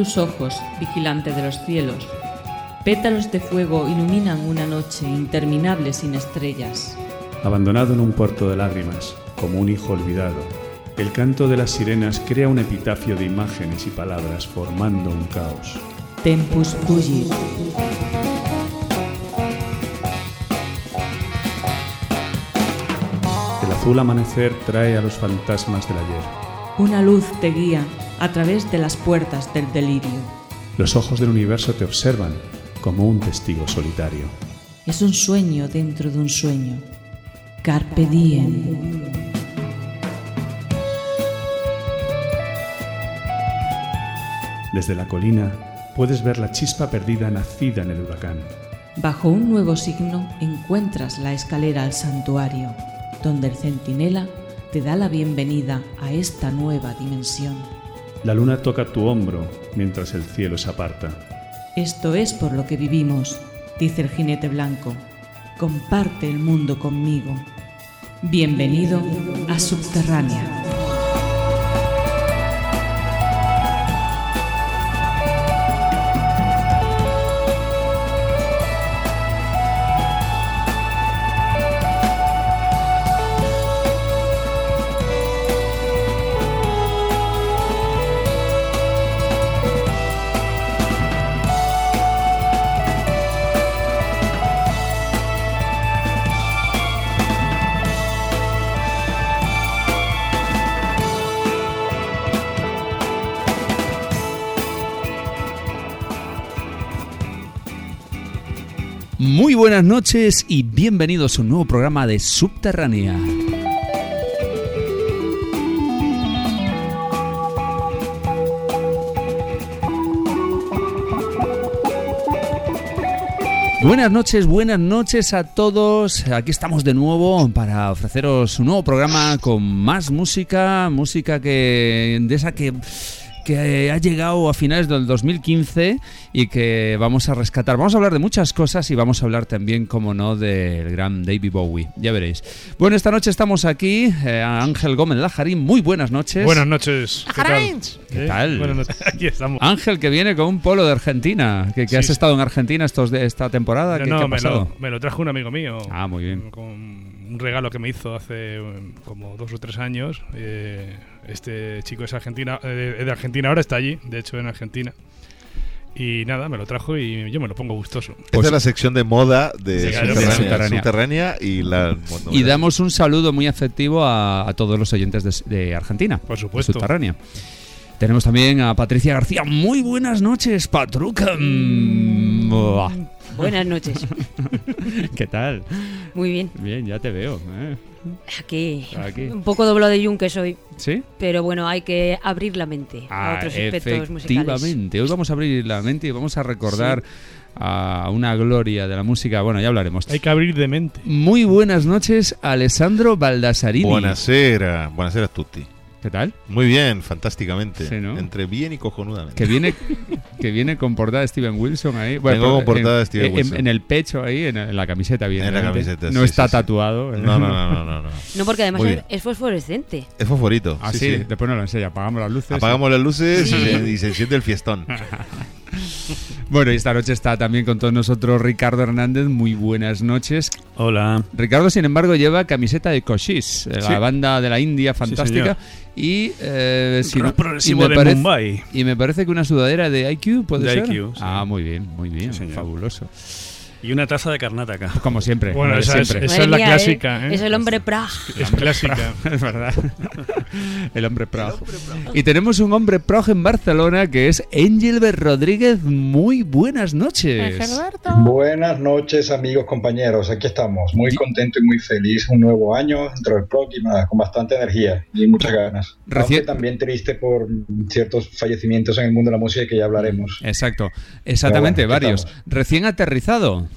Tus ojos, vigilante de los cielos. Pétalos de fuego iluminan una noche interminable sin estrellas. Abandonado en un puerto de lágrimas, como un hijo olvidado, el canto de las sirenas crea un epitafio de imágenes y palabras formando un caos. Tempus fugit. El azul amanecer trae a los fantasmas del ayer. Una luz te guía a través de las puertas del delirio. Los ojos del universo te observan como un testigo solitario. Es un sueño dentro de un sueño. Carpe diem. Desde la colina puedes ver la chispa perdida nacida en el huracán. Bajo un nuevo signo encuentras la escalera al santuario, donde el centinela te da la bienvenida a esta nueva dimensión. La luna toca tu hombro mientras el cielo se aparta. Esto es por lo que vivimos, dice el jinete blanco. Comparte el mundo conmigo. Bienvenido a Subterránea. Buenas noches y bienvenidos a un nuevo programa de Subterránea. Buenas noches, buenas noches a todos. Aquí estamos de nuevo para ofreceros un nuevo programa con más música, música que de esa que que ha llegado a finales del 2015 y que vamos a rescatar. Vamos a hablar de muchas cosas y vamos a hablar también, como no, del gran David Bowie. Ya veréis. Bueno, esta noche estamos aquí, eh, Ángel Gómez Lajarín. Muy buenas noches. Buenas noches. ¿Qué tal? ¿Qué tal? Buenas noches. Aquí estamos. Ángel, que viene con un polo de Argentina. Que, que has Sí. estado en Argentina estos de esta temporada. No, ¿Qué, no, qué ha me, pasado? lo, me lo trajo un amigo mío. Ah, muy bien. Con un regalo que me hizo hace um, como dos o tres años. Eh, este chico es argentina, eh, de Argentina ahora, está allí, de hecho en Argentina. Y nada, me lo trajo y yo me lo pongo gustoso. Esta es la sección de moda de Sí, claro, subterránea, de subterránea. subterránea y la. bueno, Y damos un saludo muy afectivo a, a todos los oyentes de, de Argentina. Por supuesto. Subterránea. Tenemos también a Patricia García. Muy buenas noches, Patruca. Mm. Buenas noches. ¿Qué tal? Muy bien. Bien, ya te veo. ¿eh? Aquí, Aquí. un poco doblo de yunque soy, ¿Sí? pero bueno, hay que abrir la mente a Ah, otros aspectos musicales. efectivamente. Hoy vamos a abrir la mente y vamos a recordar a una gloria de la música. Bueno, ya hablaremos. Hay que abrir de mente. Muy buenas noches, Alessandro Baldasarini. Buonasera, buonasera a tutti. ¿Qué tal? Muy bien, fantásticamente. Sí, ¿no? Entre bien y cojonudamente. Que viene, que viene con portada de Steven Wilson ahí. Vengo con portada en- de Steven en- Wilson. En, el pecho ahí, en, en la camiseta, bien. En la camiseta, No sí, está sí, tatuado. ¿eh? No, no, no, no, no. no. Porque además es, fosforescente. Es fosforito. Ah, sí, sí, sí. después nos lo enseña. Apagamos las luces. Apagamos las luces y se, y se enciende el fiestón. Bueno, y esta noche está también con todos nosotros Ricardo Hernández. Muy buenas noches. Hola. Ricardo, sin embargo, lleva camiseta de Cochise, eh, Sí. la banda de la India fantástica. y, eh, si no- y me de parece- Mumbai. Y me parece que una sudadera de IQ puede De ser. IQ, sí. Ah, muy bien, muy bien, fabuloso. Y una taza de Karnataka. Como siempre. Bueno, esa es- siempre. Esa Madre la mía, clásica, ¿eh? Es el hombre Prag. Es clásica. es verdad. El hombre prog. Y tenemos un hombre prog en Barcelona que es Engelbert Rodríguez. Muy buenas noches. Buenas noches amigos, compañeros, aquí estamos, muy contento y muy feliz, un nuevo año dentro del blog y nada, con bastante energía y muchas ganas. Recién- también triste por ciertos fallecimientos en el mundo de la música que ya hablaremos. Exacto. Exactamente, bueno, varios. estamos. Recién aterrizado.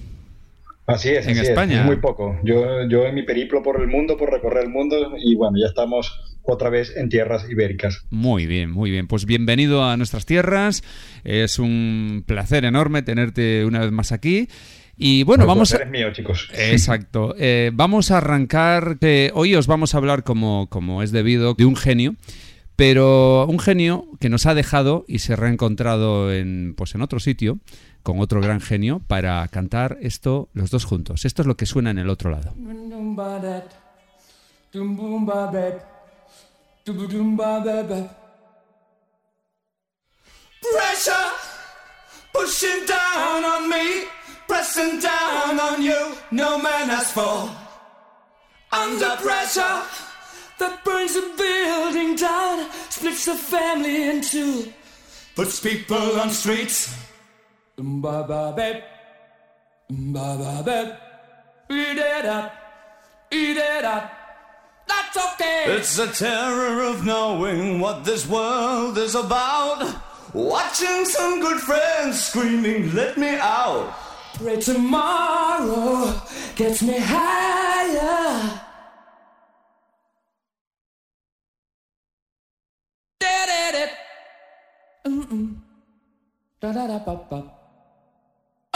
Así es, En así España. es muy poco. Yo, yo en mi periplo por el mundo, por recorrer el mundo y bueno, ya estamos otra vez en tierras ibéricas. Muy bien, muy bien. Pues bienvenido a nuestras tierras. Es un placer enorme tenerte una vez más aquí. Y bueno, vamos a... mío, chicos. Exacto. Eh, vamos a arrancar. eh, hoy os vamos a hablar, como, como es debido, de un genio. Pero un genio que nos ha dejado y se ha reencontrado en, pues en otro sitio con otro gran genio para cantar esto los dos juntos. Esto es lo que suena en el otro lado. Pressure pushing down on me, pressing down on you. No man has fall under pressure that burns a building down, splits a family in two, puts people on streets. Ba ba bep, ba ba bep, eat it up, eat it up. That's okay. It's the terror of knowing what this world is about. Watching some good friends screaming, let me out. Pray tomorrow gets me higher.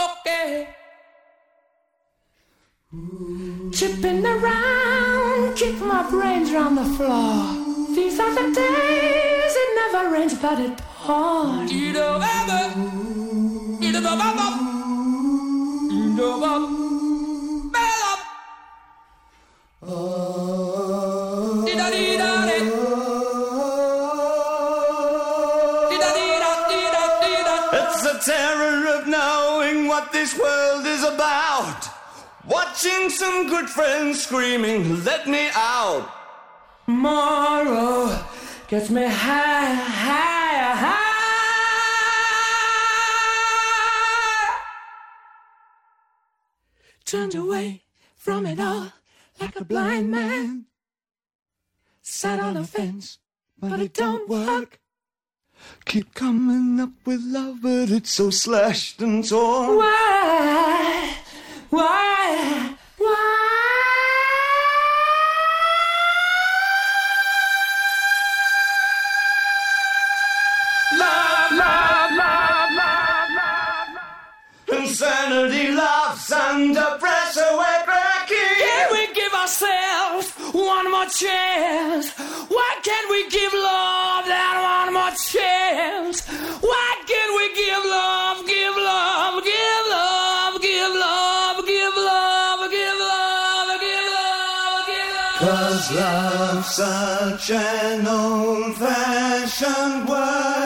Okay. Chipping around, kick my brains around the floor. These are the days it never rains, but it pours. You know, ever. You know, ever. You know, ever. Bell up. Oh. What this world is about. Watching some good friends screaming, let me out. Tomorrow gets me higher, higher, higher. Turned away from it all like a blind man. Sat on a fence, but it don't work. Keep coming up with love, but it's so slashed and torn. Why? Why? Love, love, love, love, love, love. Insanity loves under pressure, we're one more chance? Why can't we give love that one more chance? Why can't we give love, give love, give love, give love, give love, give love, give love, give love? Cause love's such an old fashioned word,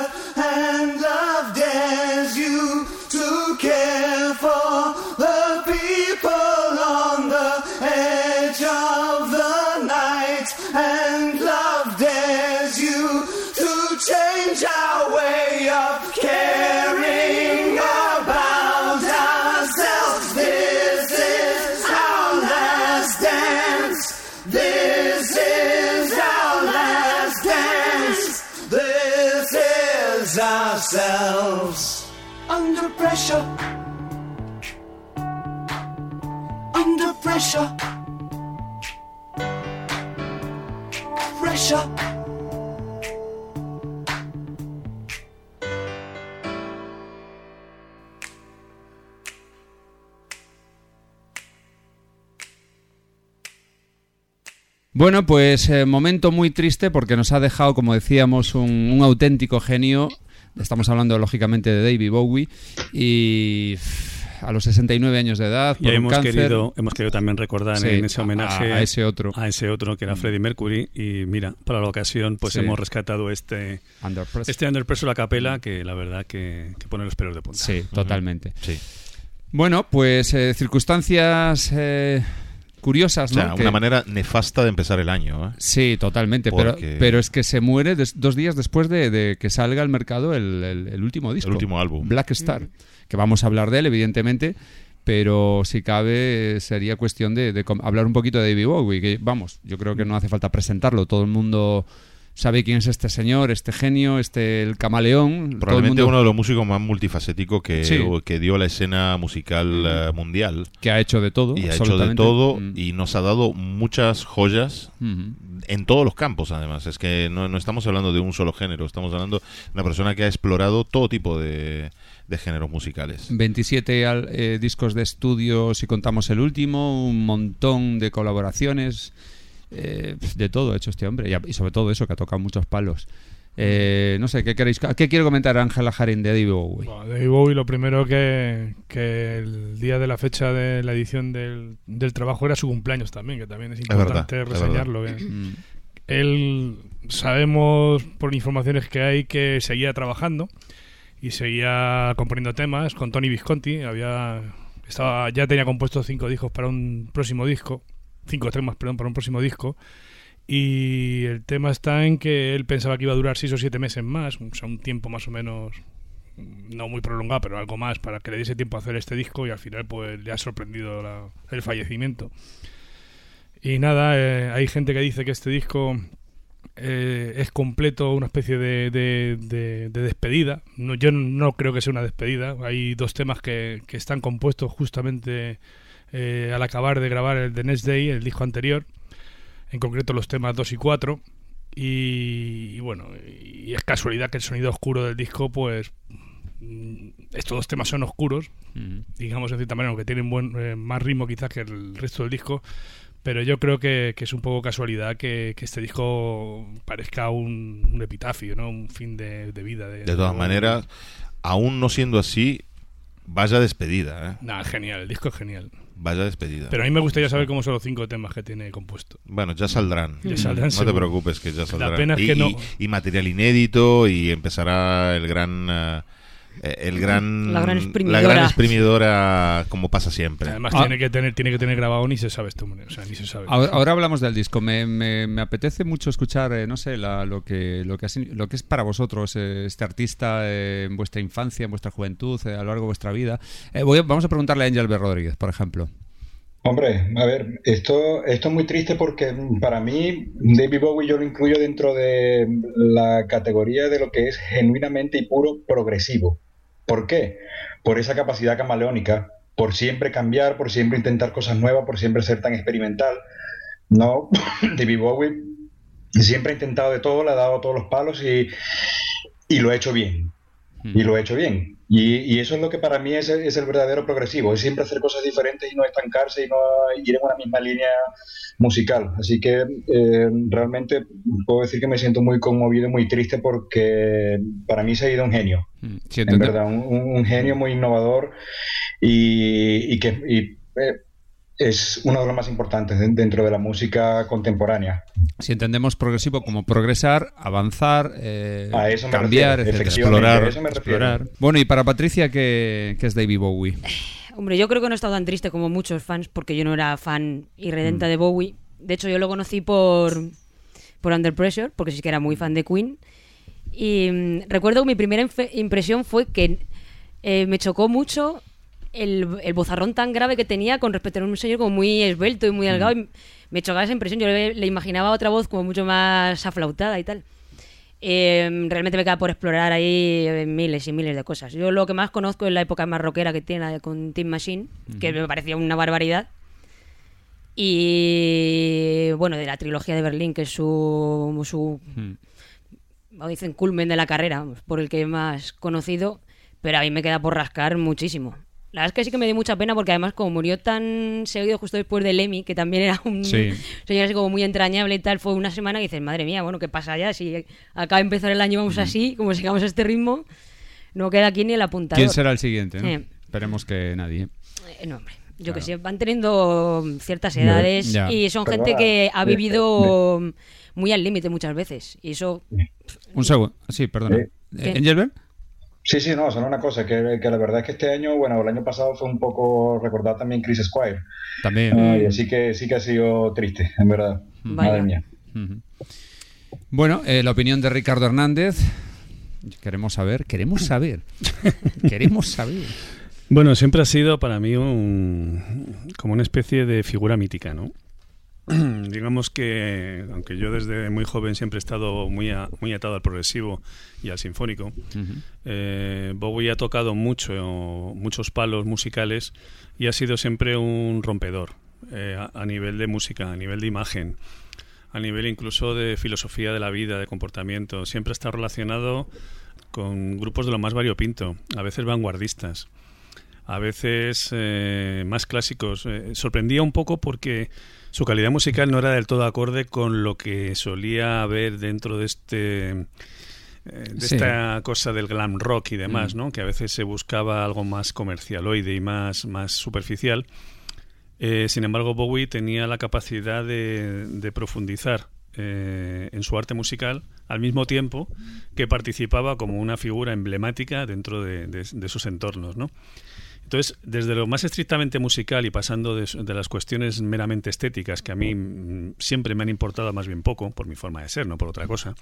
pressure. Under pressure. Pressure. Bueno, pues eh, momento muy triste porque nos ha dejado, como decíamos, un auténtico genio. Estamos hablando, lógicamente, de David Bowie. Y a los 69 años de edad, Y por hemos cáncer. querido, hemos querido también recordar Sí, en ese homenaje a- a ese otro. a ese otro que era Freddie Mercury. Y mira, para la ocasión, pues Sí. hemos rescatado este, Under Pressure. este Under Pressure a capela que la verdad que, que pone los pelos de punta. Sí, totalmente. Sí. Bueno, pues eh, circunstancias eh, curiosas, O ¿no? sea, Que- una manera nefasta de empezar el año. ¿eh? Sí, totalmente. Pero, Porque- pero es que se muere des- dos días después de, de que salga al mercado el, el- el último disco. El último álbum. Black Star. Que vamos a hablar de él, evidentemente. Pero si cabe, sería cuestión de, de com- hablar un poquito de David Bowie. Que vamos, yo creo que no hace falta presentarlo. Todo el mundo sabe quién es este señor, este genio, este el camaleón. Todo el Probablemente mundo uno de los músicos más multifacéticos que, Sí. que dio la escena musical eh, mundial. que ha hecho de todo. Y ha hecho de todo Mm. y nos ha dado muchas joyas Ujú. en todos los campos, además. Es que no, no estamos hablando de un solo género, estamos hablando de una persona que ha explorado todo tipo de, de géneros musicales. 27 al- eh, discos de estudio si contamos el último, un montón de colaboraciones. Eh, de todo ha hecho este hombre y, y sobre todo eso, que ha tocado muchos palos. Eh, no sé, ¿qué queréis? ¿Qué quiere comentar Ángela Jarín de David Bowie? Bueno, David Bowie, lo primero que, que el día de la fecha de la edición del, del trabajo era su cumpleaños también, que también es importante verdad, es reseñarlo. ¿eh? Mm. Él, sabemos por informaciones que hay que seguía trabajando y seguía componiendo temas con Tony Visconti. Había, estaba, ya tenía compuesto cinco discos para un próximo disco, cinco temas, perdón, para un próximo disco. Y el tema está en que él pensaba que iba a durar seis o siete meses más, o sea, un tiempo más o menos no muy prolongado, pero algo más para que le diese tiempo a hacer este disco y al final pues le ha sorprendido la- el fallecimiento. Y nada, eh, hay gente que dice que este disco eh, es completo, una especie de, de- de- de despedida. No, yo no creo que sea una despedida. Hay dos temas que, que están compuestos justamente eh, al acabar de grabar el The Next Day, el disco anterior, en concreto los temas 2 y 4. Y, y bueno, y es casualidad que el sonido oscuro del disco, pues mm, estos dos temas son oscuros, Mm. digamos de cierta manera, aunque tienen buen, eh, más ritmo quizás que el resto del disco, pero yo creo que, que es un poco casualidad que, que este disco parezca un, un epitafio, ¿no? Un fin de, de vida. De, De todas maneras, aún no siendo así, vaya despedida, ¿eh? Nada, genial, el disco es genial. Vaya despedida. Pero a mí me gustaría saber cómo son los cinco temas que tiene compuesto. Bueno, ya saldrán. Ya saldrán, no te preocupes que ya saldrán. pena es y, que no- y- y material inédito y empezará el gran eh, el gran La gran la exprimidora. gran exprimidora como pasa siempre. Además Ah. tiene que tener tiene que tener grabado ni se sabe hombre, o sea, ni se sabe. Ahora, ahora hablamos del disco. Me, me- me apetece mucho escuchar, eh, no sé, la- lo, que, lo, que ha sin- lo que es para vosotros eh, este artista eh, en vuestra infancia, en vuestra juventud, eh, a lo largo de vuestra vida. Eh, voy a- vamos a preguntarle a Angel B. Rodríguez, por ejemplo. Hombre, a ver, esto, esto es muy triste porque mm, para mí David Bowie yo lo incluyo dentro de la categoría de lo que es genuinamente y puro progresivo. ¿Por qué? Por esa capacidad camaleónica, por siempre cambiar, por siempre intentar cosas nuevas, por siempre ser tan experimental. No, David Bowie siempre ha intentado de todo, le ha dado todos los palos y, y lo ha hecho bien. Y lo ha hecho bien. Y, y eso es lo que para mí es, el- es el verdadero progresivo, es siempre hacer cosas diferentes y no estancarse y no ir en una misma línea musical. Así que eh, realmente puedo decir que me siento muy conmovido y muy triste porque para mí se ha ido un genio, Mm, sí, en verdad, un, un- un genio muy innovador y, y que y, eh, es uno de los más importantes de- dentro de la música contemporánea. Si entendemos progresivo como progresar, avanzar, eh, A eso me cambiar, refiero, etcétera. explorar, a eso me refiero. explorar. Bueno, y para Patricia, ¿qué, qué es David Bowie? Hombre, yo creo que no he estado tan triste como muchos fans porque yo no era fan irredenta de Bowie. De hecho, yo lo conocí por, por Under Pressure, porque sí que era muy fan de Queen. Y mm, recuerdo que mi primera impresión fue que eh, me chocó mucho el, el bozarrón tan grave que tenía con respecto a un señor como muy esbelto y muy delgado. Y me chocaba esa impresión. Yo le, le imaginaba otra voz como mucho más aflautada y tal. Eh, realmente me queda por explorar ahí eh, miles y miles de cosas. Yo lo que más conozco es la época más rockera que tiene con Team Machine, que me parecía una barbaridad. Y bueno, de la trilogía de Berlín, que es su, su Mm. como dicen, culmen de la carrera, por el que más conocido, pero a mí me queda por rascar muchísimo. La verdad es que sí que me dio mucha pena porque además como murió tan seguido justo después de Lemmy, que también era un Sí. señor así como muy entrañable y tal, fue una semana que dices, madre mía, bueno, ¿qué pasa ya? Si acaba de empezar el año vamos así, como sigamos a este ritmo, no queda aquí ni el apuntador. ¿Quién será el siguiente? no? Sí. Esperemos que nadie. Eh, no, hombre. Yo Claro. que sé, van teniendo ciertas edades Ya. y son gente que ha de- vivido muy al límite muchas veces. Y eso Un segundo. Sí, perdona. Sí. Eh. Sí, sí, no, solo una cosa, que, que la verdad es que este año, bueno, el año pasado fue un poco recordar también Chris Squire. También. Ay, así que sí que ha sido triste, en verdad. Vaya. Madre mía. Bueno, eh, la opinión de Ricardo Hernández. Queremos saber, queremos saber. queremos saber. Bueno, siempre ha sido para mí un, como una especie de figura mítica, ¿no? Digamos que, aunque yo desde muy joven siempre he estado muy, a- muy atado al progresivo y al sinfónico, eh, Bowie ha tocado mucho, muchos palos musicales y ha sido siempre un rompedor eh, a, a nivel de música, a nivel de imagen, a nivel incluso de filosofía de la vida, de comportamiento. Siempre está relacionado con grupos de lo más variopinto, a veces vanguardistas. A veces eh, más clásicos. Eh, sorprendía un poco porque su calidad musical no era del todo acorde con lo que solía haber dentro de este eh, de Sí. esta cosa del glam rock y demás, Mm. ¿no? Que a veces se buscaba algo más comercialoide y más, más superficial. Eh, sin embargo, Bowie tenía la capacidad de, de profundizar eh, en su arte musical al mismo tiempo que participaba como una figura emblemática dentro de, de- de esos entornos, ¿no? Entonces, desde lo más estrictamente musical y pasando de, las cuestiones meramente estéticas, que a mí mm, siempre me han importado más bien poco, por mi forma de ser, no por otra cosa,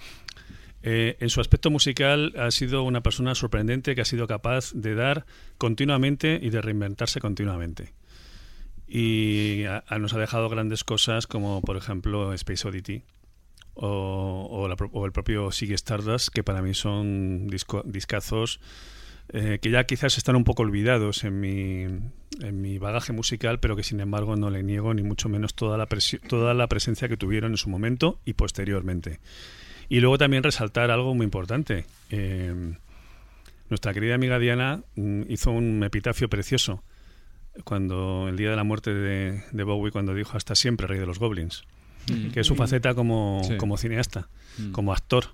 eh, en su aspecto musical ha sido una persona sorprendente que ha sido capaz de dar continuamente y de reinventarse continuamente. Y nos ha dejado grandes cosas como, por ejemplo, Space Oddity o el propio Sigue Stardust, que para mí son disco- discazos eh, que ya quizás están un poco olvidados en mi, en mi bagaje musical, pero que sin embargo no le niego ni mucho menos toda la, toda la presencia que tuvieron en su momento y posteriormente. Y luego también resaltar algo muy importante. Eh, nuestra querida amiga Diana mm, hizo un epitafio precioso cuando el día de la muerte de, de Bowie, cuando dijo hasta siempre rey de los goblins, que es su faceta como, Sí. como cineasta, Mm. como actor.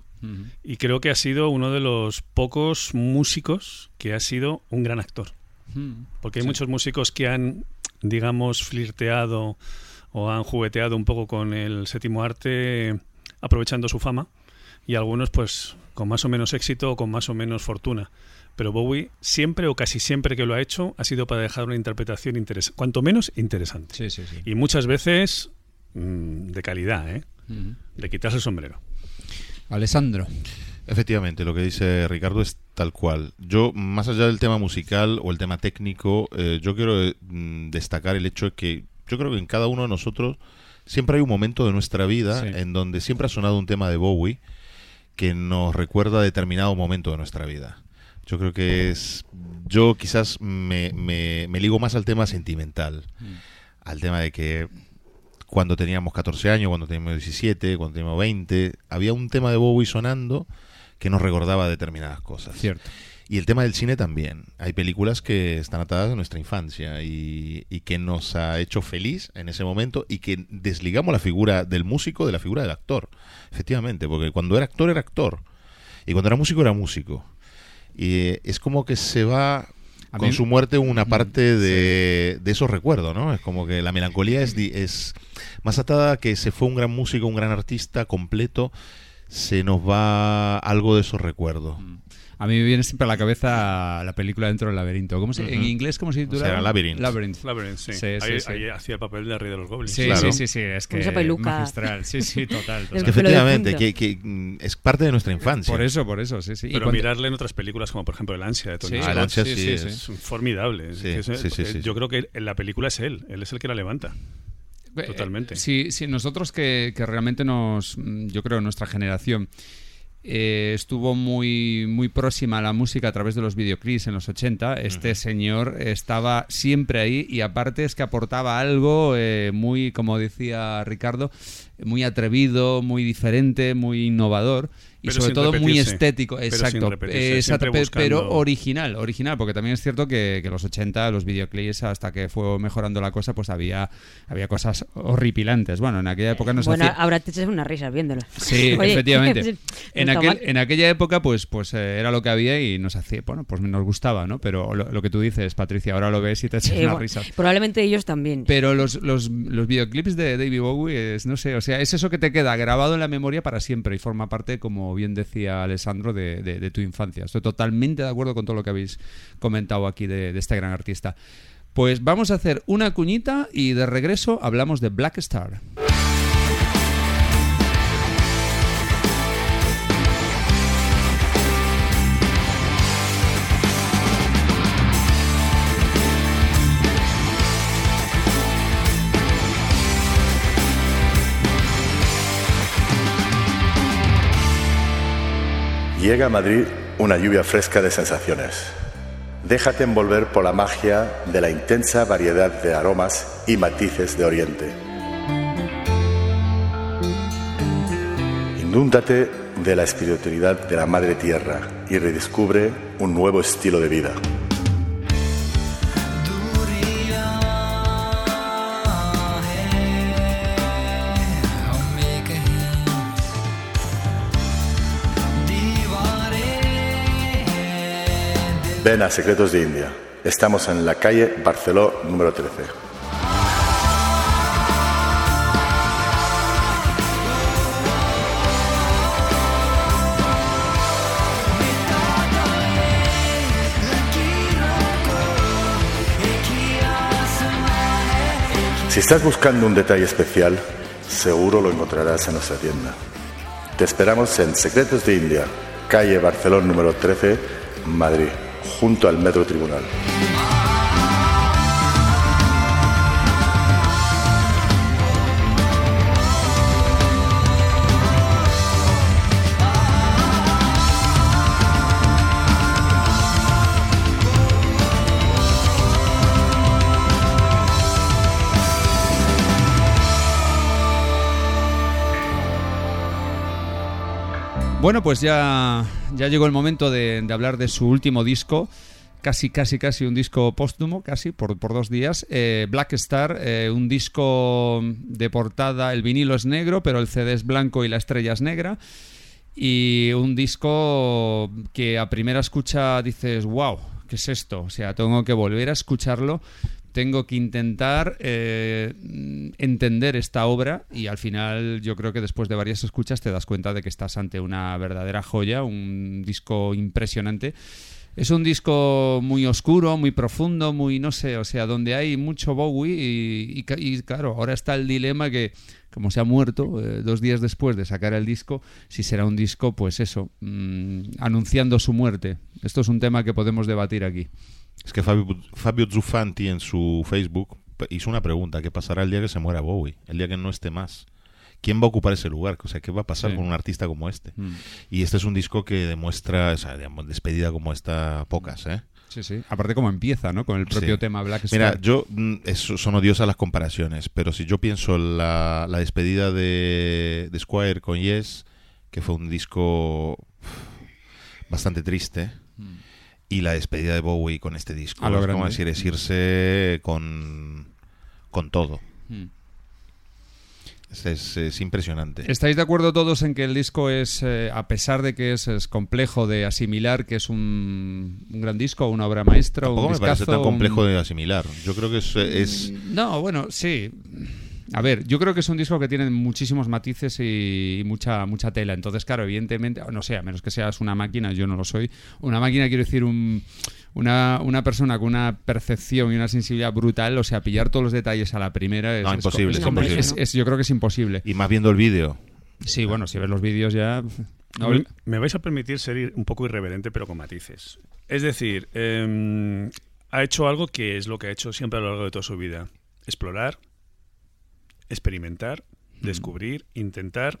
Y creo que ha sido uno de los pocos músicos que ha sido un gran actor. Mm. Porque hay Sí. muchos músicos que han, digamos, flirteado o han jugueteado un poco con el séptimo arte aprovechando su fama y algunos pues con más o menos éxito o con más o menos fortuna. Pero Bowie siempre o casi siempre que lo ha hecho ha sido para dejar una interpretación interesante, cuanto menos interesante. Sí, sí, sí. Y muchas veces mm, de calidad, ¿eh? De quitarse el sombrero. Alessandro. Efectivamente, lo que dice Ricardo es tal cual. Yo, más allá del tema musical o el tema técnico, eh, yo quiero eh, mm, destacar el hecho de que yo creo que en cada uno de nosotros siempre hay un momento de nuestra vida Sí. en donde siempre ha sonado un tema de Bowie que nos recuerda determinado momento de nuestra vida. Yo creo que es... Yo quizás me, me- me ligo más al tema sentimental, al tema de que cuando teníamos 14 años, cuando teníamos 17, cuando teníamos 20, había un tema de Bowie sonando que nos recordaba determinadas cosas. Cierto. Y el tema del cine también. Hay películas que están atadas a nuestra infancia y, y que nos ha hecho feliz en ese momento y que desligamos la figura del músico de la figura del actor. Efectivamente, porque cuando era actor era actor y cuando era músico era músico. Y eh, es como que se va A con mí- su muerte una parte de, de esos recuerdos, ¿no? Es como que la melancolía es, es más atada que se fue un gran músico, un gran artista completo, se nos va algo de esos recuerdos. A mí me viene siempre a la cabeza la película Dentro del laberinto. ¿Cómo se, ¿En Ujú. inglés cómo se titula? O sea, Labyrinth. Labyrinth. Labyrinth, sí. Sí, sí, ahí, sí. ahí hacía el papel de rey de los goblins. Sí, Claro. sí, sí, sí, es que esa peluca. magistral. Sí, sí, total. Es total. Es que efectivamente, que, que, mm, es parte de nuestra infancia. Por eso, por eso, sí, sí. Pero cuando- mirarle en otras películas como por ejemplo El ansia de Tony Sí, Ah, Scott, el ansia sí, sí, sí, es- es formidable. Es Sí, que es- sí, sí, eh, sí. Yo creo que en la película es él, él es el que la levanta. Eh, Totalmente. Sí, sí, nosotros que, que realmente nos, mm, yo creo, nuestra generación eh, estuvo muy, muy próxima a la música a través de los videoclips en los 80, este señor estaba siempre ahí y aparte es que aportaba algo eh, muy, como decía Ricardo, muy atrevido, muy diferente, muy innovador y Pero sobre todo muy estético, Pero exacto, eh, exacto, pero buscando- original, original, porque también es cierto que, que los 80, los videoclips, hasta que fue mejorando la cosa, pues había, había cosas horripilantes. Bueno, en aquella época nos Bueno, hacía... ahora te echas una risa viéndolo. Sí, Oye, efectivamente. En, aquel, en aquella época, pues, pues eh, era lo que había y nos hacía, bueno, pues nos gustaba, ¿no? Pero lo, lo que tú dices, Patricia, ahora lo ves y te echas Eh, una bueno, risa. Probablemente ellos también. Pero los, los, los videoclips de David Bowie es, no sé, o sea, es eso que te queda grabado en la memoria para siempre y forma parte, como bien decía Alessandro, de, tu infancia. Estoy totalmente de acuerdo con todo lo que habéis comentado aquí de, de este gran artista. Pues vamos a hacer una cuñita y de regreso hablamos de Black Star. Llega a Madrid una lluvia fresca de sensaciones. Déjate envolver por la magia de la intensa variedad de aromas y matices de Oriente. Indúntate de la espiritualidad de la Madre Tierra y redescubre un nuevo estilo de vida. Ven a Secretos de India. Estamos en la calle Barceló número 13. Si estás buscando un detalle especial, seguro lo encontrarás en nuestra tienda. Te esperamos en Secretos de India, calle Barcelona número 13, Madrid, junto al Metro Tribunal. Bueno, pues ya, ya llegó el momento de, hablar de su último disco. Casi, casi, casi un disco póstumo, casi, por, por dos días. Eh, Black Star, eh, un disco de portada, el vinilo es negro, pero el CD es blanco y la estrella es negra. Y un disco que a primera escucha dices, wow, ¿qué es esto? O sea, tengo que volver a escucharlo tengo que intentar eh, entender esta obra y al final yo creo que después de varias escuchas te das cuenta de que estás ante una verdadera joya, un disco impresionante. Es un disco muy oscuro, muy profundo, muy, no sé, o sea, donde hay mucho Bowie y, claro, ahora está el dilema que, como se ha muerto eh, dos días después de sacar el disco, si será un disco, pues eso, mmm, anunciando su muerte. Esto es un tema que podemos debatir aquí. Es que Fabio, Fabio Zuffanti en su Facebook hizo una pregunta, ¿qué pasará el día que se muera Bowie? El día que no esté más. ¿Quién va a ocupar ese lugar? O sea, ¿qué va a pasar Sí. con un artista como este? Mm. Y este es un disco que demuestra, o sea, digamos, despedida como esta, pocas, ¿eh? Sí, sí. Aparte como empieza, ¿no? Con el propio Sí. tema Black Star. Mira, yo mm, eso, son odiosas las comparaciones, pero si yo pienso la, la despedida de, de Squire con Yes, que fue un disco bastante triste, y la despedida de Bowie con este disco, A lo es grande. como decir, es irse con, con todo. Mm. Es, es- es impresionante. ¿Estáis de acuerdo todos en que el disco es, eh, a pesar de que es, es complejo de asimilar, que es un, un gran disco, una obra maestra, Tampoco un me parece tan complejo un- de asimilar. Yo creo que es, es No, bueno, sí. A ver, yo creo que es un disco que tiene muchísimos matices y, y mucha mucha tela. Entonces, claro, evidentemente, no sé, a menos que seas una máquina, yo no lo soy. Una máquina, quiero decir, un, una, una persona con una percepción y una sensibilidad brutal, o sea, pillar todos los detalles a la primera es, No, imposible, es- es imposible. es- es- yo creo que es imposible. y más viendo el vídeo. Sí, bueno, si ves los vídeos ya... No, me, me vais a permitir ser ir- un poco irreverente, pero con matices. Es decir, eh, ha hecho algo que es lo que ha hecho siempre a lo largo de toda su vida. Explorar, experimentar, descubrir, intentar,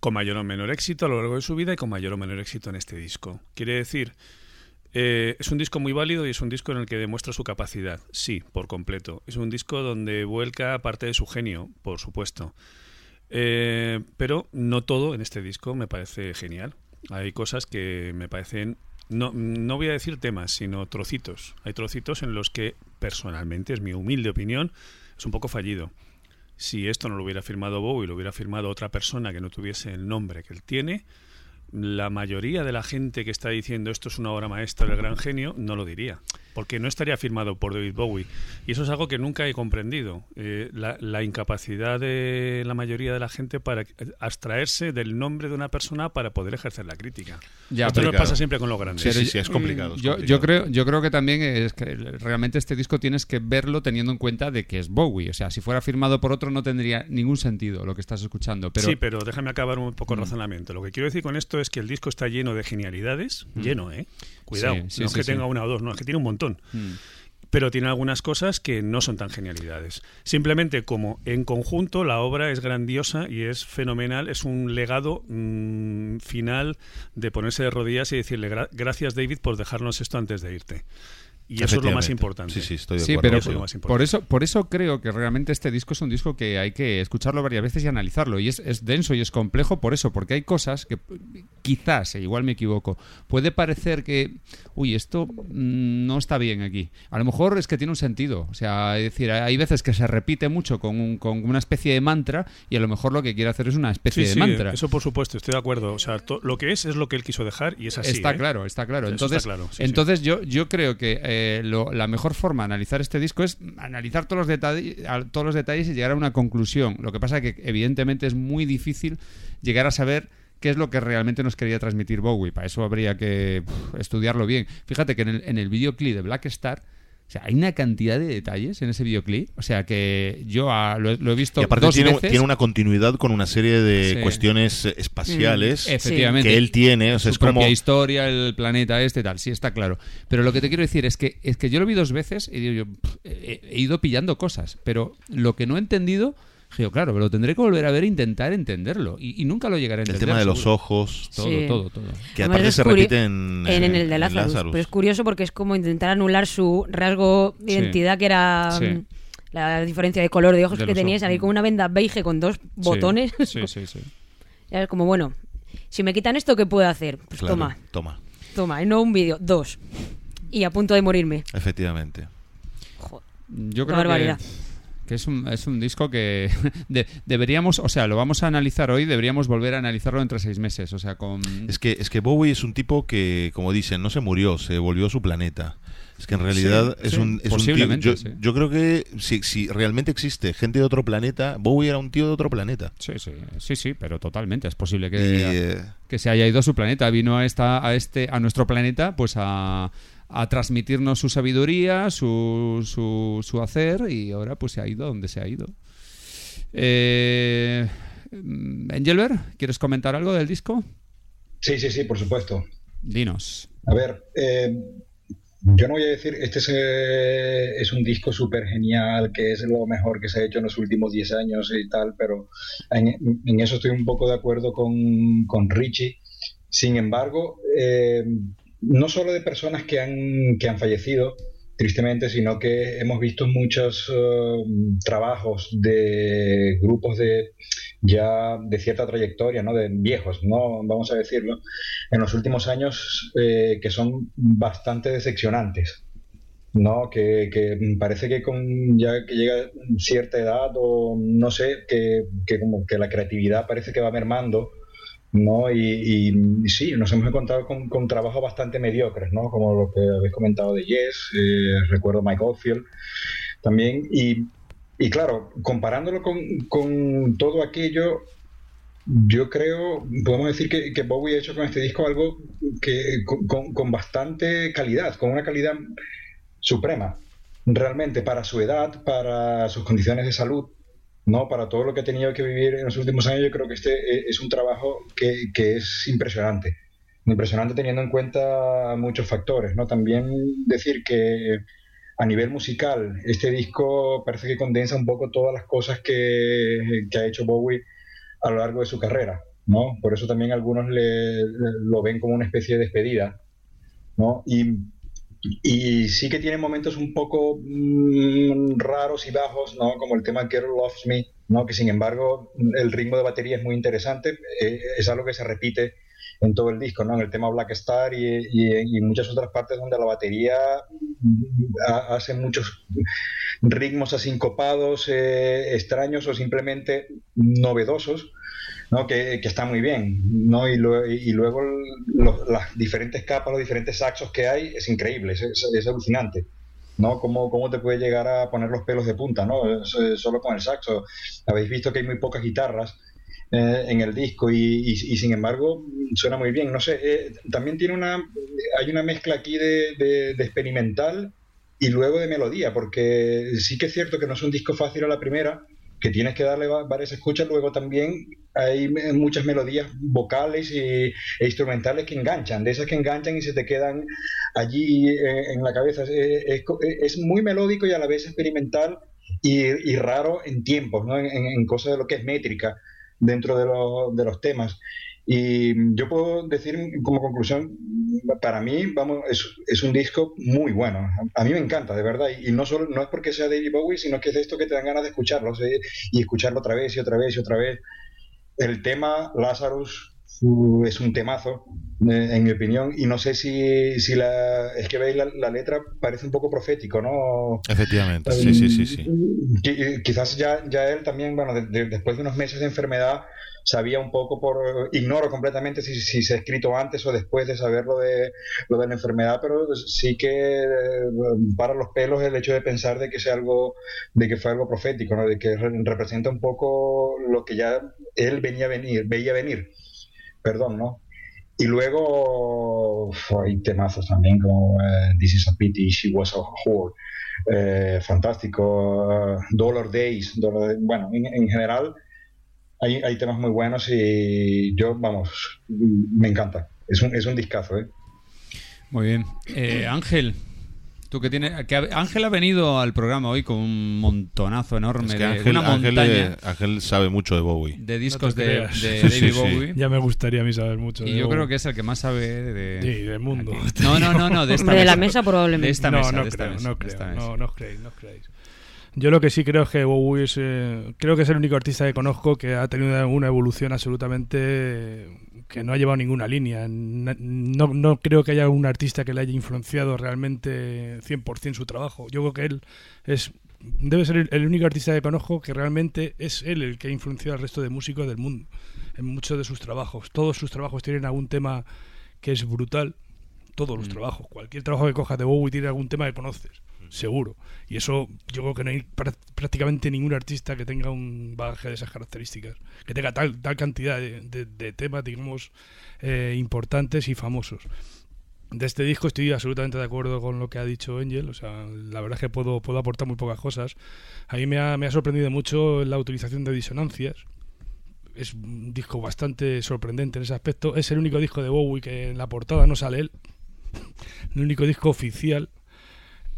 con mayor o menor éxito a lo largo de su vida y con mayor o menor éxito en este disco. Quiere decir, eh, es un disco muy válido y es un disco en el que demuestra su capacidad, sí, por completo. Es un disco donde vuelca parte de su genio, por supuesto. Eh, pero no todo en este disco me parece genial. Hay cosas que me parecen, no, no voy a decir temas, sino trocitos. Hay trocitos en los que personalmente, es mi humilde opinión, es un poco fallido. Si esto no lo hubiera firmado Bowie, lo hubiera firmado otra persona que no tuviese el nombre que él tiene, la mayoría de la gente que está diciendo esto es una obra maestra del gran genio no lo diría, porque no estaría firmado por David Bowie. Y eso es algo que nunca he comprendido, eh, la, la incapacidad de la mayoría de la gente para abstraerse del nombre de una persona para poder ejercer la crítica. Ya, esto nos pasa siempre con los grandes. Sí, Pero sí, yo- sí, es complicado. es Yo, complicado. yo creo, yo creo que también es que realmente este disco tienes que verlo teniendo en cuenta de que es Bowie. O sea, si fuera firmado por otro no tendría ningún sentido lo que estás escuchando. Pero Sí, pero déjame acabar un poco el razonamiento. Lo que quiero decir con esto es que el disco está lleno de genialidades, lleno, ¿eh? Cuidado, Sí, sí, no es sí, que tenga una o dos, no, es que tiene un montón. Mm. Pero tiene algunas cosas que no son tan genialidades. Simplemente como en conjunto la obra es grandiosa y es fenomenal, es un legado mm, final de ponerse de rodillas y decirle "Gra- gracias David por dejarnos esto antes de irte. Y eso es lo más importante. Sí, sí, estoy de Sí, acuerdo pero Eso es lo más por eso, por eso creo que realmente este disco es un disco que hay que escucharlo varias veces y analizarlo. Y es, es denso y es complejo por eso, porque hay cosas que quizás, e igual me equivoco, puede parecer que, uy, esto mm, no está bien aquí. A lo mejor es que tiene un sentido. O sea, es decir, hay veces que se repite mucho con, un- con una especie de mantra y a lo mejor lo que quiere hacer es una especie Sí, de sí, mantra. eso por supuesto, estoy de acuerdo. O sea, to- lo que es es lo que él quiso dejar y es así. está ¿eh? claro, está claro. Está Entonces, claro, sí, sí. entonces Yo, yo creo que eh, lo- la mejor forma de analizar este disco es analizar todos los, detalles, todos los detalles y llegar a una conclusión. Lo que pasa es que evidentemente es muy difícil llegar a saber qué es lo que realmente nos quería transmitir Bowie. Para eso habría que estudiarlo bien. Fíjate que en el, en el videoclip de Black Star o sea, hay una cantidad de detalles en ese videoclip. O sea, que yo lo, he- lo he visto Y aparte dos tiene, veces. tiene una continuidad con una serie de Sí. cuestiones eh, espaciales Mm, efectivamente. que él tiene. O sea, su es como propia historia, el planeta este, tal, sí, está claro. Pero lo que te quiero decir es que, es que yo lo vi dos veces y digo, yo, pff, he, he ido pillando cosas, pero lo que no he entendido, digo, claro, lo tendré que volver a ver e intentar entenderlo. Y, y nunca lo llegaré a el entender. tema de los seguro. ojos, Todo, Sí. todo, todo. que Además, aparte es se repite en, en, en eh, el de Lazarus. Lazarus. Pero es curioso porque es como intentar anular su rasgo de Sí. identidad, que era Sí. mm, la diferencia de color de ojos De que tenía, salir con una venda beige con dos botones. Sí, sí, sí. Era como, bueno, si me quitan esto, ¿qué puedo hacer? Pues Claro, toma, Toma, toma, y no un vídeo, dos. Y a punto de morirme. efectivamente. Yo Qué creo barbaridad. que, que es, un, es un disco que de- deberíamos, o sea, lo vamos a analizar hoy, deberíamos volver a analizarlo entre seis meses. O sea, con... Es que, es que Bowie es un tipo que, como dicen, no se murió, se volvió a su planeta. Es que en realidad Sí, es sí, un, es un tío- yo, sí. yo creo que si, si realmente existe gente de otro planeta, Bowie era un tío de otro planeta. Sí, sí, sí, sí, pero totalmente. Es posible que, Y, eh, que se haya ido a su planeta. Vino a esta, a este, a nuestro planeta, pues a, a transmitirnos su sabiduría, su, su, su hacer, y ahora pues se ha ido donde se ha ido. Eh, Engelbert, ¿quieres comentar algo del disco? Sí, sí, sí, por supuesto. Dinos. A ver, eh, yo no voy a decir, este es, eh, es un disco súper genial, que es lo mejor que se ha hecho en los últimos 10 años y tal, pero en, en eso estoy un poco de acuerdo con, con Richie. Sin embargo, eh, no solo de personas que han, que han fallecido, tristemente, sino que hemos visto muchos eh, trabajos de grupos de ya de cierta trayectoria, ¿no? de viejos, no vamos a decirlo, en los últimos años eh, que son bastante decepcionantes. ¿no? Que, que parece que con ya que llega cierta edad o no sé, que, que como que la creatividad parece que va mermando, ¿no? Y, y sí, nos hemos encontrado con, con trabajos bastante mediocres, ¿no? Como lo que habéis comentado de Yes, eh, recuerdo Mike Oldfield también, y, y claro, comparándolo con, con todo aquello, yo creo, podemos decir que, que Bowie ha hecho con este disco algo que con, con- con bastante calidad, con una calidad suprema, realmente para su edad, para sus condiciones de salud, no, para todo lo que ha tenido que vivir en los últimos años, yo creo que este eh, es un trabajo que, que es impresionante. Impresionante teniendo en cuenta muchos factores, ¿no? También decir que a nivel musical, este disco parece que condensa un poco todas las cosas que, que ha hecho Bowie a lo largo de su carrera, ¿no? Por eso también algunos le, lo ven como una especie de despedida, ¿no? Y sí que tiene momentos un poco mm, raros y bajos, ¿no? Como el tema Girl Loves Me, ¿no? Que sin embargo el ritmo de batería es muy interesante, eh, es algo que se repite en todo el disco, ¿no? En el tema Black Star y, y, y muchas otras partes donde la batería mm, ha- hace muchos ritmos asincopados, eh, extraños o simplemente novedosos, ¿no? que, que está muy bien. ¿no? Y, luego las diferentes capas, los diferentes saxos que hay, es increíble, es, alucinante. ¿no? ¿Cómo, ¿Cómo te puede llegar a poner los pelos de punta ¿no? Solo con el saxo? Habéis visto que hay muy pocas guitarras eh, en el disco y, sin embargo suena muy bien. No sé, eh, también tiene una, hay una mezcla aquí de, de- de experimental y luego de melodía, porque sí que es cierto que no es un disco fácil a la primera, que tienes que darle va- varias escuchas, luego también hay muchas melodías vocales y, e instrumentales que enganchan, de esas que enganchan y se te quedan allí eh, en la cabeza. Es, es- es muy melódico y a la vez experimental y, y raro en tiempos, ¿no? en, en- cosas de lo que es métrica dentro de, los- de los temas. Y yo puedo decir como conclusión para mí, vamos, es, es, un disco muy bueno. A mí me encanta, de verdad. Y, no solo no es porque sea David Bowie, sino que es esto que te dan ganas de escucharlo y escucharlo otra vez y otra vez y otra vez. El tema Lazarus es un temazo, eh, en mi opinión, y no sé si, si la, es que veis la, letra, parece un poco profético, ¿no? Efectivamente, sí, sí, sí. sí. Quizás ya, ya él también, bueno, después de unos meses de enfermedad, sabía un poco por ignoro completamente si, si, se ha escrito antes o después de saber lo de lo de la enfermedad pero sí que eh, para los pelos el hecho de pensar de que sea algo de que fue algo profético ¿no? de que representa un poco lo que ya él venía a venir veía venir perdón, ¿no? Y luego hay temazos también como eh, This is a Pity, She Was a Whore, eh, fantástico, uh, Dollar Days, bueno, en, general hay, temas muy buenos y yo, vamos, me encanta, es un, es un discazo, ¿eh? Muy bien. Ángel, Tú que tienes, que Ángel ha venido al programa hoy con un montonazo enorme de Ángel, una montaña. Ángel, sabe mucho de Bowie. De discos de, David Bowie. Ya me gustaría a mí saber mucho. Y yo creo que es el que más sabe de. Sí, del mundo. No, no, no, no, de esta de la mesa probablemente. De esta no, mesa, no, de esta creo, mesa, no de esta creo, mesa. no, no os creéis, no os creéis. Yo lo que sí creo es que Bowie es, eh, creo que es el único artista que conozco que ha tenido una evolución absolutamente que no ha llevado ninguna línea. No, no creo que haya un artista que le haya influenciado realmente 100% su trabajo. Yo creo que él es debe ser el, único artista que conozco que realmente es él el que ha influenciado al resto de músicos del mundo en muchos de sus trabajos. Todos sus trabajos tienen algún tema que es brutal. Todos los Mm. trabajos. Cualquier trabajo que cojas de Bowie tiene algún tema que conoces seguro. Y eso yo creo que no hay prá- prácticamente ningún artista que tenga un bagaje de esas características, que tenga tal, tal cantidad de temas, digamos, eh, importantes y famosos. De este disco estoy absolutamente de acuerdo con lo que ha dicho Angel, o sea, la verdad es que puedo, puedo aportar muy pocas cosas. A mí me ha, me ha sorprendido mucho la utilización de disonancias. Es un disco bastante sorprendente en ese aspecto. Es el único disco de Bowie que en la portada no sale él. El único disco oficial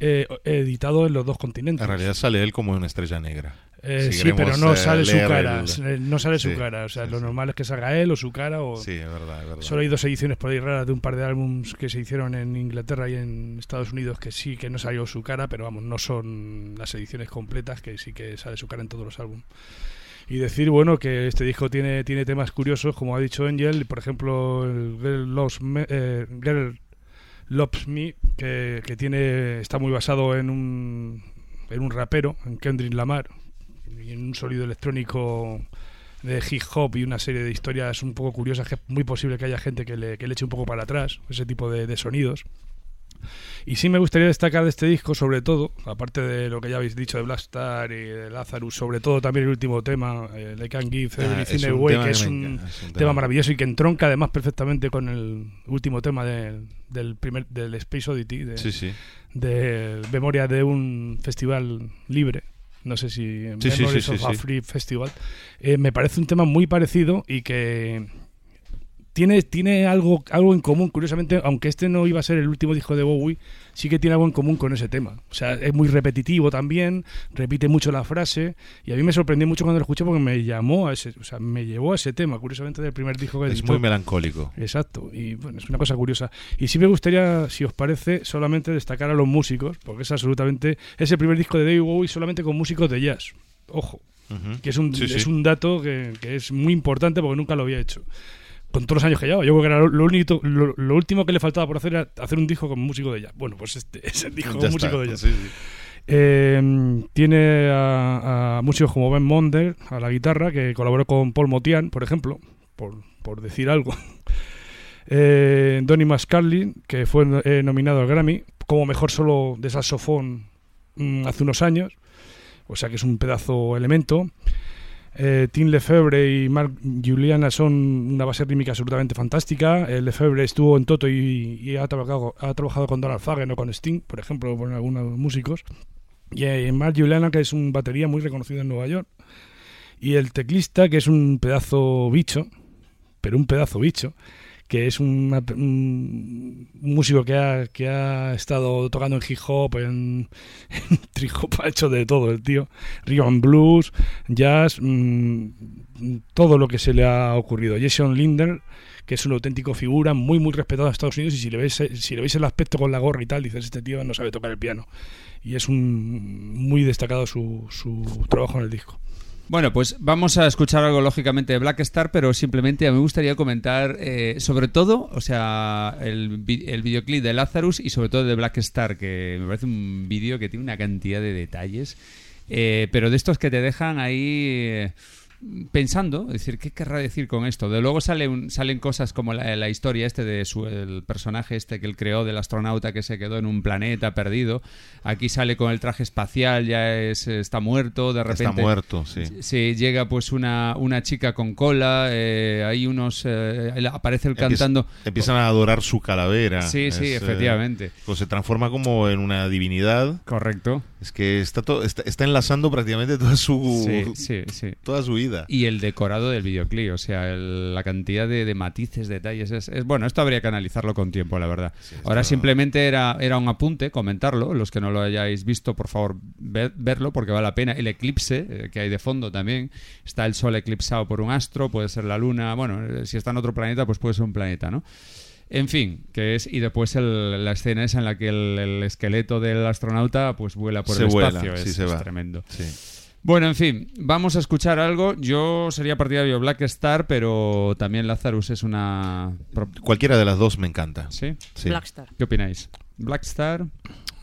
eh, editado en los dos continentes. En realidad sale él como una estrella negra. Eh, Si sí, pero no sale su cara. el- No sale su Sí, cara. O sea, sí, lo normal es que salga él o su cara. O... Sí, es verdad, es verdad. Solo hay dos ediciones por ahí raras de un par de álbums que se hicieron en Inglaterra y en Estados Unidos que sí que no salió su cara, pero vamos, no son las ediciones completas que sí que sale su cara en todos los álbumes. Y decir, bueno, que este disco tiene, tiene temas curiosos, como ha dicho Angel, por ejemplo, el Girl Loves eh, Girl Loves Me, que, que tiene, está muy basado en un, en un rapero, en Kendrick Lamar, y en un sonido electrónico de hip hop y una serie de historias un poco curiosas que es muy posible que haya gente que le, que le eche un poco para atrás, ese tipo de, de sonidos. Y sí me gustaría destacar de este disco, sobre todo, aparte de lo que ya habéis dicho de Black Star y de Lazarus, sobre todo también el último tema, eh, I Can Give Ah, Everything Away, que es un encanta, es un tema maravilloso y que entronca además perfectamente con el último tema del, del primer del Space Oddity, de, Sí, sí. de memoria de un festival libre. No sé si Sí, sí, Memories sí, of a. Free Festival. Eh, me parece un tema muy parecido y que tiene, tiene algo, algo en común, curiosamente, aunque este no iba a ser el último disco de Bowie, sí que tiene algo en común con ese tema. O sea, es muy repetitivo también, repite mucho la frase, y a mí me sorprendió mucho cuando lo escuché porque me llamó a ese, o sea, me llevó a ese tema, curiosamente del primer disco que Es editó. muy melancólico. Exacto, y bueno, es una cosa curiosa. Y sí me gustaría, si os parece, solamente destacar a los músicos, porque es absolutamente. Es el primer disco de David Bowie solamente con músicos de jazz. Ojo, que es un, Sí, sí. es un dato que, que es muy importante porque nunca lo había hecho. Con todos los años que llevaba, yo creo que era lo, único, lo, lo último que le faltaba por hacer era hacer un disco con músico de jazz. Bueno, pues este es el disco Ya con está. músico de jazz. Sí, sí. Eh, tiene a, a músicos como Ben Monder a la guitarra, que colaboró con Paul Motian, por ejemplo, por, por decir algo. Eh, Donny Mascarlin, que fue eh, nominado al Grammy como mejor solo de saxofón mm, hace unos años, o sea que es un pedazo elemento. Eh, Tim Lefebvre y Mark Juliana son una base rítmica absolutamente fantástica. El Lefebvre estuvo en Toto y, y ha, trabajado, ha trabajado con Donald Fagen o con Sting, por ejemplo, con algunos músicos. Y eh, Mark Juliana, que es un batería muy reconocido en Nueva York. Y el teclista, que es un pedazo bicho, pero un pedazo bicho, que es un músico que ha, que ha estado tocando en hip hop, en, en ha hecho de todo el tío. Rhythm blues, jazz, mm, todo lo que se le ha ocurrido. Jason Linder, que es un auténtico figura, muy, muy respetado en Estados Unidos. Y si le ves, eh, si le veis el aspecto con la gorra y tal, dices, este tío no sabe tocar el piano. Y es un muy destacado su, su trabajo en el disco. Bueno, pues vamos a escuchar algo lógicamente de Black Star, pero simplemente me gustaría comentar eh, sobre todo, o sea, el videoclip de Lazarus y sobre todo de Black Star, que me parece un vídeo que tiene una cantidad de detalles, eh, pero de estos que te dejan ahí eh, pensando, es decir, ¿qué querrá decir con esto? De luego sale un- salen cosas como la, la historia este de su, el personaje este que él creó del astronauta que se quedó en un planeta perdido. Aquí sale con el traje espacial, ya es, está muerto, de repente. Está muerto, sí. Sí, llega pues una, una chica con cola, eh, hay unos... eh, aparece él Empieza- cantando... Empiezan a adorar su calavera. Sí, sí, eh, efectivamente. pues se transforma como en una divinidad. Correcto. Es que está, to- está, está enlazando prácticamente toda su, Sí, sí, sí. toda su vida. Y el decorado del videoclip, o sea, el- la cantidad de, de matices, detalles, es, es- bueno, esto habría que analizarlo con tiempo, la verdad. Ahora simplemente era, era un apunte, comentarlo, los que no lo hayáis visto, por favor, ver- verlo porque vale la pena. El eclipse eh, que hay de fondo también, está el sol eclipsado por un astro, puede ser la luna, bueno, eh, si está en otro planeta, pues puede ser un planeta, ¿no? En fin, que es y después el- la escena esa en la que el, el esqueleto del astronauta pues vuela por Se el vuela, espacio, sí, es, se es va. tremendo. Sí. Bueno, en fin, vamos a escuchar algo. Yo sería partidario de Black Star, pero también Lazarus es una... Cualquiera de las dos me encanta. ¿Sí? Sí. Blackstar. ¿Qué opináis? Black Star.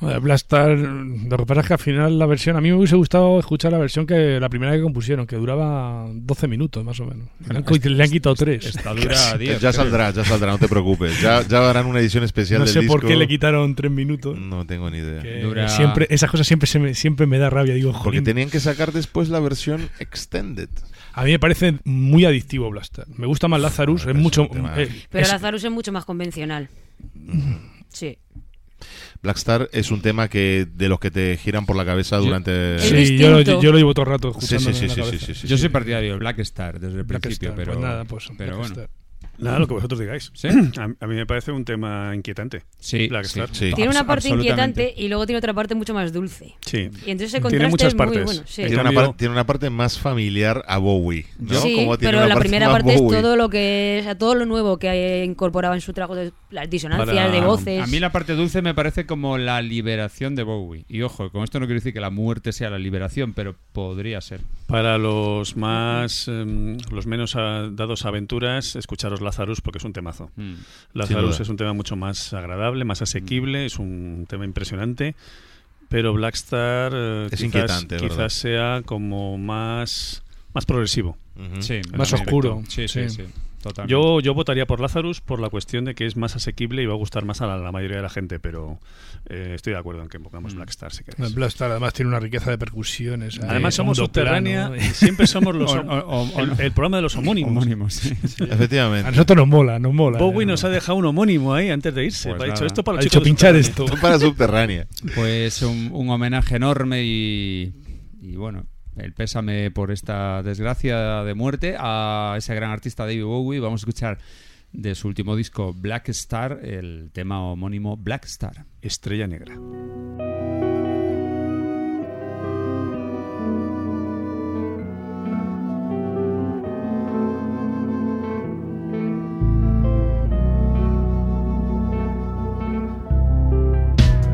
Blastar, lo que pasa es que al final la versión, a mí me hubiese gustado escuchar la versión que la primera que compusieron, que duraba 12 minutos más o menos. Le han, co- le han quitado 3. Esta dura 10. ya creo. saldrá, ya saldrá, no te preocupes. Ya, ya harán una edición especial No del sé por disco. qué le quitaron 3 minutos. No tengo ni idea. Dura- siempre, esas cosas siempre, se me, siempre me da rabia. Digo, Porque jolín, tenían que sacar después la versión extended. a mí me parece muy adictivo Blastar. Me gusta más Lazarus, es mucho. es eh, Pero es- Lazarus es mucho más convencional. Sí. Blackstar es un tema que de los que te giran por la cabeza durante. Es sí, yo, lo- distinto. yo lo llevo todo el rato Sí, escuchando. sí, sí, en la sí, sí, sí, sí, Yo sí. soy partidario de Black Star desde el Black principio, Star, pero... pues nada, pues pero Black bueno. Star. Nada, lo que vosotros digáis. ¿Sí? A, a mí me parece un tema inquietante. Sí, sí. Sí. Tiene una parte inquietante y luego tiene otra parte mucho más dulce. Sí. Y entonces ese Tiene contraste muchas es muy partes. bueno. Tiene, una par- tiene una parte más familiar a Bowie. ¿no? Como tiene pero una la parte primera parte Bowie. es todo lo que o sea, todo lo nuevo que incorporaba en su trabajo de las disonancias Para- de voces. A mí la parte dulce me parece como la liberación de Bowie. Y ojo, con esto no quiero decir que la muerte sea la liberación, pero podría ser. Para los más em, los menos ah, dados a aventuras, escucharos Lazarus porque es un temazo. Mm. Lazarus es un tema mucho más agradable, más asequible, es un tema impresionante. Pero Blackstar eh, Es quizás, quizás sea como más, más progresivo. Sí, Más oscuro. efecto. Sí, sí, sí. Sí. Totalmente. Yo, yo votaría por Lazarus por la cuestión de que es más asequible y va a gustar más a la, la mayoría de la gente, pero eh, estoy de acuerdo en que pongamos Blackstar si queréis. Blastar además tiene una riqueza de percusiones. hay Además somos subterránea plano. siempre somos los O- hom- o- o- el, el programa de los homónimos. Homónimos, sí. Efectivamente. A nosotros nos mola, nos mola. Bowie eh. nos ha dejado un homónimo ahí antes de irse. Pues ha dicho esto para Ha dicho pinchar Subterránea". esto. Para subterránea. Pues un, un homenaje enorme y, y bueno, el pésame por esta desgracia de muerte a ese gran artista David Bowie. Vamos a escuchar de su último disco Black Star el tema homónimo Black Star. Estrella Negra.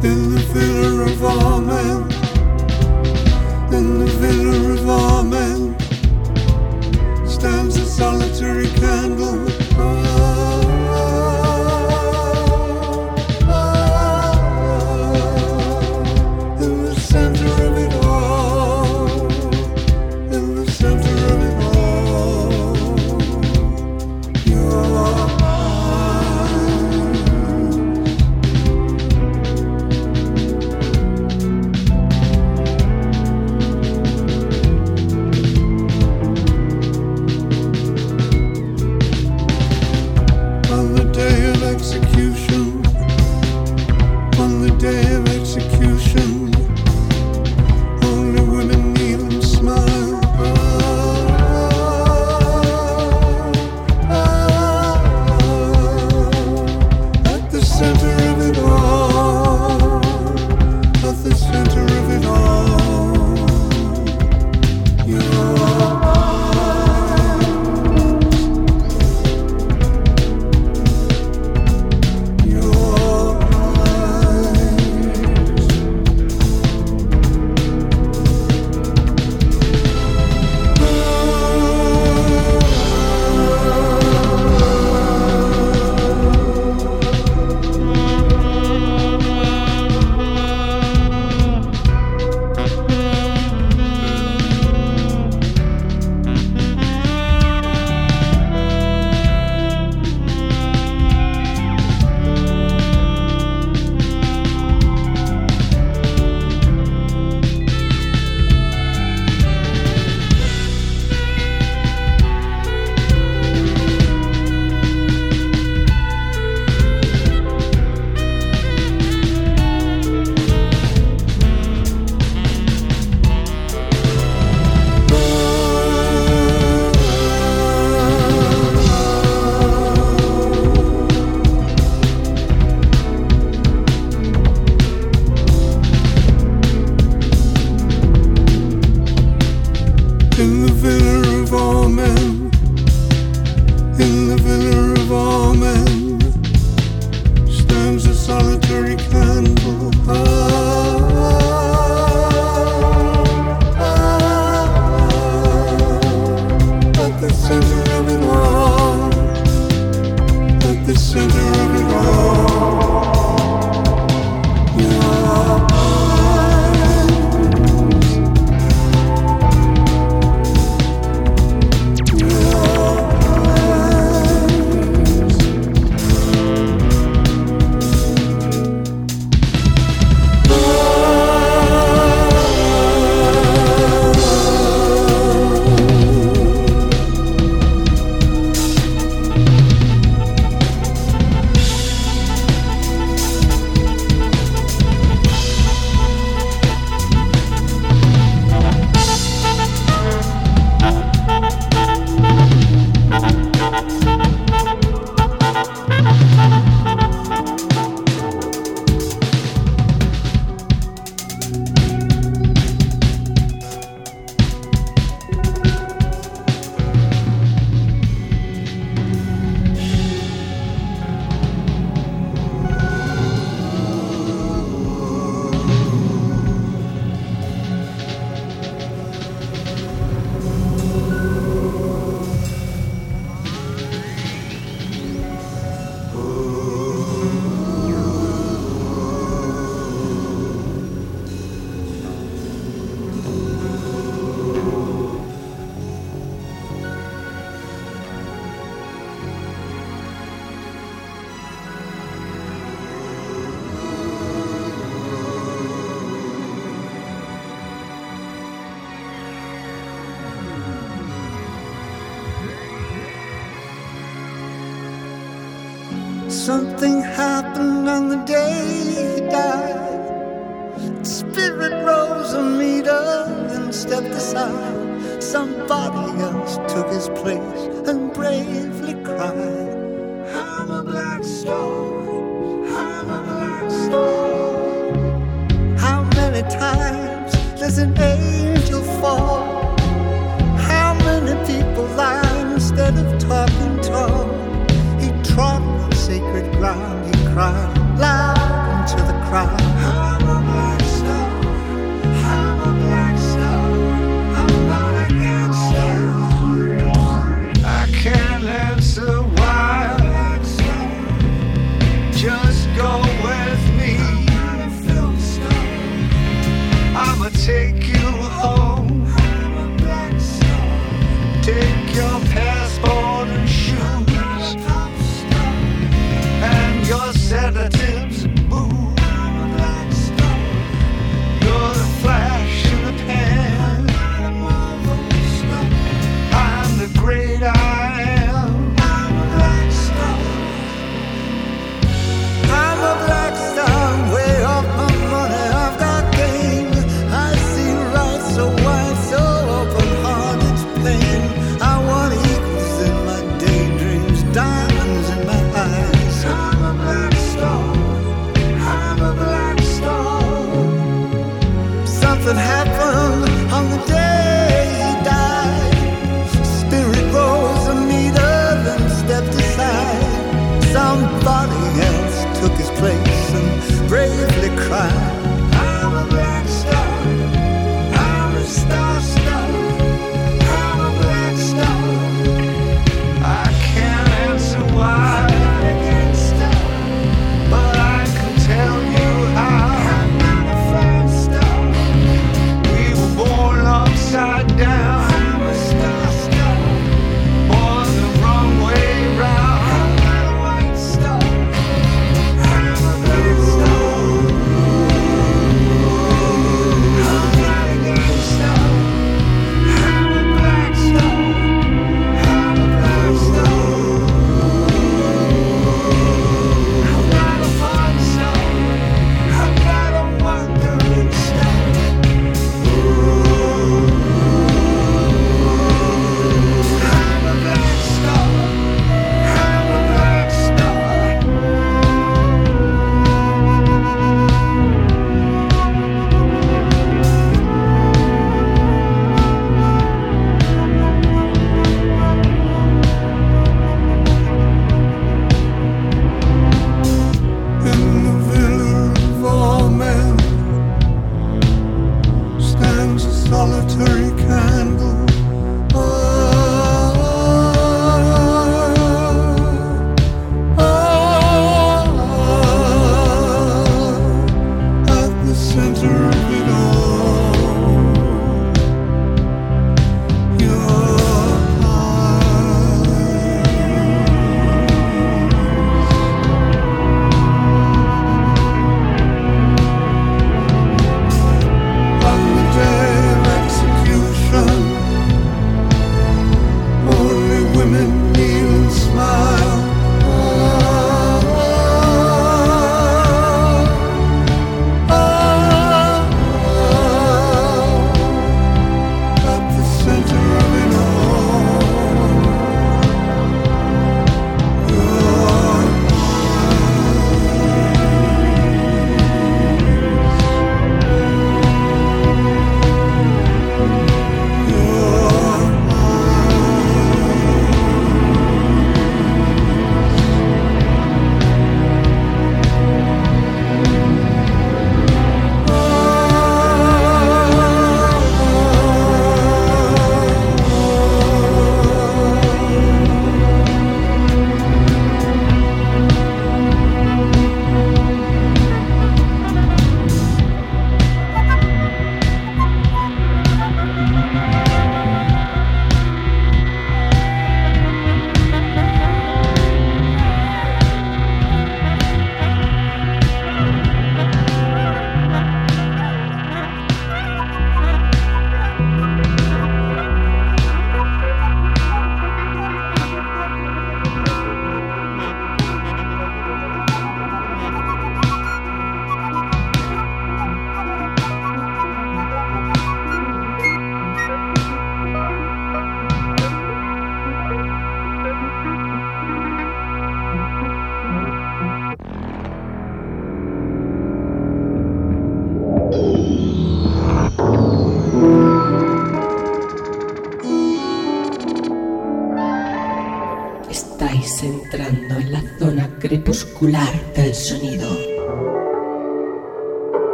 The of men, stands a solitary candle.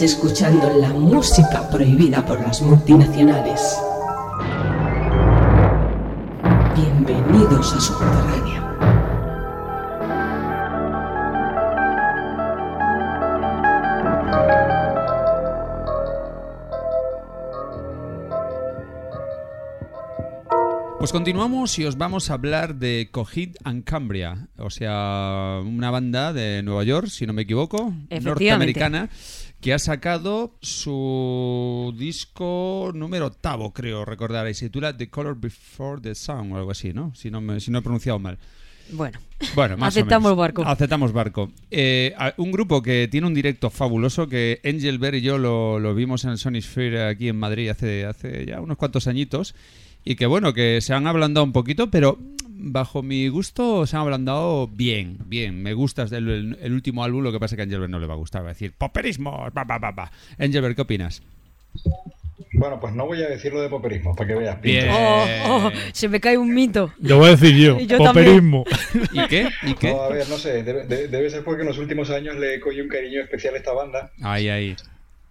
Escuchando la música prohibida por las multinacionales. Bienvenidos a Subterránea. Pues continuamos y os vamos a hablar de Coheed and Cambria, o sea, una banda de Nueva York, si no me equivoco, norteamericana, que ha sacado su disco número octavo, creo recordar, y se titula The Color Before the Sun o algo así, ¿no? Si no, me- si no he pronunciado mal. Bueno, Bueno, más Aceptamos barco. Aceptamos barco. Eh, un grupo que tiene un directo fabuloso que Angel Bear y yo lo, lo vimos en el Sony Sphere aquí en Madrid hace, hace ya unos cuantos añitos y que bueno, que se han ablandado un poquito, pero bajo mi gusto se han ablandado bien, bien. Me gusta el, el- el último álbum, lo que pasa es que a Angel Bear no le va a gustar, va a decir poperismo, pa, pa, pa, pa". Angel Bear, ¿qué opinas? Bueno, pues no voy a decirlo de poperismo, para que veas. Bien. oh, oh, se me cae un mito. Lo voy a decir yo. Yo Poperismo. ¿Y qué? ¿Y qué? No, a ver, no sé, debe, de- debe ser porque en los últimos años le cogí un cariño especial a esta banda Ahí, ahí.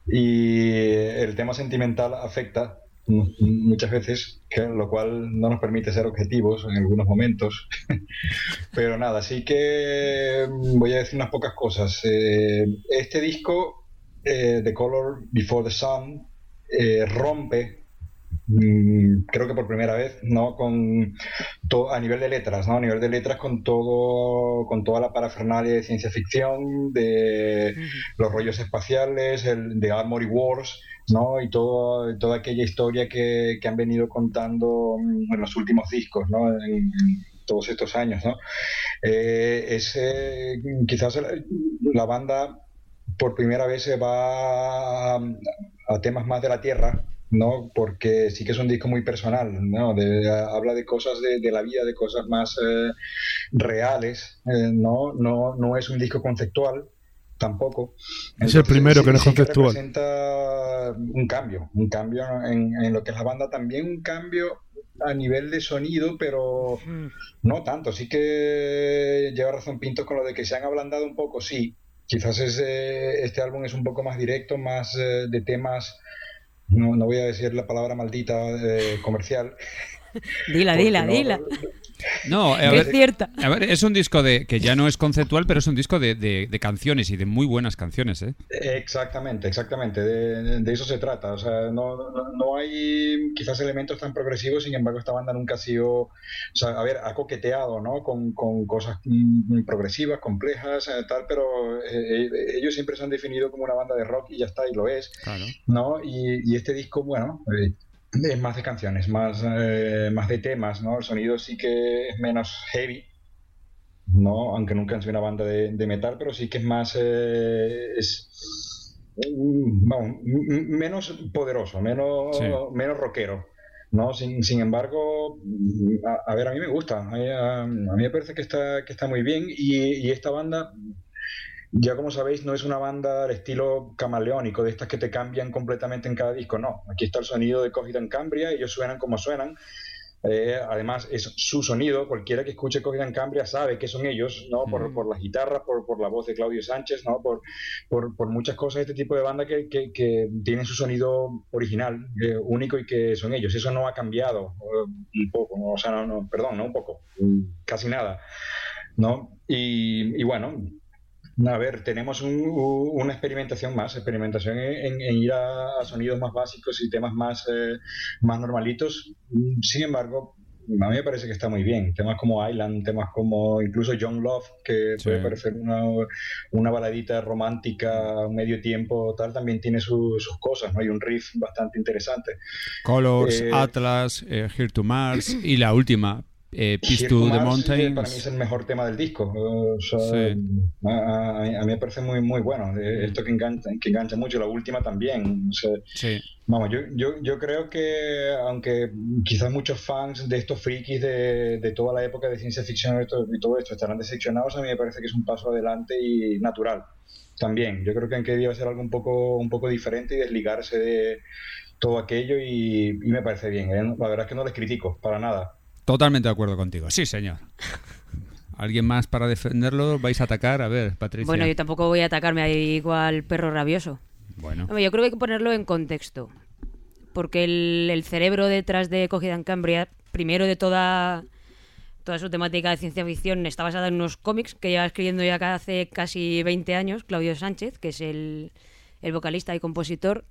y el tema sentimental afecta muchas veces, que, lo cual no nos permite ser objetivos en algunos momentos. Pero nada, así que mm, voy a decir unas pocas cosas. Eh, este disco, eh, The Color Before the Sun, eh, rompe, mm, creo que por primera vez, ¿no? Con to- a nivel de letras, ¿no? A nivel de letras con todo, con toda la parafernalia de ciencia ficción, de los rollos espaciales, el de Armory Wars, ¿no? Y todo, toda aquella historia que, que han venido contando mm, en los últimos discos, ¿no? En, todos estos años, ¿no? Eh, es eh, quizás la, banda por primera vez se va a, temas más de la tierra, ¿no? Porque sí que es un disco muy personal, ¿no? Habla de cosas de, de la vida, de cosas más eh, reales, eh, ¿no? ¿no? No es un disco conceptual tampoco. Es el primero que no es sí conceptual. representa un cambio, un cambio en, en lo que es la banda, también un cambio a nivel de sonido, pero no tanto. Sí que lleva razón Pinto con lo de que se han ablandado un poco, sí. Quizás es, eh, este álbum es un poco más directo, más eh, de temas, no, no voy a decir la palabra maldita eh, comercial. Dila, dila, no- dila. No, a ver, es cierta. a ver, es un disco de que ya no es conceptual, pero es un disco de, de- de canciones y de muy buenas canciones, ¿eh? Exactamente, exactamente, de, de eso se trata. O sea, no, no, no hay quizás elementos tan progresivos, sin embargo, esta banda nunca ha sido, o sea, a ver, ha coqueteado, ¿no? Con, con cosas progresivas, complejas, eh, tal, pero eh, eh, ellos siempre se han definido como una banda de rock y ya está, y lo es, Claro. ¿no? Y, y este disco, bueno, eh, es más de canciones, más, eh, más de temas, ¿no? El sonido sí que es menos heavy, ¿no? Aunque nunca han sido una banda de, de metal, pero sí que es más. eh, es, m- menos poderoso, menos, Sí. menos rockero. ¿no? Sin, sin embargo, a, a ver, a mí me gusta. A, mí- a- a mí me parece que está, que está muy bien. Y, y esta banda, ya como sabéis, no es una banda al estilo camaleónico, de estas que te cambian completamente en cada disco. No, aquí está el sonido de Cogida en Cambria, ellos suenan como suenan. Eh, además, es su sonido. Cualquiera que escuche Cogida en Cambria sabe que son ellos, ¿no? Por, por las guitarras, por, por la voz de Claudio Sánchez, ¿no? Por, por, por muchas cosas de este tipo de banda que, que, que tienen su sonido original, eh, único y que son ellos. Eso no ha cambiado eh, un poco, ¿no? o sea, no, no, perdón, no un poco, mm, casi nada, ¿no? Y, y bueno, a ver, tenemos un- una experimentación más, experimentación en, en- en ir a, a sonidos más básicos y temas más, eh, más normalitos. Sin embargo, a mí me parece que está muy bien. Temas como Island, temas como incluso John Love, que Sí. puede parecer una, una baladita romántica, medio tiempo, tal, también tiene su- sus cosas, ¿no? Hay un riff bastante interesante. Colors, Eh, Atlas, eh, Here to Mars y la última, eh, Peace to the Mars, Mountains. Para mí es el mejor tema del disco. O sea, Sí. a, a- a mí me parece muy, muy bueno. Eh, Esto que engancha, que engancha mucho. La última también. O sea, Sí. Vamos, yo, yo, yo creo que aunque quizás muchos fans de estos frikis de, de toda la época de ciencia ficción y todo, y todo esto estarán decepcionados, a mí me parece que es un paso adelante y natural. También, yo creo que han querido hacer algo un poco, un poco diferente y desligarse de todo aquello y, y me parece bien. ¿eh? La verdad es que no les critico, para nada. Totalmente de acuerdo contigo. Sí, señor. ¿Alguien más para defenderlo? ¿Vais a atacar? A ver, Patricia. Bueno, yo tampoco voy a atacarme ahí igual perro rabioso. Bueno. Hombre, yo creo que hay que ponerlo en contexto. Porque el, el cerebro detrás de Cogida en Cambria, primero de toda, toda su temática de ciencia ficción, está basada en unos cómics que lleva escribiendo ya hace casi 20 años, Claudio Sánchez, que es el, el vocalista y compositor.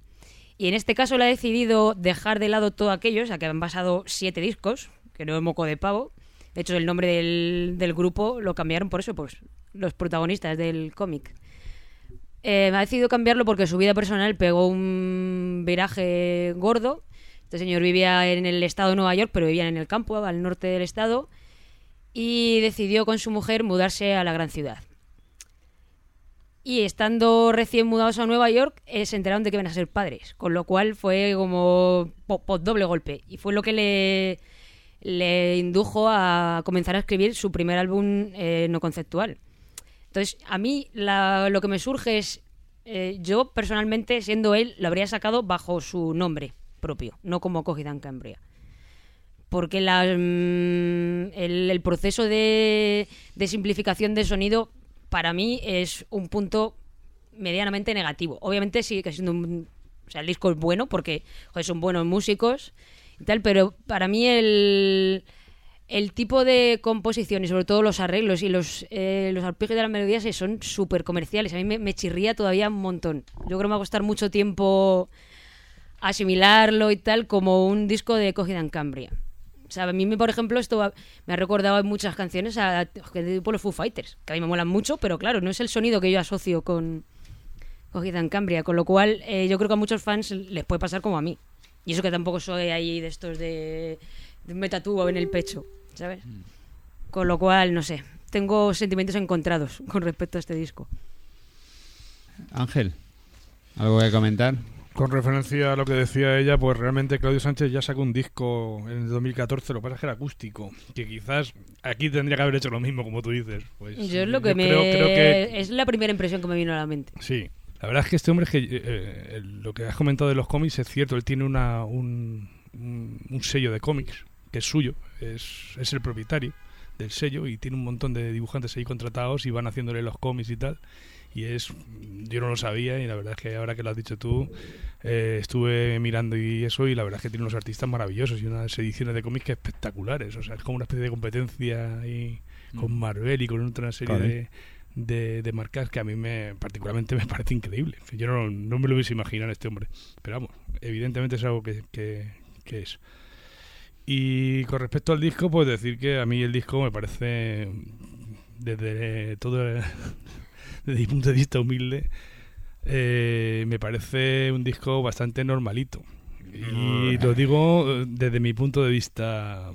Y en este caso le ha decidido dejar de lado todo aquello, o sea que han basado siete discos, que no es moco de pavo. De hecho, el nombre del, del grupo lo cambiaron por eso, pues los protagonistas del cómic. Eh, ha decidido cambiarlo porque su vida personal pegó un viraje gordo. Este señor vivía en el estado de Nueva York, pero vivía en el campo, al norte del estado, y decidió con su mujer mudarse a la gran ciudad. Y estando recién mudados a Nueva York, eh, se enteraron de que iban a ser padres, con lo cual fue como doble golpe. Y fue lo que le, le indujo a comenzar a escribir su primer álbum eh, no conceptual. Entonces, a mí lo que me surge es, eh, yo personalmente, siendo él, lo habría sacado bajo su nombre propio, no como Cogida en Cambria. Porque la, mm, el, proceso de, simplificación de sonido, para mí, es un punto medianamente negativo. Obviamente sigue siendo un... O sea, el disco es bueno porque son buenos músicos tal, pero para mí el, tipo de composición y sobre todo los arreglos y los, eh, los arpegios de las melodías son súper comerciales. A mí me, chirría todavía un montón. Yo creo que me va a costar mucho tiempo asimilarlo y tal como un disco de Cogida en Cambria. O sea, a mí, por ejemplo, esto me ha recordado en muchas canciones a, tipo los Foo Fighters, que a mí me molan mucho, pero claro, no es el sonido que yo asocio con Cogida en Cambria, con lo cual eh, yo creo que a muchos fans les puede pasar como a mí. Y eso que tampoco soy ahí de estos de, de un metatúo en el pecho, ¿sabes? Con lo cual, no sé, tengo sentimientos encontrados con respecto a este disco. Ángel, ¿algo que comentar? Con referencia a lo que decía ella, pues realmente Claudio Sánchez ya sacó un disco en el 2014, lo que pasa es que era acústico, que quizás aquí tendría que haber hecho lo mismo, como tú dices. Pues, yo es lo que me... creo, creo que Es la primera impresión que me vino a la mente. Sí, la verdad es que este hombre, es que, eh, el- lo que has comentado de los cómics es cierto, él tiene una, un, un- un sello de cómics que es suyo, es, es el propietario del sello y tiene un montón de dibujantes ahí contratados y van haciéndole los cómics y tal. Y es, yo no lo sabía y la verdad es que ahora que lo has dicho tú, eh, estuve mirando y eso y la verdad es que tiene unos artistas maravillosos y unas ediciones de cómics que espectaculares. O sea, es como una especie de competencia ahí con Marvel y con otra serie de, de, de marcas que a mí me particularmente me parece increíble. Yo no, no me lo hubiese imaginado este hombre. Pero vamos, evidentemente es algo que, que, que es. Y con respecto al disco, pues decir que a mí el disco me parece, desde todo, desde mi punto de vista humilde, eh, me parece un disco bastante normalito. Y lo digo eh, desde mi punto de vista,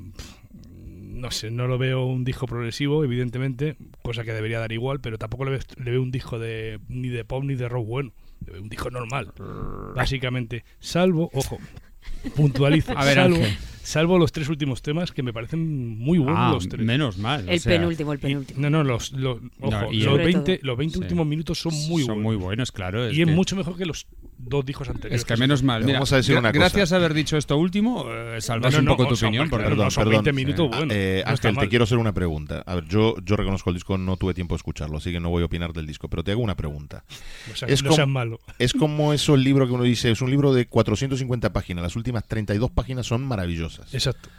no sé, no lo veo un disco progresivo, evidentemente, cosa que debería dar igual, pero tampoco le veo, le veo un disco de ni de pop ni de rock bueno. Le veo un disco normal, básicamente. Salvo, ojo, puntualizo, A ver, salvo, Ángel. Salvo los tres últimos temas que me parecen muy buenos Ah, los tres. menos mal. o El sea, penúltimo, el Y- penúltimo. no, no, los, los, ojo, No, y los, Sobre 20, todo. los 20 Sí. últimos minutos son muy son buenos. muy buenos, claro. y es que- mucho mejor que los dos discos anteriores. Es que menos mal. Mira, Vamos a decir una cosa. Gracias a haber dicho esto último, eh, salvas No, no, un poco o tu opinión. porque- no, son 20 minutos Ah, buenos. eh, Ángel, te quiero hacer una pregunta. A ver, yo, yo reconozco el disco, no tuve tiempo de escucharlo, así que no voy a opinar del disco, pero te hago una pregunta. Es como- seas malo. Es como eso el libro que uno dice, es un libro de 450 páginas, las últimas 32 páginas son maravillosas. Exacto.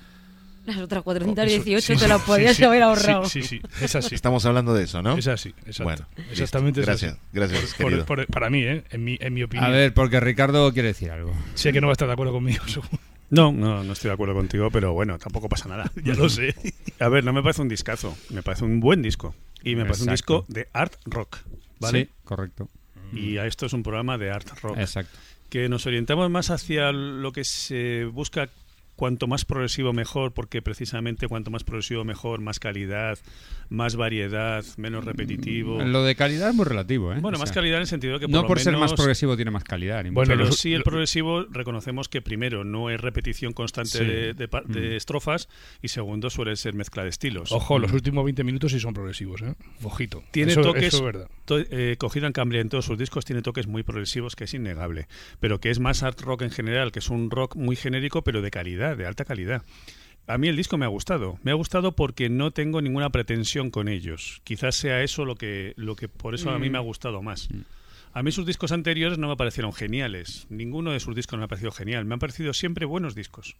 Las otras 418 Eso- sí, te las podías sí, haber ahorrado. Sí, sí, es así. Estamos hablando de eso, ¿no? Es así, exacto. Bueno, Exactamente listo. Gracias, gracias, Por- querido. por- para mí, ¿eh? en, mi, en mi opinión. A ver, porque Ricardo quiere decir algo. Sé que no va a estar de acuerdo conmigo, seguro. No, no, no estoy de acuerdo contigo, pero bueno, tampoco pasa nada. ya lo sé. A ver, no me parece un discazo, me parece un buen disco. Y me parece un disco de art rock, ¿vale? Sí, correcto. Y a esto es un programa de art rock. Exacto. Que nos orientamos más hacia lo que se busca cuanto más progresivo mejor, porque precisamente cuanto más progresivo mejor, más calidad, más variedad, menos repetitivo. Lo de calidad es muy relativo, ¿eh? Bueno, O más sea, calidad en el sentido de que por No lo por ser más menos- progresivo tiene más calidad. Bueno, Pero menos. sí, el progresivo reconocemos que primero no es repetición constante Sí. de, de de Mm. estrofas y segundo suele ser mezcla de estilos. Ojo, los últimos 20 minutos sí son progresivos, ¿eh? Ojito. Tiene Eso- toques, eso es verdad. to- eh, Cogida en Cambria en todos sus discos tiene toques muy progresivos que es innegable, pero que es más art rock en general, que es un rock muy genérico pero de calidad, de alta calidad. a mí el disco me ha gustado. Me ha gustado porque no tengo ninguna pretensión con ellos. Quizás sea eso lo que, lo que por eso a mí me ha gustado más. A mí sus discos anteriores no me parecieron geniales. Ninguno de sus discos me ha parecido genial. Me han parecido siempre buenos discos.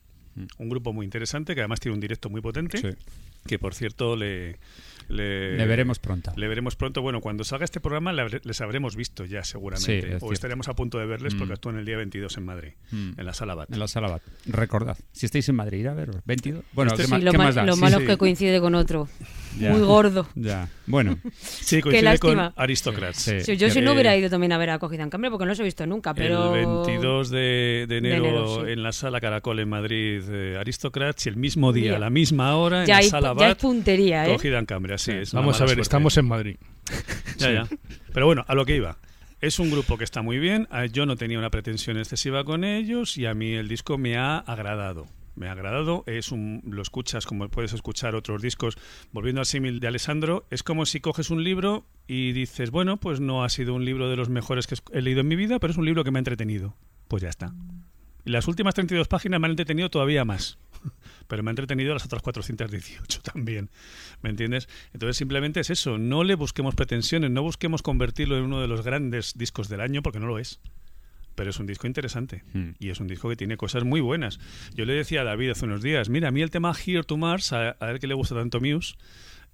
Un grupo muy interesante que además tiene un directo muy potente. Sí. Que por cierto le, le, Le veremos pronto. Le veremos pronto. Bueno, cuando salga este programa les habremos visto ya seguramente. Sí, es o cierto. estaremos a punto de verles Mm. porque actúan el día 22 en Madrid, Mm. en la sala BAT. En la sala BAT. Recordad, si estáis en Madrid, ir a ver 22. Bueno, Este- ¿qué, Sí, ma- lo, qué ma- más da? lo Sí, malo sí. es que coincide con otro. Ya. Muy gordo. Ya. Bueno, Sí, coincide con lástima. Aristocrats. Sí. Sí, yo si no Eh, hubiera ido también a ver a Cogida en Cambio porque no los he visto nunca, pero... El 22 de, de enero, enero, sí. en la sala Caracol en Madrid, eh, Aristocrats, y el mismo día, a la misma hora, en Ya la hay, sala ya hay BAT, puntería, ¿eh? cogida en Cambria. Sí, es Vamos a ver, suerte. estamos en Madrid. Ya, ya. Pero bueno, a lo que iba. Es un grupo que está muy bien. ah, Yo no tenía una pretensión excesiva con ellos y a mí el disco me ha agradado. Me ha agradado. Es un, lo escuchas como puedes escuchar otros discos. Volviendo al símil de Alessandro, es como si coges un libro y dices, bueno, pues no ha sido un libro de los mejores que he leído en mi vida, pero es un libro que me ha entretenido. Pues ya está. Las últimas 32 páginas me han entretenido todavía más. Pero me ha entretenido las otras 418 también. ¿Me entiendes? Entonces simplemente es eso. No le busquemos pretensiones, no busquemos convertirlo en uno de los grandes discos del año, porque no lo es. Pero es un disco interesante. Hmm. Y es un disco que tiene cosas muy buenas. Yo le decía a David hace unos días, mira, a mí el tema Here to Mars, a, a él que le gusta tanto Muse,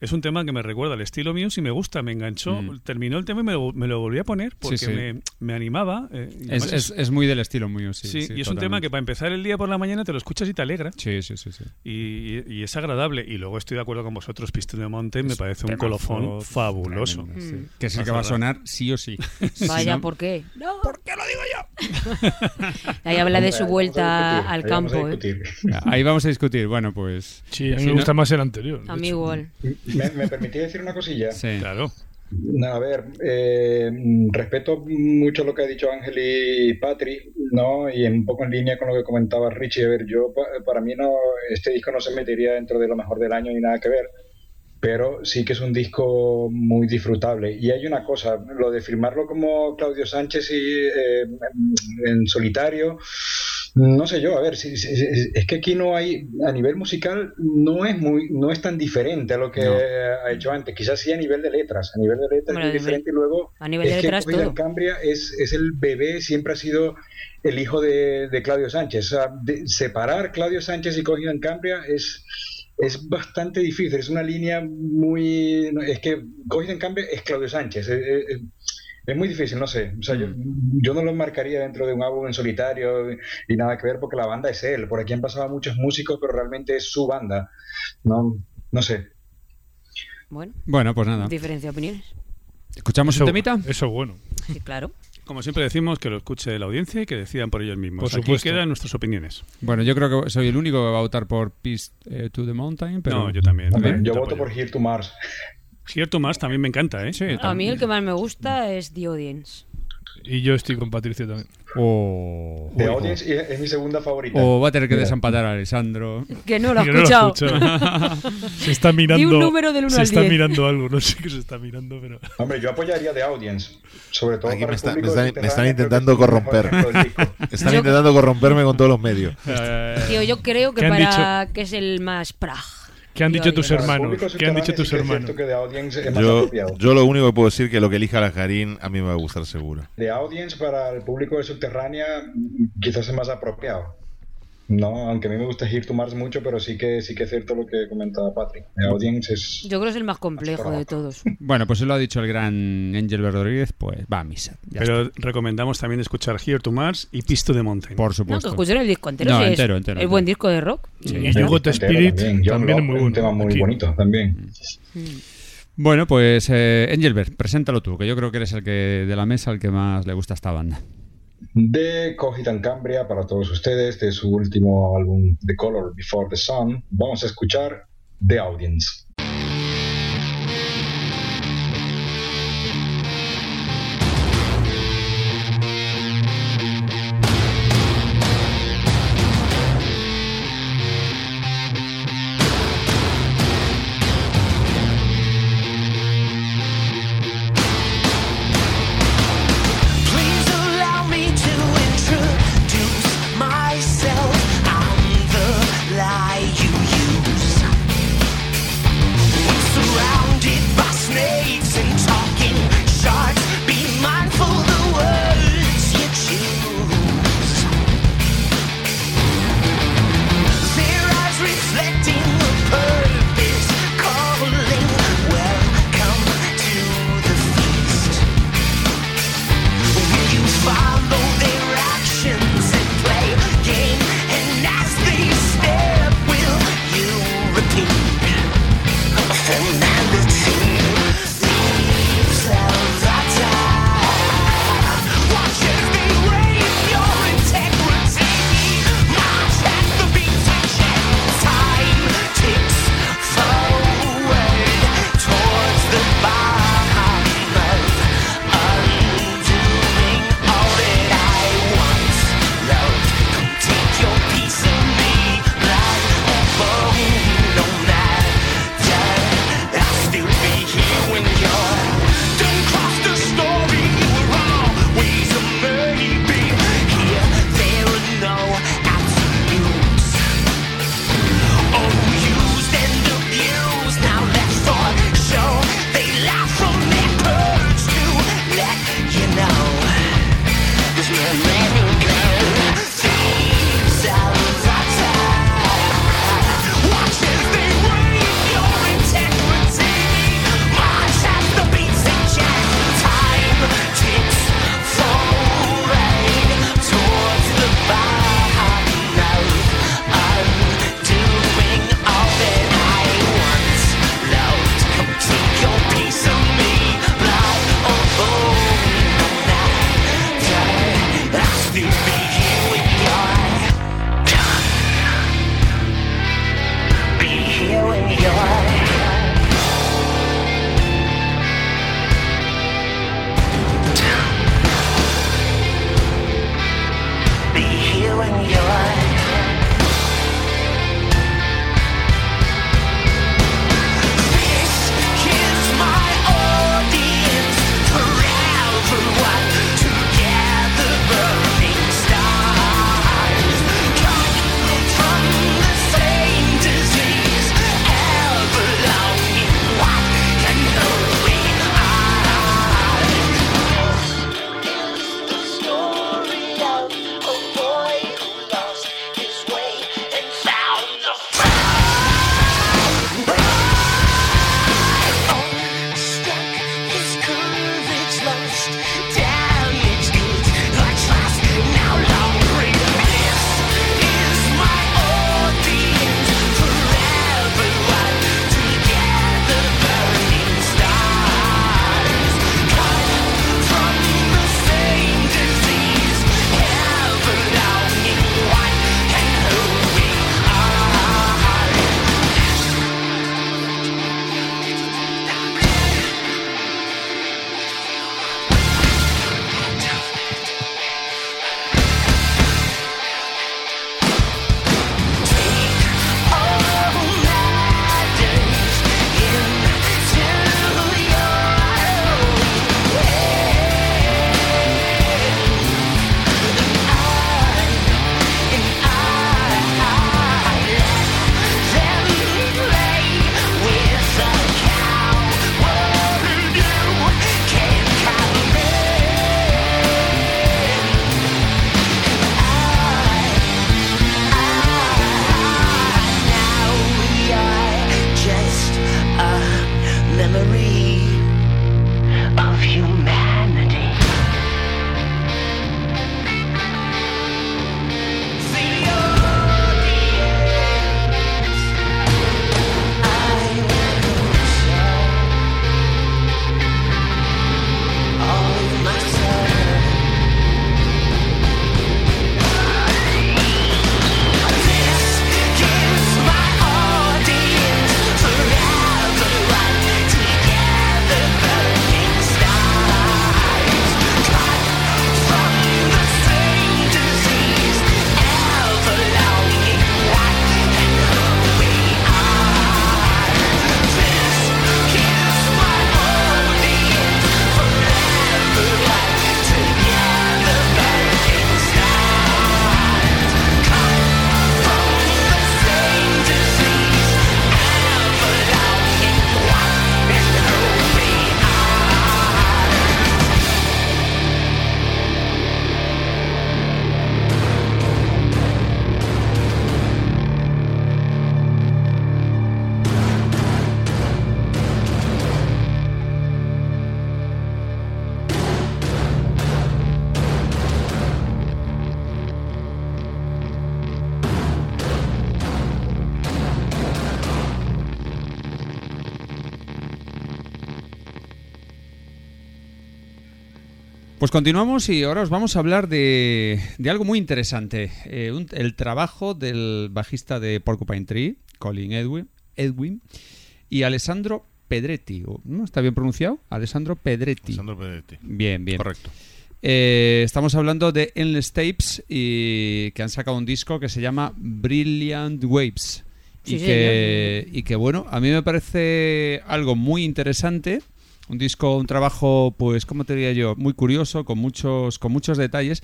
es un tema que me recuerda al estilo Muse y me gusta, me enganchó. Mm. Terminó el tema y me lo, me lo volví a poner porque Sí, sí. Me, me animaba. eh, es, además es, es muy del estilo mío, sí. Sí, sí, y es un tema que para empezar el día por la mañana te lo escuchas y te alegra. Sí, sí, sí. sí. Y, y es agradable. Y luego estoy de acuerdo con vosotros, Piston de Mountain me parece un colofón fabuloso. Tremendo, sí. Mm. Que es el que va a sonar sí o sí. Vaya, Si ¿por qué? No. ¿Por qué lo digo yo? Ahí habla de su vuelta discutir, al ahí vamos a campo, ¿eh? discutir. Ahí vamos a discutir. Bueno, pues. Sí, a mí Si me gusta más el anterior. A mí igual. ¿Me, me permitís decir una cosilla? Sí. Claro. A ver, eh, respeto mucho lo que ha dicho Ángel y Patri, ¿no? Y un poco en línea con lo que comentaba Richie. A ver, yo, pa- para mí, no este disco no se metería dentro de lo mejor del año ni nada que ver, pero sí que es un disco muy disfrutable. Y hay una cosa, lo de firmarlo como Claudio Sánchez y eh, en solitario. No sé yo, a ver, si, si- si- es que aquí no hay, a nivel musical, no es muy, no es tan diferente a lo que No. ha hecho antes. Quizás sí a nivel de letras, a nivel de letras es muy a nivel- diferente y luego a nivel de es letras que todo. en Cambria es, es el bebé, siempre ha sido el hijo de, de Claudio Sánchez. O sea, de- separar Claudio Sánchez y Cogida en Cambria es, es bastante difícil, es una línea muy... no, Es que Cogida en Cambria es Claudio Sánchez. es- es- es- muy difícil, no sé. O sea, yo, yo no lo marcaría dentro de un álbum en solitario y nada que ver porque la banda es él. Por aquí han pasado muchos músicos, pero realmente es su banda. No, no sé. Bueno, Bueno, pues nada. diferencia de opiniones. ¿Escuchamos Eso, un temita? eso es bueno. Sí, claro. Como siempre decimos, que lo escuche la audiencia y que decidan por ellos mismos. Por Aquí supuesto. quedan nuestras opiniones. Bueno, yo creo que soy el único que va a votar por Peace eh, to the Mountain, pero... No, yo también. Yo voto por Here to Mars. Here to Mars también me encanta, ¿eh? Sí, A mí el que más me gusta es The Audience. Y yo estoy con Patricia también. O... The Audience y- es mi segunda favorita. O va a tener que Mira. desempatar a Alessandro. Que no lo no he escuchado. se está mirando. Un número del uno se al está 10. mirando algo, no sé qué se está mirando, pero. Hombre, yo apoyaría The Audience. Sobre todo Aquí para me el está- público me de están- me intentando corromper. Están Yo- intentando corromperme con todos los medios. Tío, yo creo que ¿Qué han para que es el más prag. ¿Qué han The dicho tus hermanos? ¿Qué han dicho tus hermanos? cierto que The Audience es más Yo, yo lo único que puedo decir que lo que elija la Karin a mí me va a gustar seguro. The Audience para el público de Subterránea quizás es más apropiado. No, aunque a mí me gusta Here to Mars mucho, pero sí que sí que es cierto lo que comentaba Patrick. The Audience es... Yo creo que es el más complejo de todos. Bueno, pues se lo ha dicho el gran Angel Rodríguez, pues va a misa. Pero recomendamos también escuchar Here to Mars y Pisto de Mountain. Por No, que supuesto. escuchen el disco entero. No, si es entero, entero, el entero. buen disco de rock. Sí. Y Entero Spirit también. John también es muy un tema muy Aquí. bonito también. Bueno, pues eh, Engelbert, preséntalo tú, que yo creo que eres el que de la mesa el que más le gusta esta banda. De Cogitan Cambria para todos ustedes, de su último álbum The Color Before the Sun, vamos a escuchar The Audience. Pues continuamos y ahora os vamos a hablar de, de algo muy interesante. Eh, un- el trabajo del bajista de Porcupine Tree, Colin Edwin, Edwin y Alessandro Pedretti. ¿o- ¿no? ¿Está bien pronunciado? Alessandro Pedretti. Alessandro Pedretti. Bien, bien. Correcto. Eh, estamos hablando de Endless Tapes y que han sacado un disco que se llama Brilliant Waves. Sí, y, que, y que bueno, a mí me parece algo muy interesante. Un disco, un trabajo, pues, ¿cómo te diría yo? Muy curioso, con muchos, con muchos detalles.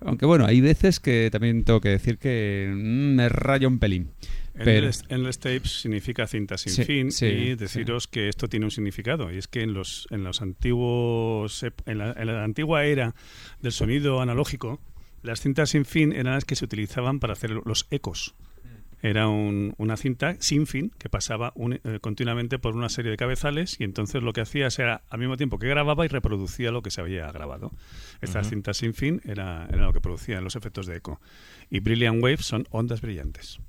Aunque bueno, hay veces que también tengo que decir que mm, me raya un pelín. Pero, Endless, tapes significa cinta sin Sí, fin sí, y deciros que esto tiene un significado y es que en los en los antiguos ep- en la, en la antigua era del sonido analógico las cintas sin fin eran las que se utilizaban para hacer los ecos era un- una cinta sin fin que pasaba un- eh, continuamente por una serie de cabezales y entonces lo que hacías era al mismo tiempo que grababa y reproducía lo que se había grabado. Estas Ujú. cintas sin fin era, era lo que producían los efectos de eco. Y Brilliant Waves son ondas brillantes.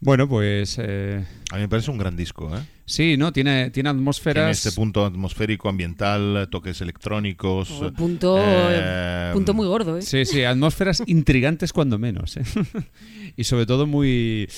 Bueno, pues eh, A mí me parece un gran disco, ¿eh? sí, ¿no? Tiene, tiene atmósferas. Tiene este punto atmosférico, ambiental, toques electrónicos. Oh, punto, eh, punto muy gordo, ¿eh? Sí, sí, atmósferas intrigantes cuando menos. ¿eh? y sobre todo muy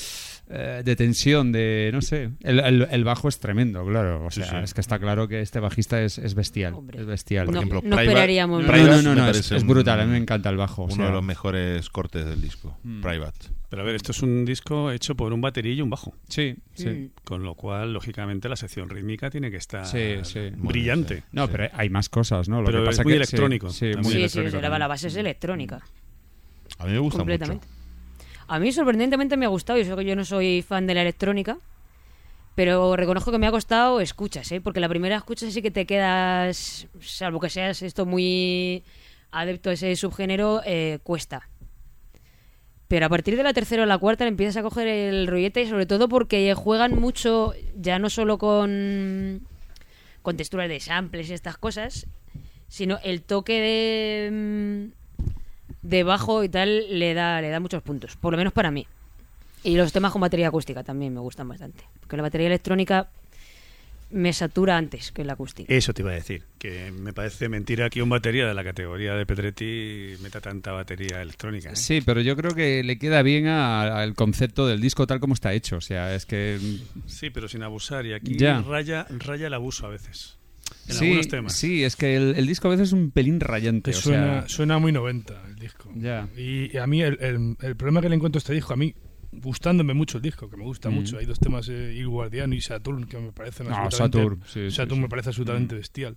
eh, de tensión, de no sé. El, el- el bajo es tremendo, claro. O Sí, sea, sí. es que está claro que este bajista es, es bestial. Hombre. Es bestial. Por No- ejemplo, no Private- esperaríamos No, Private no, no, no, es, es un- brutal. A mí me encanta el bajo. o Uno sea, de los mejores cortes del disco, Mm. Private. Pero a ver, esto es un disco hecho por un batería y un bajo. Sí, sí. Mm. Con lo cual, lógicamente, la sección rítmica tiene que estar Sí, sí. brillante. Bueno, No, pero hay más cosas, ¿no? Lo Pero que es pasa muy que- electrónico Sí, sí, muy Sí, sí, electrónico la, la base es electrónica. A mí me gusta completamente. mucho. A mí sorprendentemente me ha gustado, y eso que yo no soy fan de la electrónica, pero reconozco que me ha costado escuchas, ¿eh? porque la primera escucha sí que te quedas, salvo que seas esto muy adepto a ese subgénero, eh, cuesta. Pero a partir de la tercera o la cuarta le empiezas a coger el rollete, y sobre todo porque juegan mucho, ya no solo con, con texturas de samples y estas cosas, sino el toque de, mm, de bajo y tal le da, le da muchos puntos, por lo menos para mí. Y los temas con batería acústica también me gustan bastante. Porque la batería electrónica me satura antes que la acústica. Eso te iba a decir, que me parece mentira que un batería de la categoría de Pedretti meta tanta batería electrónica. ¿eh? Sí, pero yo creo que le queda bien al concepto del disco tal como está hecho. O sea, es que. Sí, pero sin abusar. Y aquí Ya. raya, raya el abuso a veces. En sí, algunos temas. sí, es que el, el disco a veces es un pelín rayante. O suena, sea, suena muy 90 el disco. Ya. Y, y a mí el, el- el problema que le encuentro a este disco, a mí gustándome mucho el disco, que me gusta Mm. mucho. Hay dos temas, eh, Il Guardiano y Saturn, que me parecen No, absolutamente... Saturn, sí, Saturn sí. me parece absolutamente bestial.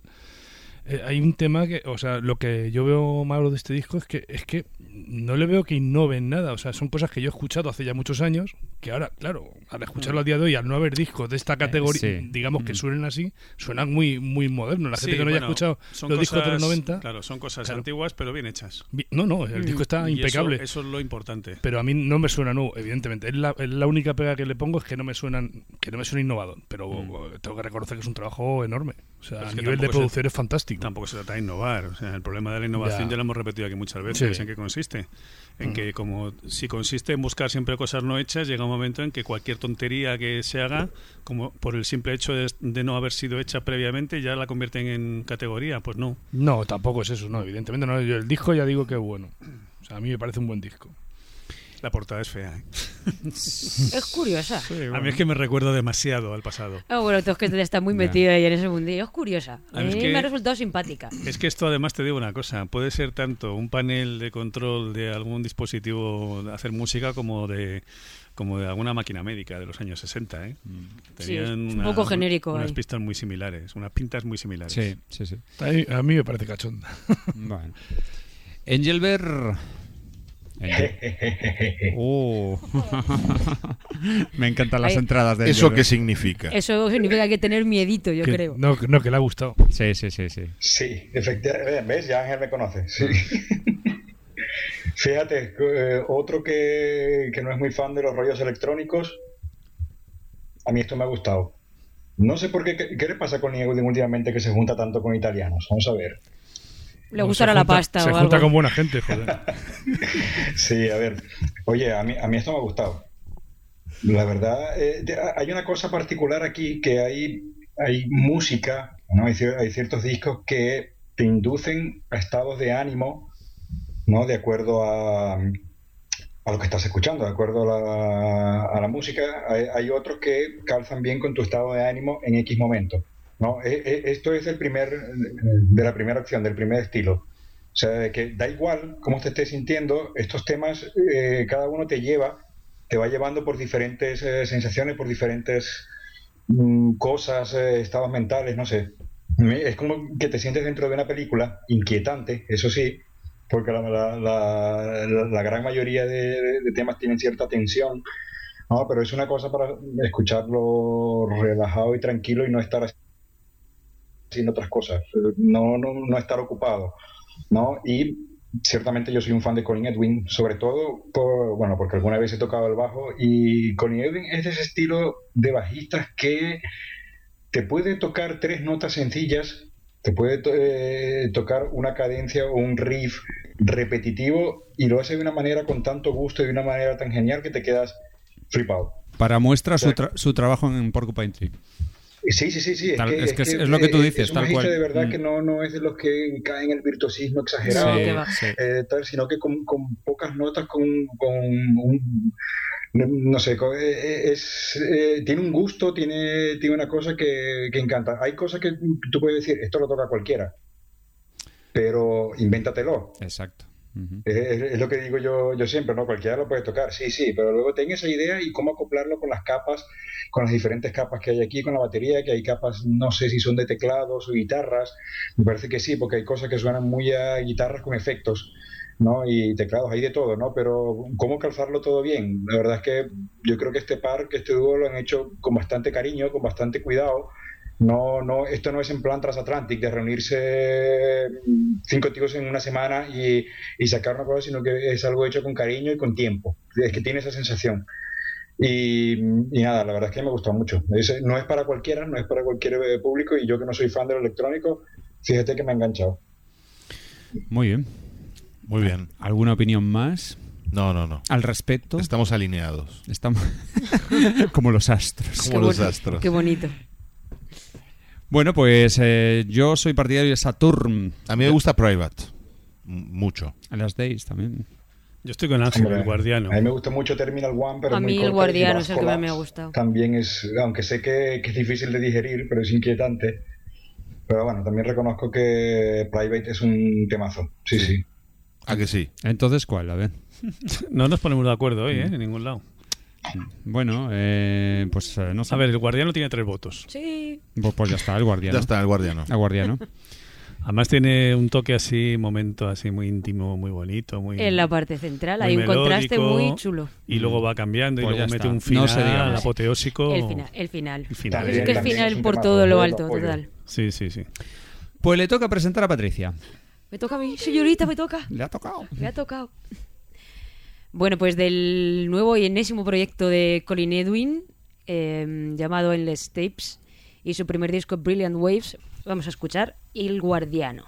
Eh, hay un tema que, o sea, lo que yo veo malo de este disco es que es que no le veo que innoven nada. O sea, son cosas que yo he escuchado hace ya muchos años, que ahora, claro, al escucharlo a día de hoy, al no haber discos de esta categoría, sí. digamos que Mm. suenen así, suenan muy muy modernos. La gente Sí, que no haya escuchado los discos de los cosas- 90, Claro, son cosas Claro. antiguas, pero bien hechas. no, no, el Mm. disco está Y eso- impecable. Eso, es lo importante. Pero a mí no me suena nuevo, evidentemente. Es la, es la única pega que le pongo es que no me suenan, que no me suena innovador. Pero Mm. tengo que reconocer que es un trabajo enorme. O sea, a nivel de se- producción es fantástico. Tampoco se trata de innovar. O sea, el problema de la innovación Ya. ya, lo hemos repetido aquí muchas veces. Sí. ¿En qué consiste? En Mm. que como si consiste en buscar siempre cosas no hechas, llega un momento en que cualquier tontería que se haga, como por el simple hecho de, de no haber sido hecha previamente, ya la convierten en categoría. Pues no. No, tampoco es eso, no, evidentemente no. Yo el disco ya digo que es bueno. O sea, a mí me parece un buen disco. La portada es fea. ¿eh? Es curiosa. A mí es que me recuerda demasiado al pasado. Ah, bueno, tú es que te estás muy metido ahí en ese mundillo. Es curiosa. A A mí mí es que- me ha resultado simpática. Es que esto además te digo una cosa, puede ser tanto un panel de control de algún dispositivo de hacer música como de como de alguna máquina médica de los años 60, ¿eh? Sí, es un poco genérico Unas ahí. pistas muy similares, unas pintas muy similares. Sí, sí, sí. A mí, a mí me parece cachonda. Bueno. Engelbert. Uh. Me encantan las Ay. entradas de ¿Eso qué significa? Eso significa que hay que tener miedito, yo Que- creo. No, que- no, que le ha gustado. Sí, sí, sí, sí. Sí, efectivamente. ¿Ves? Ya Ángel me conoce. Sí. Fíjate, eh, otro que, que no es muy fan de los rollos electrónicos, a mí esto me ha gustado. No sé por qué, qué, qué le pasa con Niego últimamente que se junta tanto con italianos. Vamos a ver. Le gustará la pasta Se o junta algo. con buena gente, joder. Sí, a ver. Oye, a mí, a mí esto me ha gustado. La verdad, eh, hay una cosa particular aquí que hay, hay música, ¿no? hay ciertos discos que te inducen a estados de ánimo, ¿no? De acuerdo a, a lo que estás escuchando, de acuerdo a la, a la música. Hay, hay otros que calzan bien con tu estado de ánimo en X momento. ¿No? E- e- Esto es el primer, de la primera opción, del primer estilo. O sea, de que da igual cómo te estés sintiendo, estos temas, eh, cada uno te lleva, te va llevando por diferentes eh, sensaciones, por diferentes mm, cosas, eh, estados mentales, no sé. Es como que te sientes dentro de una película inquietante, eso sí, porque la, la- la- la- gran mayoría de, de- temas tienen cierta tensión, ¿no? pero es una cosa para escucharlo relajado y tranquilo y no estar haciendo otras cosas, no, no, no estar ocupado. ¿no? Y ciertamente yo soy un fan de Colin Edwin, sobre todo por, bueno, porque alguna vez he tocado el bajo y Colin Edwin es de ese estilo de bajistas que te puede tocar tres notas sencillas, te puede to- eh, tocar una cadencia o un riff repetitivo y lo hace de una manera con tanto gusto y de una manera tan genial que te quedas flipado. Para muestra su, O sea, tra- su trabajo en Porcupine Tree. Sí, sí, sí, sí. Es, que, es que es- es lo que tú dices, es un tal cual. de verdad Mm. que no, no es de los que caen en el virtuosismo exagerado, Sí, eh, tal, sino que con, con pocas notas, con, con un, no sé, eh, eh, es, eh, tiene un gusto, tiene, tiene una cosa que, que encanta. Hay cosas que tú puedes decir, esto lo toca cualquiera, pero invéntatelo. Exacto. Es lo que digo yo, yo siempre, ¿no? Cualquiera lo puede tocar, sí, sí, pero luego ten esa idea y cómo acoplarlo con las capas, con las diferentes capas que hay aquí, con la batería, que hay capas, no sé si son de teclados o guitarras, me parece que sí, porque hay cosas que suenan muy a guitarras con efectos, ¿no? Y teclados, hay de todo, ¿no? Pero cómo calzarlo todo bien, la verdad es que yo creo que este par, que este dúo lo han hecho con bastante cariño, con bastante cuidado, no, no, esto no es en plan transatlantic de reunirse mm, cinco tíos en una semana y, y sacar una cosa, sino que es algo hecho con cariño y con tiempo. Es que tiene esa sensación. Y, y nada, la verdad es que me gustó mucho. Es- no es para cualquiera, no es para cualquier eh, público y yo que no soy fan del electrónico, fíjate que me ha enganchado. Muy bien. Muy bien. ¿Alguna opinión más No, no, no. al respecto? Estamos alineados. Estamos como los astros. Como Qué los astros. Qué bonito. Bueno, pues eh, yo soy partidario de Saturn. A mí me gusta Private. Mucho. A las Days también. Yo estoy con Ángel, Hombre, el guardiano. A mí me gusta mucho Terminal One, pero A muy mí el guardiano es el que más me ha gustado. También es, aunque sé que, que es difícil de digerir, pero es inquietante. Pero bueno, también reconozco que Private es un temazo. Sí, sí. ¿A que sí? Entonces, ¿cuál? A ver. No nos ponemos de acuerdo hoy, ¿eh? En ningún lado. Bueno, eh, pues eh, no sé. A ver, el guardiano tiene tres votos. Sí. Pues, pues ya está, el guardiano. Ya está, el guardiano. El guardiano. Además tiene un toque así, momento así muy íntimo, muy bonito, muy... En la parte central hay un contraste muy chulo. Y luego va cambiando y Pues luego ya mete está. un final No se diga más. apoteósico. El final. El final. El final. Es que el También final por todo lo alto, apoyo. total. Sí, sí, sí. Pues le toca presentar a Patricia. Me toca a mí, señorita, me toca. Le ha tocado. Me ha tocado. Bueno, pues del nuevo y enésimo proyecto de Colin Edwin, eh, llamado Endless Tapes, y su primer disco Brilliant Waves, vamos a escuchar El Guardiano.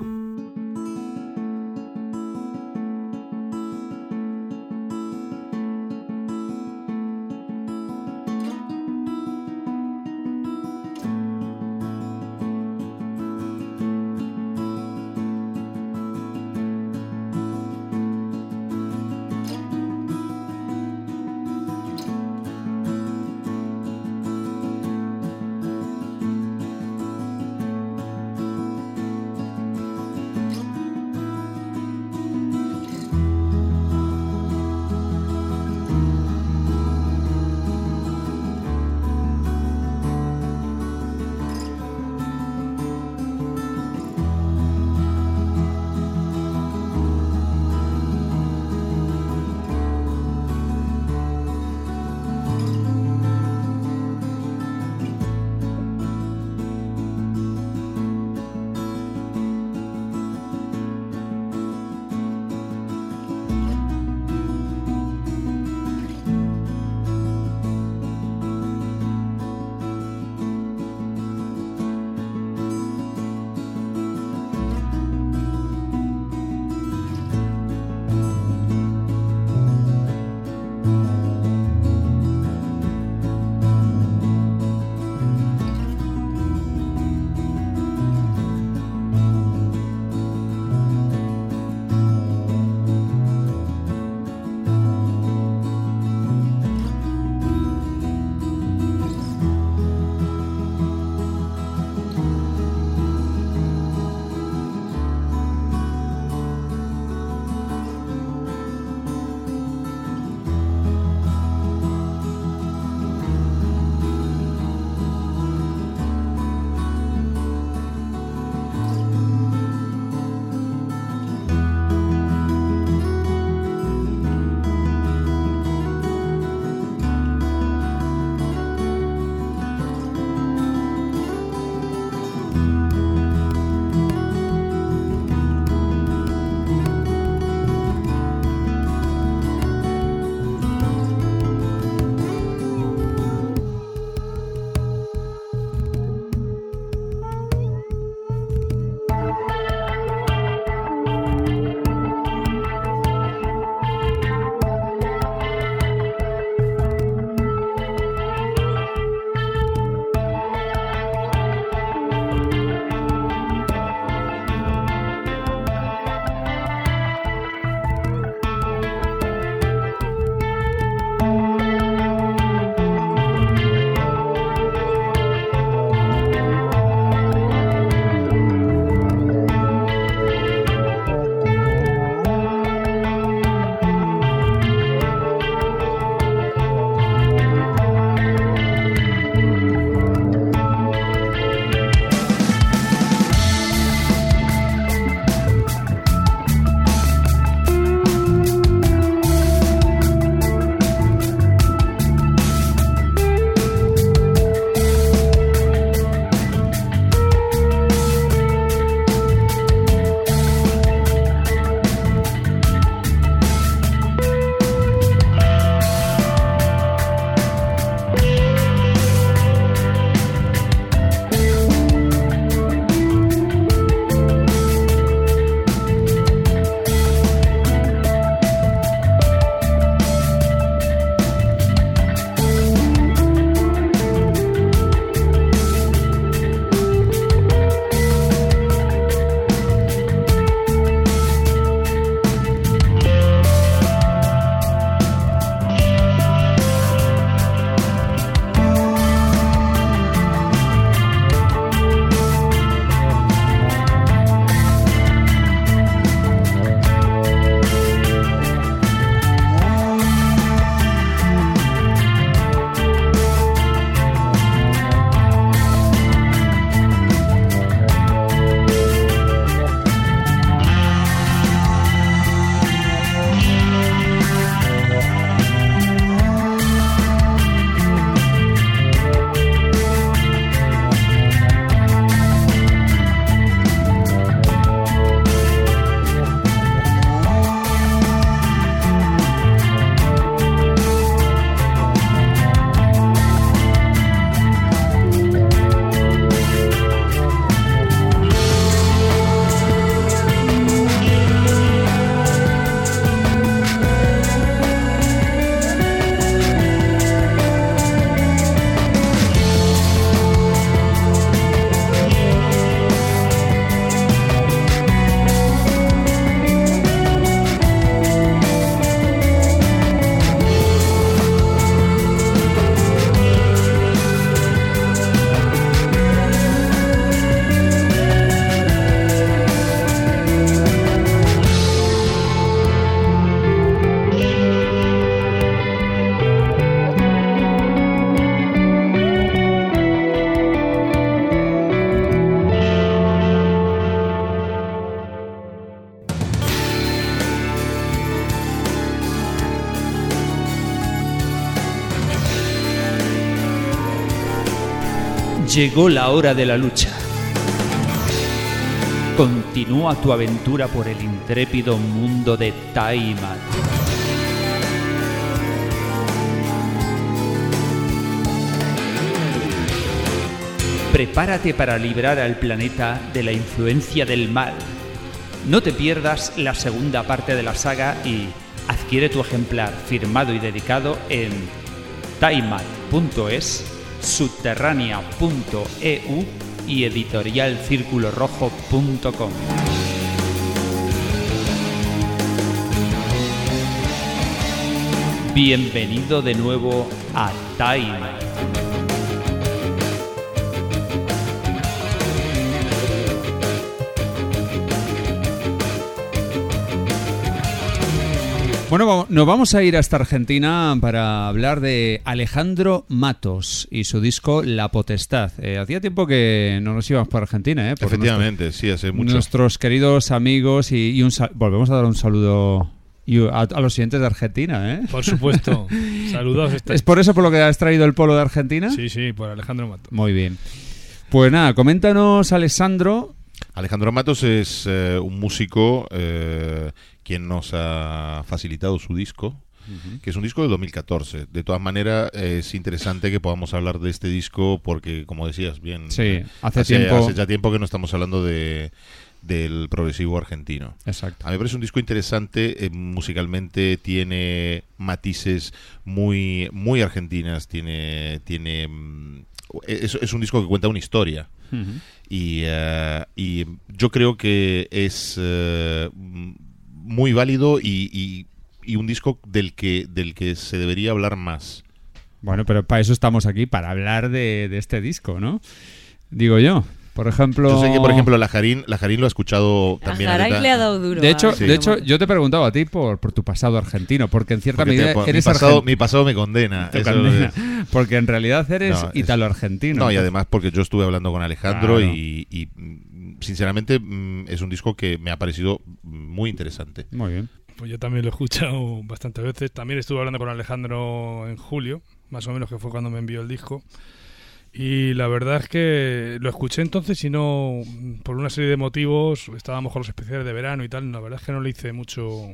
Llegó la hora de la lucha. Continúa tu aventura por el intrépido mundo de Taimat. Prepárate para librar al planeta de la influencia del mal. No te pierdas la segunda parte de la saga y adquiere tu ejemplar firmado y dedicado en taimat.es, subterránea.eu y editorialcirculorrojo.com. Bienvenido de nuevo a Taimat. Bueno, vamos- nos vamos a ir hasta Argentina para hablar de Alejandro Matos y su disco La Potestad. Eh, hacía tiempo que no nos íbamos por Argentina, ¿eh? Por Efectivamente, sí, hace mucho. Nuestros queridos amigos y, y un volvemos a dar un saludo y a, a los siguientes de Argentina, ¿eh? Por supuesto. Saludos. ¿Es por eso por lo que has traído el polo de Argentina? Sí, sí, por Alejandro Mato. Muy bien. Pues nada, coméntanos, Alessandro. Alejandro Matos es eh, un músico eh, quien nos ha facilitado su disco, que es un disco de 2014. De todas maneras, eh, es interesante que podamos hablar de este disco porque, como decías bien, Sí, eh, hace tiempo- hace ya tiempo que no estamos hablando de del progresivo argentino. Exacto. A mí me parece un disco interesante, eh, musicalmente tiene matices muy muy argentinas, tiene tiene mm, es, es un disco que cuenta una historia. Y, y yo creo que es muy válido y, y- y un disco del que, del que se debería hablar más. Bueno, pero para eso estamos aquí, para hablar de, de este disco, ¿no? Digo yo. Por ejemplo. Yo sé que, por ejemplo, Lajarín, Lajarín lo ha escuchado también. Ahorita. le ha dado duro. De a hecho, Sí. de hecho, yo te he preguntado a ti por, por tu pasado argentino, porque en cierta Porque medida eres mi, pasado, argentino. mi pasado me condena. eso es Porque en realidad eres No, es- italo-argentino. No, y además porque yo estuve hablando con Alejandro Claro. y, y, sinceramente mm, es un disco que me ha parecido muy interesante. Muy bien. Pues yo también lo he escuchado bastantes veces. También estuve hablando con Alejandro en julio, más o menos, que fue cuando me envió el disco. Y la verdad es que lo escuché entonces y no, por una serie de motivos, estábamos con los especiales de verano y tal, la verdad es que no le hice mucho,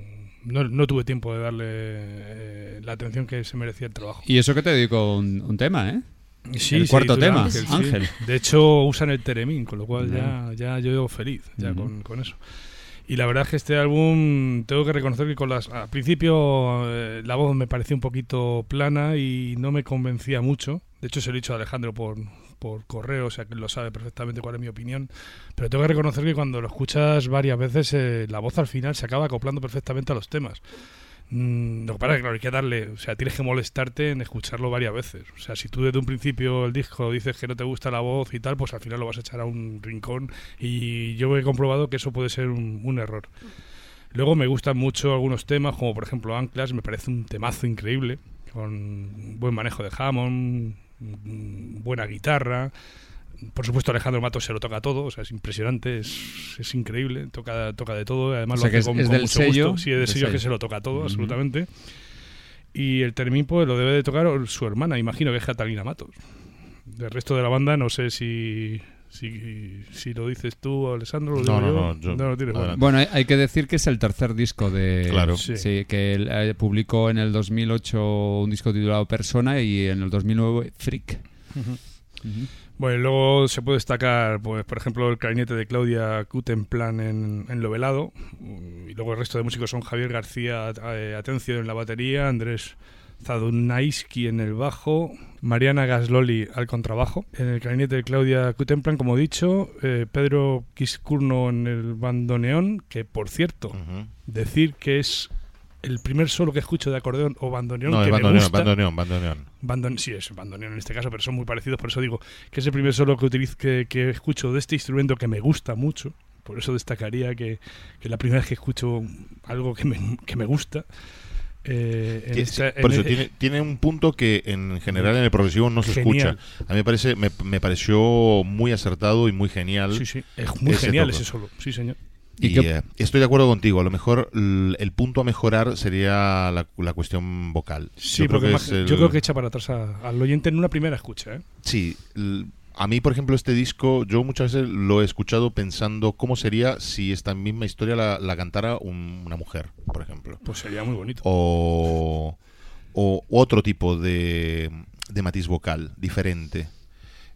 no, no tuve tiempo de darle eh, la atención que se merecía el trabajo. Y eso que te dedico un, un tema, ¿eh? Sí, el sí, cuarto de tema, Ángel, sí. Ángel. De hecho, usan el Teremín, con lo cual Ya. ya, yo feliz ya Ujú. con, con eso. Y la verdad es que este álbum, tengo que reconocer que con las. Al principio eh, la voz me parecía un poquito plana y no me convencía mucho. De hecho, se lo he dicho a Alejandro por, por correo, o sea que él lo sabe perfectamente cuál es mi opinión. Pero tengo que reconocer que cuando lo escuchas varias veces, eh, la voz al final se acaba acoplando perfectamente a los temas. Mm, lo que claro, hay que darle, o sea, tienes que molestarte en escucharlo varias veces. O sea, si tú desde un principio el disco dices que no te gusta la voz y tal, pues al final lo vas a echar a un rincón. Y yo he comprobado que eso puede ser un, un error. Luego me gustan mucho algunos temas, como por ejemplo Anclas, me parece un temazo increíble, con buen manejo de Hammond, mm, buena guitarra. Por supuesto, Alejandro Matos se lo toca todo, o sea, es impresionante, es, es increíble, toca, toca de todo, además O sea, lo que hace es- con, es con del mucho sello, gusto. Sí, es del del sello que se lo toca todo, absolutamente. Y el Termín, pues lo debe de tocar su hermana, imagino que es Catalina Matos. Del resto de la banda, no sé si, si, si lo dices tú o Alessandro. Lo No, digo no, yo. no, lo tienes, bueno. hay, hay que decir que es el tercer disco de. Claro. Sí. Sí. que él eh, publicó en el 2008 un disco titulado Persona y en el 2009 Freak. Bueno, y luego se puede destacar, pues, por ejemplo, el clarinete de Claudia Kutenplan en, en lo velado. Y luego el resto de músicos son Javier García eh, Atencio en la batería, Andrés Zadunaiski en el bajo, Mariana Gasloli al contrabajo. En el clarinete de Claudia Kutenplan, como he dicho, eh, Pedro Quiscurno en el bandoneón, que por cierto, decir que es el primer solo que escucho de acordeón o bandoneón No, que es me bandoneón, gusta. bandoneón, bandoneón. Sí, es bandoneón en este caso, pero son muy parecidos, por eso digo que es el primer solo que, utilizo, que, que escucho de este instrumento que me gusta mucho. Por eso destacaría que, que la primera vez que escucho algo que me, que me gusta. eh, en por eso e- tiene, tiene un punto que en general en el progresivo no se Genial. escucha. A mí me parece me, me pareció muy acertado y muy genial. Sí, sí, es muy genial ese solo. Sí, señor. ¿Y Y, eh, estoy de acuerdo contigo. A lo mejor el punto a mejorar sería la, la cuestión vocal. Sí, yo creo que más- es el- yo creo que echa para atrás a- al oyente en una primera escucha. ¿eh? Sí, A mí, por ejemplo, este disco, yo muchas veces lo he escuchado pensando cómo sería si esta misma historia la, la cantara un- una mujer, por ejemplo. Pues sería muy bonito. O, o otro tipo de, de matiz vocal, diferente.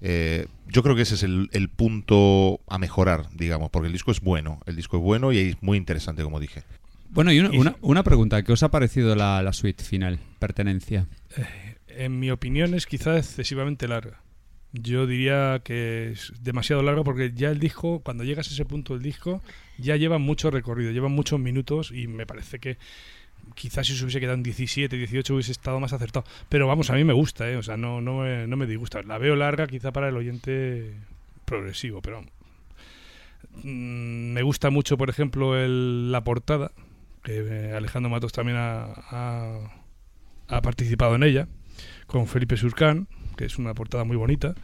Eh, yo creo que ese es el, el punto a mejorar, digamos, porque el disco es bueno, el disco es bueno y es muy interesante, como dije. Bueno, y una, una, una pregunta, ¿qué os ha parecido la, la suite final, pertenencia? En mi opinión es quizá excesivamente larga. Yo diría que es demasiado larga porque ya el disco, cuando llegas a ese punto del disco, ya lleva mucho recorrido, lleva muchos minutos y me parece que quizás si se hubiese quedado en 17, 18 hubiese estado más acertado. Pero vamos, a mí me gusta, ¿eh? o sea, no, no, me, no me disgusta. La veo larga quizá para el oyente progresivo, pero mm, me gusta mucho, por ejemplo, el- la portada, que eh, Alejandro Matos también ha, ha- participado en ella, con Felipe Surcán, que es una portada muy bonita.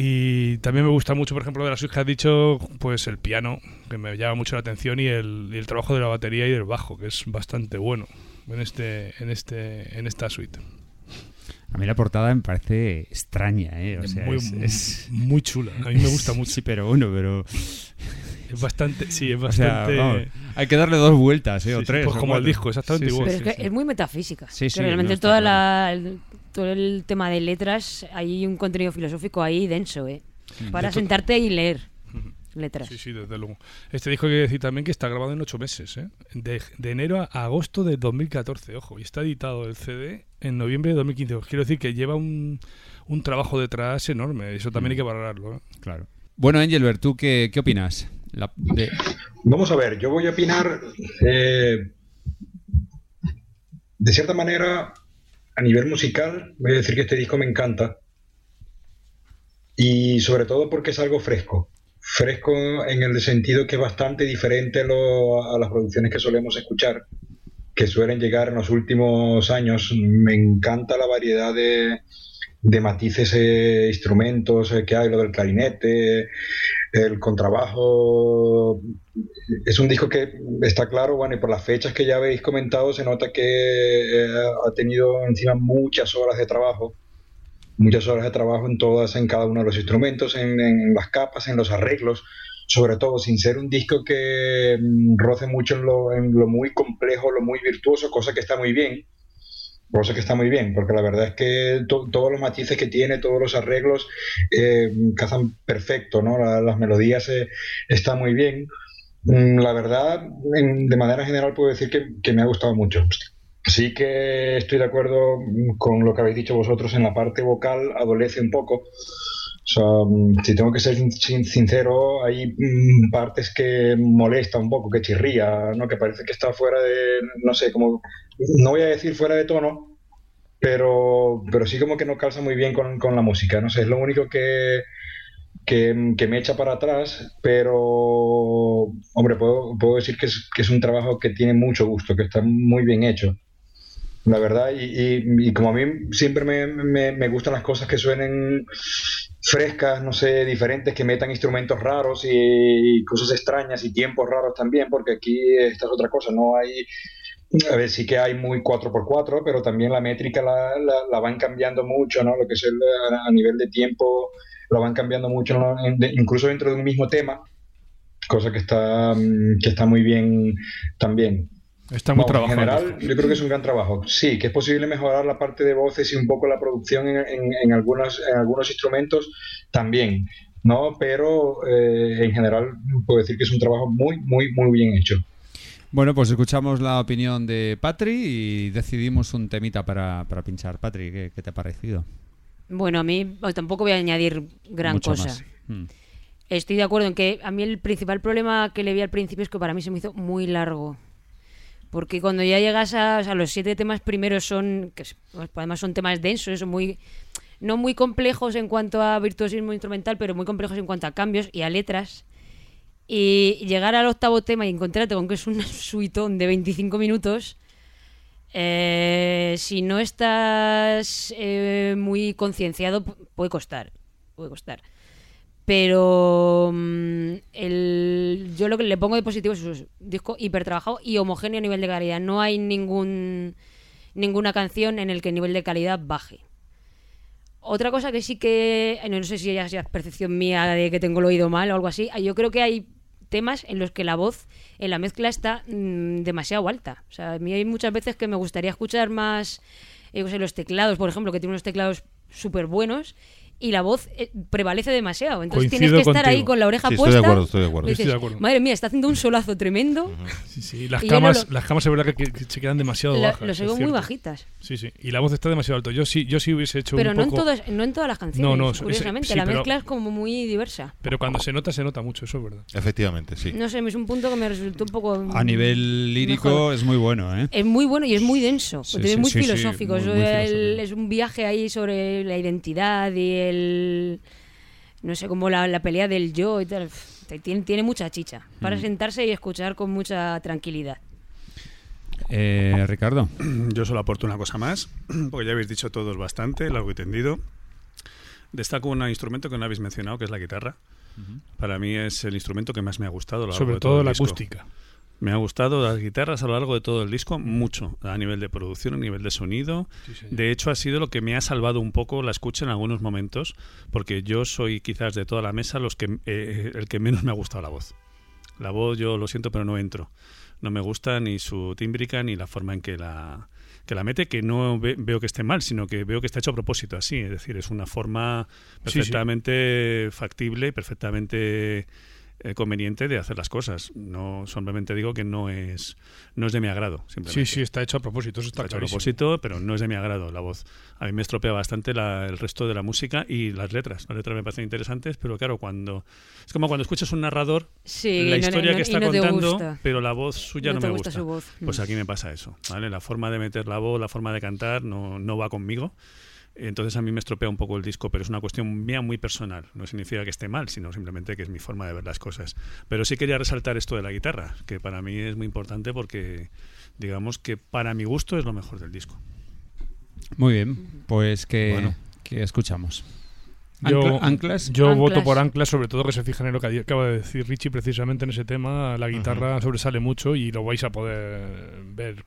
Y también me gusta mucho, por ejemplo, de las que has dicho, pues el piano, que me llama mucho la atención, y el, y el trabajo de la batería y del bajo, que es bastante bueno en este, en este, en esta suite. A mí la portada me parece extraña, ¿eh? O sea, muy, es, es- muy chula. A mí me gusta mucho. Sí, pero bueno, pero... Es bastante, sí, es O sea, bastante. vamos, hay que darle dos vueltas, ¿eh? O Sí, tres. pues o como el disco, exactamente Sí, sí, igual. Pero sí, es que sí. es muy metafísica. Sí, realmente toda claro. la, el- todo el tema de letras, hay un contenido filosófico ahí denso, ¿eh? Para De to- sentarte y leer letras. Sí, sí, desde luego. Este disco hay que decir también que está grabado en ocho meses, ¿eh? de, de enero a agosto de 2014, ojo, y está editado el CD en noviembre de 2015. Os quiero decir que lleva un, un trabajo detrás enorme, eso también hay que valorarlo. ¿eh? Claro. Bueno, Engelbert, ¿tú qué, qué opinas? La- de- Vamos a ver, yo voy a opinar eh, de cierta manera a nivel musical, voy a decir que este disco me encanta y sobre todo porque es algo fresco, fresco en el sentido que es bastante diferente a, las producciones que solemos escuchar, que suelen llegar en los últimos años. Me encanta la variedad de, matices e instrumentos eh, que hay, lo del clarinete, el contrabajo. Es un disco que está claro, bueno, y por las fechas que ya habéis comentado, se nota que eh, ha tenido encima muchas horas de trabajo, muchas horas de trabajo en todas, en cada uno de los instrumentos, en, en las capas, en los arreglos, sobre todo sin ser un disco que mm, roce mucho en lo, en lo muy complejo, lo muy virtuoso, cosa que está muy bien, cosa que está muy bien, porque la verdad es que to- todos los matices que tiene, todos los arreglos eh, cazan perfecto, ¿no? La- las melodías eh, están muy bien. Mm, La verdad, en- de manera general puedo decir que, que me ha gustado mucho. Sí que estoy de acuerdo mm, con lo que habéis dicho vosotros en la parte vocal, adolece un poco. O mm, si tengo que ser sin- sin- sincero, hay mm, partes que molesta un poco, que chirría, ¿no? Que parece que está fuera de, no sé, como, no voy a decir fuera de tono, pero, pero sí como que no calza muy bien con, con la música, no sé, es lo único que, que, me echa para atrás, pero, hombre, puedo, puedo decir que es, que es un trabajo que tiene mucho gusto, que está muy bien hecho. La verdad, y, y- y como a mí siempre me, me- me gustan las cosas que suenen frescas, no sé, diferentes, que metan instrumentos raros y, cosas extrañas y tiempos raros también, porque aquí esta es otra cosa, no hay, a ver, sí que hay muy 4x4, pero también la métrica la, la- la van cambiando mucho, ¿no? Lo que es el, a nivel de tiempo, lo van cambiando mucho, ¿no? Incluso dentro de un mismo tema, cosa que está, mm, que está muy bien también. Está muy Vamos, en trabajado. general, yo creo que es un gran trabajo. Sí, que es posible mejorar la parte de voces y un poco la producción en, en- en algunos, en algunos instrumentos también, ¿no? Pero eh, en general puedo decir que es un trabajo muy, muy, muy bien hecho. Bueno, pues escuchamos la opinión de Patri y decidimos un temita para, para pinchar. Patri, ¿qué, qué te ha parecido? Bueno, a mí tampoco voy a añadir gran Mucho cosa. más. Mm. Estoy de acuerdo en que a mí el principal problema que le vi al principio es que para mí se me hizo muy largo. Porque cuando ya llegas a, los siete temas primeros son, que es- pues, además son temas densos, son muy, no muy complejos en cuanto a virtuosismo instrumental, pero muy complejos en cuanto a cambios y a letras. Y llegar al octavo tema y encontrarte con que es un suitón de 25 minutos, eh, si no estás eh, muy concienciado, pu- puede costar. Puede costar. Pero mm, el, yo lo que le pongo de positivo es un disco hiper trabajado y homogéneo a nivel de calidad. No hay ningún ninguna canción en el que el nivel de calidad baje. Otra cosa que sí que, no sé si ya sea percepción mía de que tengo el oído mal o algo así, yo creo que hay temas en los que la voz en la mezcla está mm, demasiado alta. O sea, a mí hay muchas veces que me gustaría escuchar más eh, yo sé, los teclados, por ejemplo, que tiene unos teclados súper buenos y la voz eh, prevalece demasiado. Entonces Coincido tienes que estar ahí con la oreja Sí, estoy de puesta. acuerdo, estoy de acuerdo. dices, Estoy de acuerdo. Madre mía, está haciendo un solazo tremendo. Sí, sí, las Y yo no camas, lo- las camas es verdad que, que se quedan demasiado La- bajas. los es oigo muy bajitas. Sí, sí. Y la voz está demasiado alto. Yo sí, yo sí hubiese hecho Pero un no, poco... en todas, no en todas las canciones, No, no, curiosamente. sí, la pero- mezcla es como muy diversa. Pero cuando se nota, se nota mucho, eso es verdad. Efectivamente, sí. No sé, es un punto que me resultó un poco... A nivel lírico mejor. es muy bueno, ¿eh? Es muy bueno y es muy denso, Sí, es muy filosófico. muy- filosófico. es un viaje ahí sobre la identidad y el. No sé, como la, la pelea del yo y tal. Tiene, tiene mucha chicha para Mm. sentarse y escuchar con mucha tranquilidad. Eh, Ricardo. Yo solo aporto una cosa más, porque ya habéis dicho todos bastante, largo y tendido. Destaco un instrumento que no habéis mencionado, que es la guitarra. Para mí es el instrumento que más me ha gustado. Sobre todo la disco. acústica. Me ha gustado las guitarras a lo largo de todo el disco mucho, a nivel de producción, a nivel de sonido. Sí. De hecho, ha sido lo que me ha salvado un poco la escucha en algunos momentos, porque yo soy quizás de toda la mesa los que eh, el que menos me ha gustado la voz. La voz yo lo siento, pero no entro. No me gusta ni su tímbrica ni la forma en que la que la mete, que no ve- veo que esté mal, sino que veo que está hecho a propósito así. Es decir, es una forma Sí, sí. perfectamente factible, perfectamente eh, conveniente de hacer las cosas. No simplemente digo que no es no es de mi agrado. Sí, sí, está hecho a propósito, eso está, Está hecho a propósito, pero no es de mi agrado la voz. A mí me estropea bastante la- el resto de la música y las letras. Las letras me parecen interesantes, pero claro, cuando es como cuando escuchas un narrador, Sí, la no- historia no- que está contando, gusta. pero la voz suya No me gusta gusta. su voz. Pues aquí me pasa eso, ¿vale? La forma de meter la voz, la forma de cantar no, no va conmigo. Entonces a mí me estropea un poco el disco, pero es una cuestión mía muy personal. No significa que esté mal, sino simplemente que es mi forma de ver las cosas. Pero sí quería resaltar esto de la guitarra, que para mí es muy importante porque digamos que para mi gusto es lo mejor del disco. Muy bien, pues que, Bueno. que escuchamos. Yo, Ancla- ¿Anclas? yo Anclas. voto por Anclas, sobre todo que se fijan en lo que acaba de decir Richie precisamente en ese tema. La guitarra sobresale mucho y lo vais a poder ver.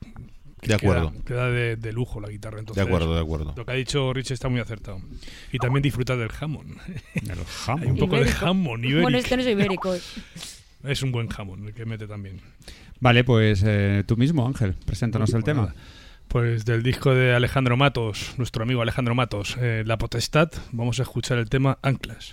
De acuerdo. Queda, queda de, de lujo la guitarra. De Entonces, acuerdo, de acuerdo. Lo que ha dicho Richie está muy acertado. Y también disfrutar del jamón. El Hay un poco de jamón ibérico. Bueno, este no es ibérico. Es un buen jamón el que mete también. Vale, pues eh, tú mismo, Ángel, preséntanos el tema. nada. Pues del disco de Alejandro Matos, nuestro amigo Alejandro Matos, eh, La Potestad, vamos a escuchar el tema Anclas.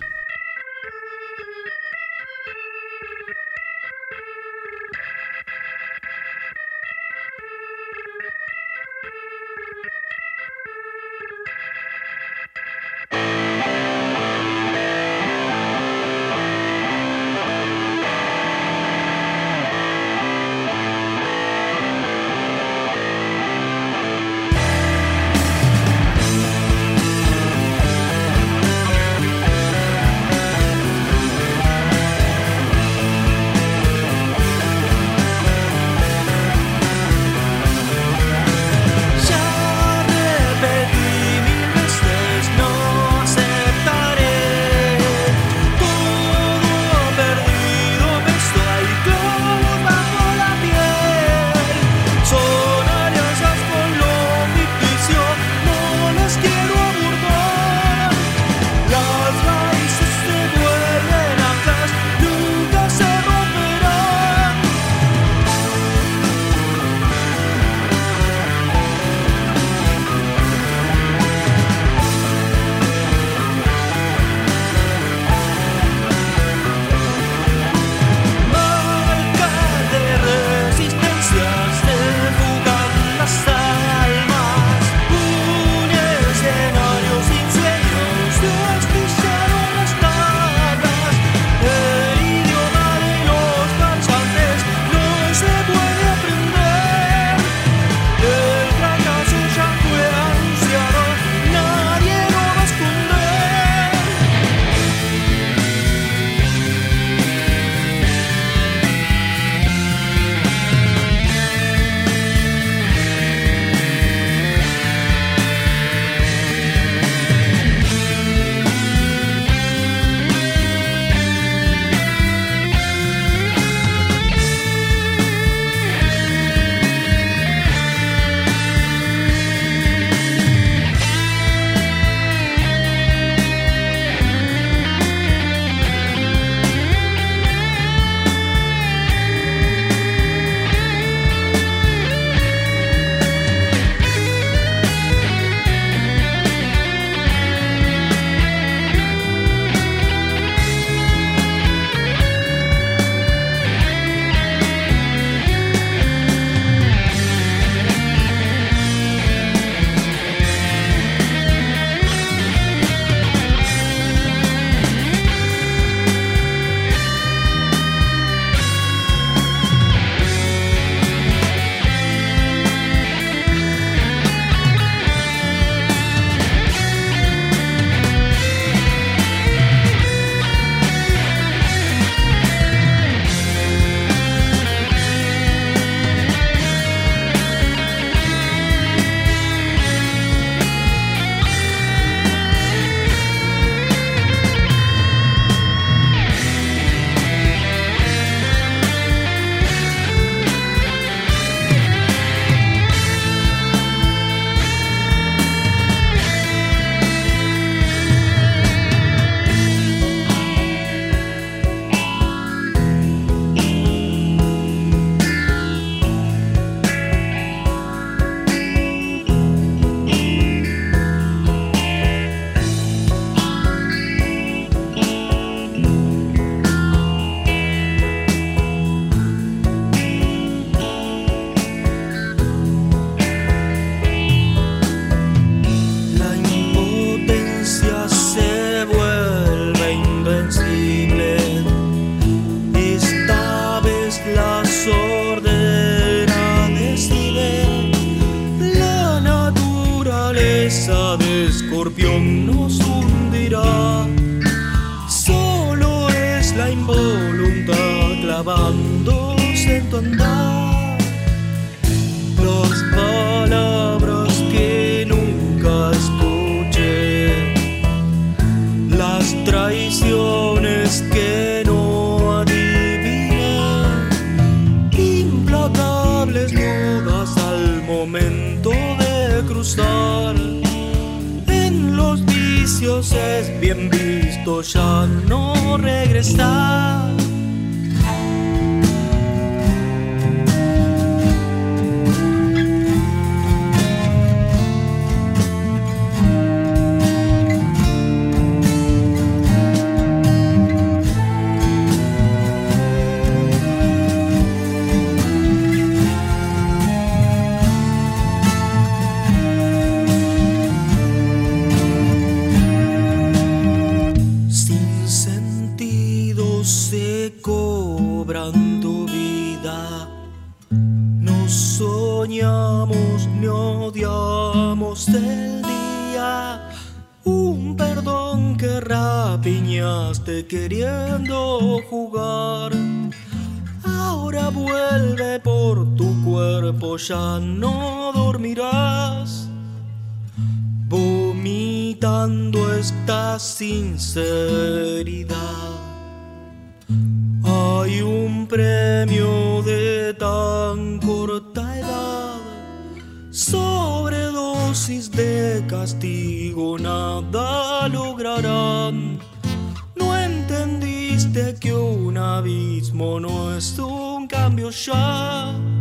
Abismo no es un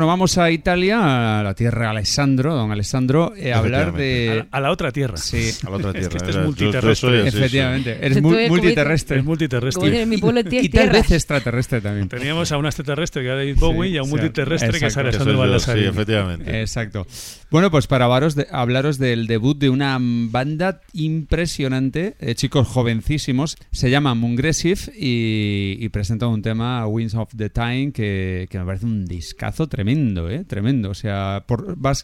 nos vamos a Italia, a la tierra de Alessandro, don Alessandro, eh, a hablar A de... la, a la otra tierra. Sí, A la otra Es que este es Yo- yo multiterrestre. sí. efectivamente. Eres Tú mu- eres como- multiterrestre. Es multiterrestre. Como dicen en mi pueblo, Y tal vez extraterrestre también. Teníamos a un extraterrestre que era David Bowie y a un sí, multiterrestre que es exacto. Que Alessandro soy yo, Baldassari. Sí, efectivamente. Exacto. Bueno, pues para hablaros, de- hablaros del debut de una banda impresionante, eh, chicos jovencísimos, se llama Mungressive y, y presenta un tema, Winds of the Time, que, me parece un discazo tremendo, ¿eh? Tremendo. O sea,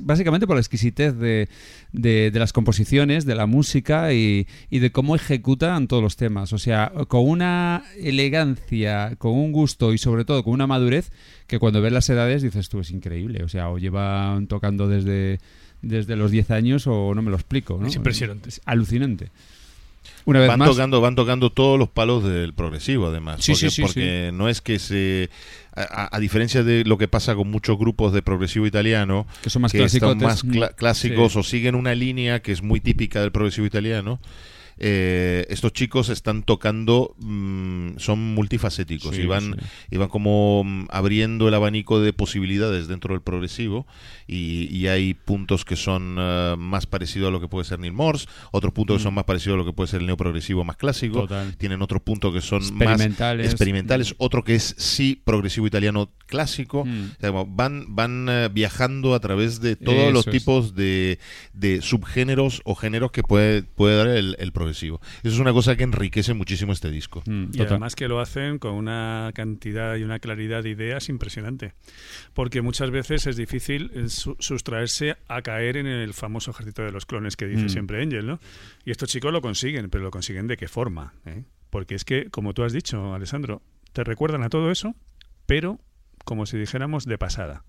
básicamente por la exquisitez de, de- de las composiciones, de la música y, y de cómo ejecutan todos los temas. O sea, con una elegancia, con un gusto y sobre todo con una madurez que cuando ves las edades dices tú, es increíble. O sea, o llevan tocando desde, desde los 10 años o no me lo explico. ¿no? Es impresionante. Es alucinante. Una vez Van más, tocando, van tocando todos los palos del progresivo, además. Sí, porque sí, sí, porque no es que se. A, diferencia de lo que pasa con muchos grupos de progresivo italiano, que son más que clásicos. más clásicos o siguen una línea que es muy típica del progresivo italiano. Eh, estos chicos están tocando, mm, son multifacéticos Sí, y, van, sí. y van como mm, abriendo el abanico de posibilidades dentro del progresivo y, y hay puntos que son eh, más parecidos a lo que puede ser Neil Morse, otros puntos que son más parecidos a lo que puede ser el neoprogresivo más clásico, Mm. Total. tienen otros puntos que son más Experimentales. experimentales, otro que es sí progresivo italiano clásico, Mm. o sea, como van, van eh, viajando a través de todos Eso los tipos de, de subgéneros o géneros que puede, puede dar el, el progresivo. Eso es una cosa que enriquece muchísimo este disco. Mm, Y total. además que lo hacen con una cantidad y una claridad de ideas impresionante. Porque muchas veces es difícil eh, su- sustraerse a caer en el famoso ejército de los clones que dice Mm. siempre Angel, ¿no? Y estos chicos lo consiguen, pero lo consiguen de qué forma, ¿eh? Porque es que, como tú has dicho, Alessandro, te recuerdan a todo eso, pero como si dijéramos de pasada.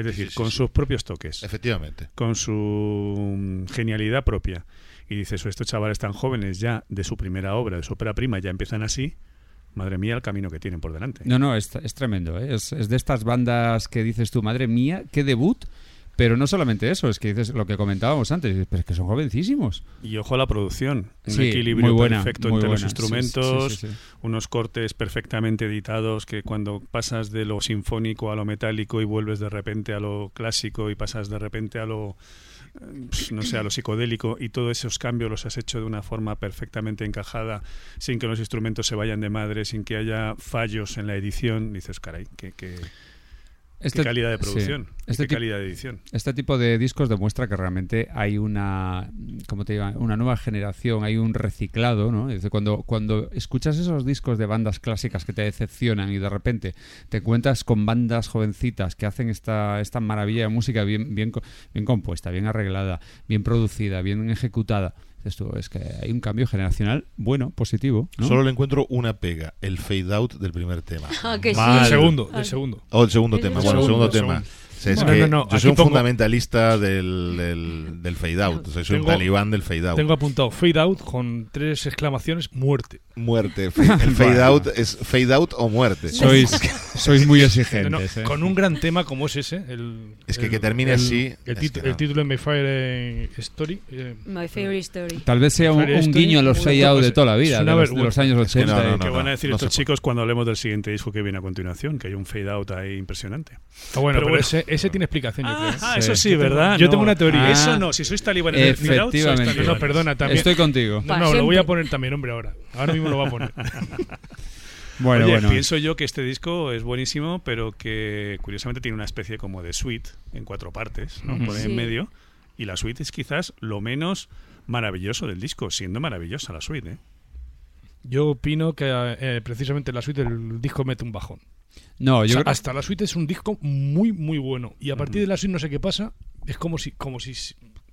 Es decir, sí, con sí. sus propios toques Efectivamente. con su mm, genialidad propia. Y dices, "Oh, estos chavales tan jóvenes ya de su primera obra, de su ópera prima, ya empiezan así. Madre mía, el camino que tienen por delante. No, no, es, es tremendo. ¿eh? Es, es de estas bandas que dices tú, madre mía, qué debut. Pero no solamente eso, es que dices lo que comentábamos antes, pero es que son jovencísimos. Y ojo a la producción. Un Sí, equilibrio muy buena, perfecto muy entre los buena. Instrumentos, sí, sí, sí. unos cortes perfectamente editados que cuando pasas de lo sinfónico a lo metálico y vuelves de repente a lo clásico y pasas de repente a lo eh, pues, no sé, a lo psicodélico y todos esos cambios los has hecho de una forma perfectamente encajada, sin que los instrumentos se vayan de madre, sin que haya fallos en la edición, dices, caray, qué, qué Este- calidad de sí. producción, y Este qué calidad de edición. Este tipo de discos demuestra que realmente hay una, como te digo, una nueva generación, hay un reciclado, ¿no? Cuando, cuando escuchas esos discos de bandas clásicas que te decepcionan y de repente te encuentras con bandas jovencitas que hacen esta, esta maravilla de música bien, bien, bien compuesta, bien arreglada, bien producida, bien ejecutada, tú, es que hay un cambio generacional bueno, positivo, ¿no? Solo le encuentro una pega, el fade out del primer tema. Ah, que sí. Del segundo, Ah. del segundo. O el segundo El tema, segundo. bueno, el segundo Segundo, tema. Segundo. O sea, es No, que no, no, yo aquí soy un pongo- fundamentalista del, del, del fade out. O sea, soy un Tengo- talibán del fade out. Tengo apuntado fade out con tres exclamaciones, muerte. Muerte. Fa- El fade Bueno. out es fade out o muerte. Sois, sois muy No, no, exigentes, ¿eh? Con un gran tema como es ese. El, Es que el- que termine el- así, El, que el no. título de My Fire Story. eh, My favorite story. Tal vez sea un, un guiño a los fade out de toda la vida, de una los, de vergüenza. los años Es que 80. no, no, y- no, ¿Qué van a decir no estos chicos cuando hablemos del siguiente disco que viene a continuación? Que hay un fade out ahí impresionante. ah, bueno, Pero pero, bueno. ese, ese tiene explicación, yo creo. Ah, Sí. eso sí, ¿verdad? yo tengo una teoría. Ah, Eso no, si sois out, sois efectivamente. No, talibanes. no, perdona, también. Estoy contigo. No, lo voy a poner también, hombre, ahora. Ahora mismo lo voy a poner. Bueno, Oye, bueno. pienso yo que este disco es buenísimo, pero que curiosamente tiene una especie como de suite en cuatro partes, ¿no? Ujú. Por ahí Sí. en medio. Y la suite es quizás lo menos maravilloso del disco, siendo maravillosa la suite, ¿eh? Yo opino que eh, precisamente la suite del disco mete un bajón. No, O yo sea, creo- hasta la suite es un disco muy, muy bueno. Y a partir de la suite no sé qué pasa. Es como si, como si,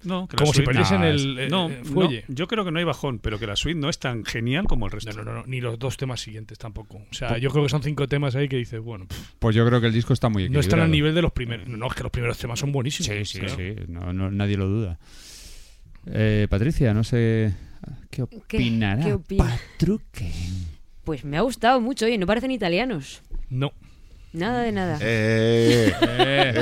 No, que la como si perdiesen no, el, eh, No, eh, fuelle. no, yo creo que no hay bajón, pero que la suite no es tan genial como el resto. No, no, no, no, ni los dos temas siguientes tampoco. O sea, yo creo que son cinco temas ahí que dices, bueno, pff, pues yo creo que el disco está muy no equilibrado. están al nivel de los primeros. No, es que los primeros temas son buenísimos. Sí, sí, Claro. sí. No, no- nadie lo duda. Eh, Patricia, no sé qué opinará. ¿Qué opina? Patruque. Pues me ha gustado mucho, oye, no parecen italianos. No. Nada de nada. Eh, eh, eh,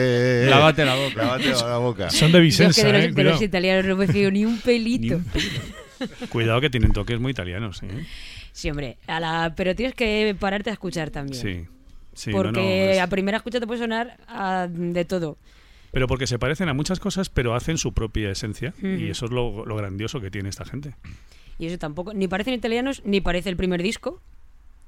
eh. Lávate la boca. Lávate la boca. Son de Yo es que Vicenza, de los, eh, de los italianos no me fío ni un pelito. Cuidado que tienen toques muy italianos, ¿eh? Sí, hombre, a la... pero tienes que pararte a escuchar también. Sí. Sí, no, no, porque es- a primera escucha te puede sonar a- de todo. Pero porque se parecen a muchas cosas, pero hacen su propia esencia. Y eso es lo, lo grandioso que tiene esta gente. Y eso tampoco, ni parecen italianos, ni parece el primer disco,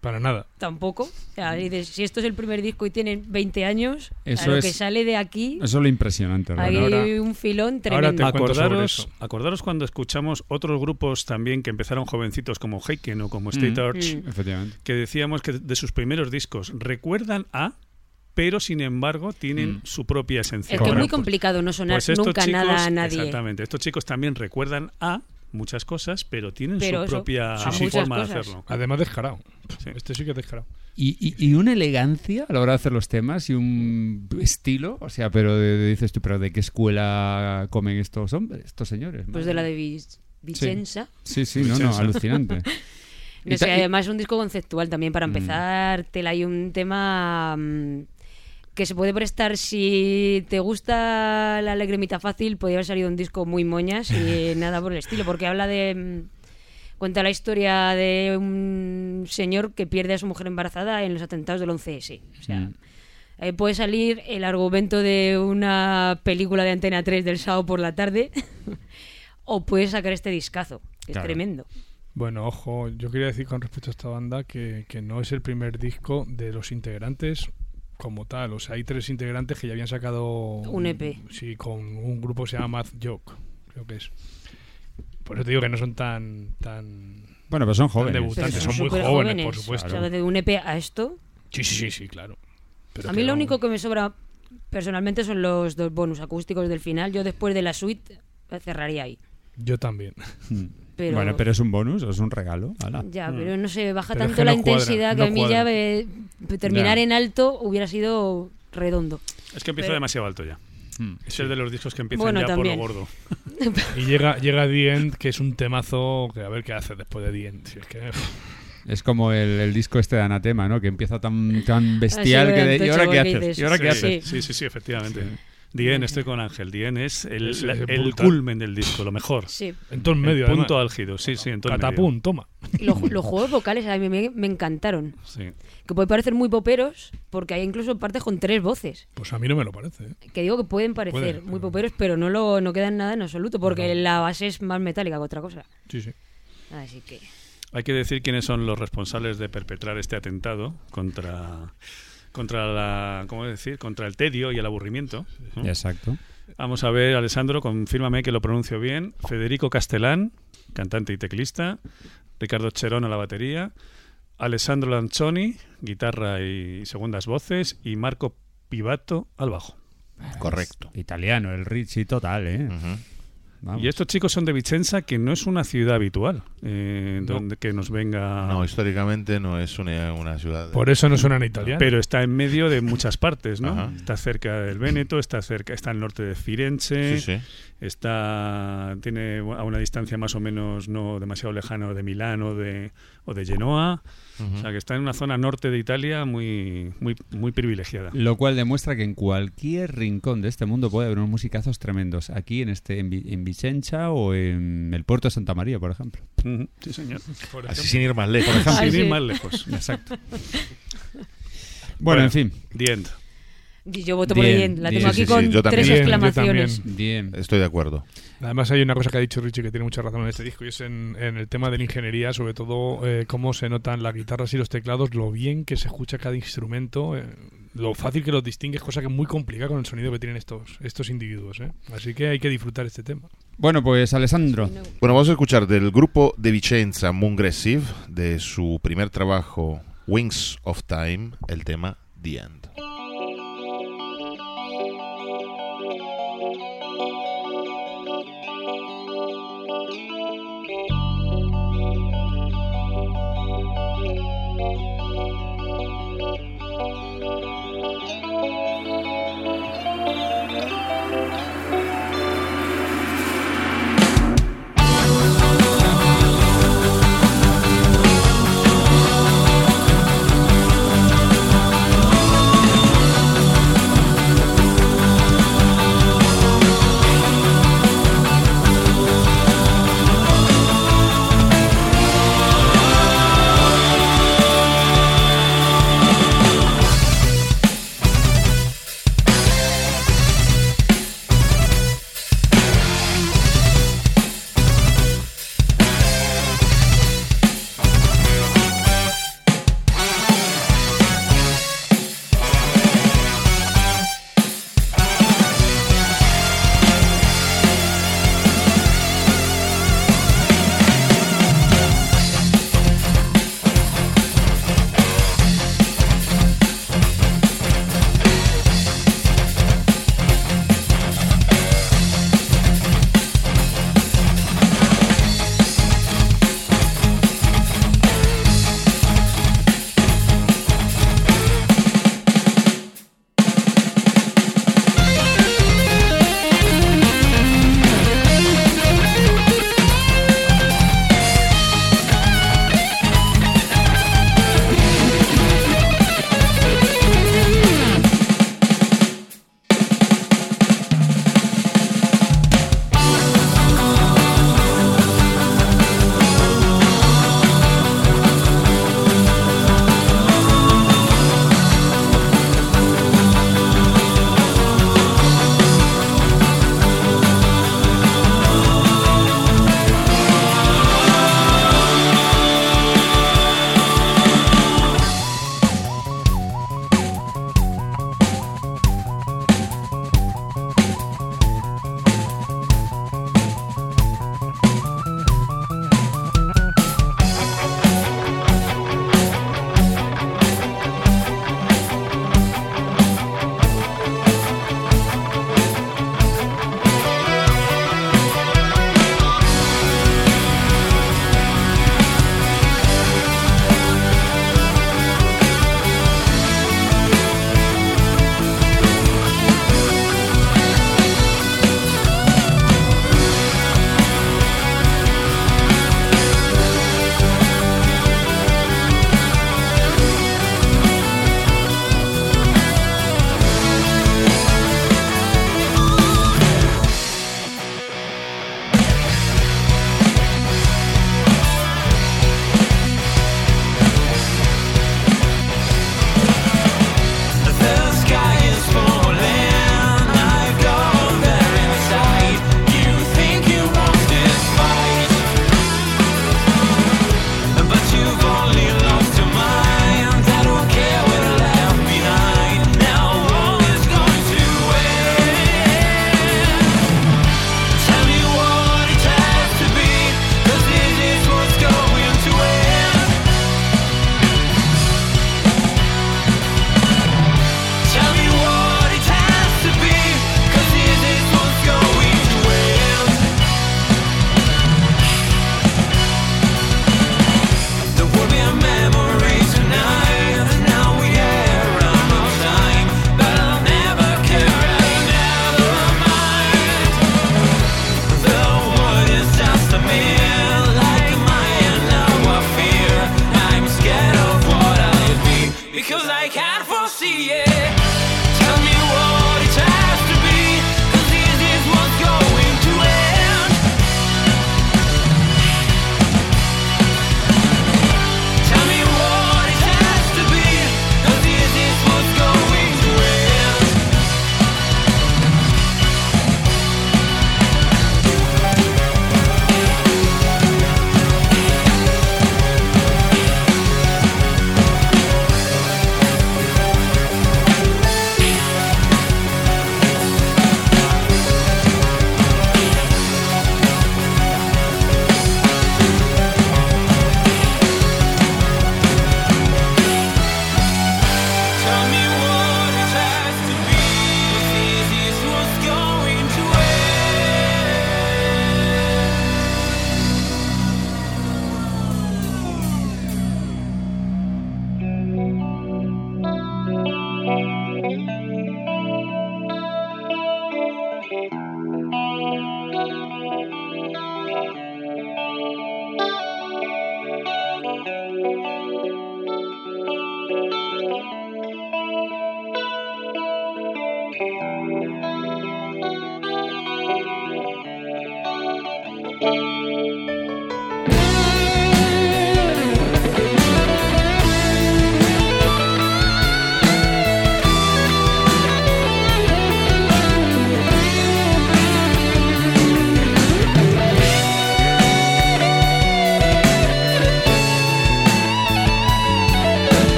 Para nada. tampoco. O sea, dices, si esto es el primer disco y tienen 20 años, Eso a lo es- que sale de aquí, Eso es lo impresionante. hay un filón ahora tremendo. te sobre Acordaros, eso. acordaros cuando escuchamos otros grupos también que empezaron jovencitos como Heiken o como State Mm. Arch, Mm. Que decíamos que de sus primeros discos recuerdan a, pero sin embargo tienen Mm. su propia esencia. Es que es muy complicado no sonar pues nunca chicos- nada a nadie. Exactamente, estos chicos también recuerdan a muchas cosas, pero tienen Pero su eso, propia forma de hacerlo. Además descarado. Sí. Este sí que es descarado. Y, y- y una elegancia a la hora de hacer los temas y un estilo, o sea, pero de- de- dices tú, pero ¿de qué escuela comen estos hombres, estos señores? Pues de la de Vic- Vicenza. Sí, sí, no, no, alucinante. No Y sé, y- además es un disco conceptual también. Para Mm. empezar, te hay un tema mm, que se puede prestar si te gusta la lagrimita fácil, podría haber salido un disco muy moñas y nada por el estilo, porque habla de... mm, Cuenta la historia de un señor que pierde a su mujer embarazada en los atentados del 11S. O sea, Mm. eh, puede salir el argumento de una película de Antena 3 del sábado por la tarde o puede sacar este discazo, que Claro. es tremendo. Bueno, ojo, yo quería decir con respecto a esta banda que, que no es el primer disco de los integrantes como tal. O sea, hay tres integrantes que ya habían sacado Un EP. Sí, con un grupo que se llama Math Joke, creo que es. Por eso te digo que no son tan tan, Bueno, pero son jóvenes. debutantes, Pero son muy jóvenes, por supuesto. O sea, de un EP a esto. Sí, sí, sí, sí, claro. Pero a mí lo único que me sobra personalmente son los dos bonus acústicos del final. Yo después de la suite eh, cerraría ahí. Yo también. Mm. Pero- Bueno, pero es un bonus es un regalo. ala. Ya, pero no sé, baja Pero es tanto que la no cuadra, intensidad que no a mí cuadra. ya eh, terminar Ya. en alto hubiera sido redondo. Es que empieza Pero- demasiado alto ya. Mm. Es el de los discos que empiezan Bueno, ya también. por lo gordo. Y llega, llega The End, que es un temazo que a ver qué hace después de The End. Si es que, Es como el, el disco este de Anatema, ¿no? Que empieza tan, tan bestial Así, que de, ¿y ahora qué haces? ¿Y ahora qué sí, haces? sí, sí, sí, efectivamente. Dien, estoy con Ángel. Dien es el, Es- la- es el brutal. culmen del disco, lo mejor. Sí. en todo el El medio, punto álgido, sí, sí, en todo el Catapum, medio. toma. Los, los juegos vocales a mí me, me encantaron. Sí. Que puede parecer muy poperos, porque hay incluso partes con tres voces. Pues a mí no me lo parece. ¿eh? Que digo que pueden parecer Puede, muy pero- poperos, pero no lo no quedan nada en absoluto, porque No. la base es más metálica que otra cosa. Sí, sí. Así que. Hay que decir quiénes son los responsables de perpetrar este atentado contra contra la ¿cómo decir? contra el tedio y el aburrimiento. ¿no? Exacto. Vamos a ver, Alessandro, confírmame que lo pronuncio bien. Federico Castellán, cantante y teclista. Ricardo Cherón a la batería. Alessandro Lanzoni, guitarra y segundas voces. Y Marco Pivato al bajo. Correcto. Italiano, el Richie total, ¿eh? Vamos. Y estos chicos son de Vicenza, que no es una ciudad habitual, eh, No. donde que nos venga... No, históricamente no es una, una ciudad. de- Por eso no suenan italianos. Pero está en medio de muchas partes, ¿no? Ajá. Está cerca del Véneto, está cerca, está al norte de Firenze, Sí, sí. está tiene a una distancia más o menos no demasiado lejana de Milán o de o de Genoa, O sea que está en una zona norte de Italia muy muy muy privilegiada. Lo cual demuestra que en cualquier rincón de este mundo puede haber unos musicazos tremendos. Aquí en este en, Vi- en Vicenza o en el puerto de Santa María, por ejemplo. Sí, señor. Por Así ejemplo. sin ir más lejos. Sin ir más lejos. Exacto. Bueno, Bueno. en fin. The End. Y Yo voto por Bien, el Yen. La bien. tengo aquí sí, sí, con tres Bien, exclamaciones. Bien. Estoy de acuerdo. Además hay una cosa que ha dicho Richie que tiene mucha razón en este disco y es en, en el tema de la ingeniería, sobre todo eh, cómo se notan las guitarras y los teclados, lo bien que se escucha cada instrumento, eh, lo fácil que los distingues, cosa que es muy complicada con el sonido que tienen estos, estos individuos. ¿eh? Así que hay que disfrutar este tema. Bueno, pues Alessandro. Bueno, vamos a escuchar del grupo de Vicenza Moongressive, de su primer trabajo Wings of Time, el tema The End.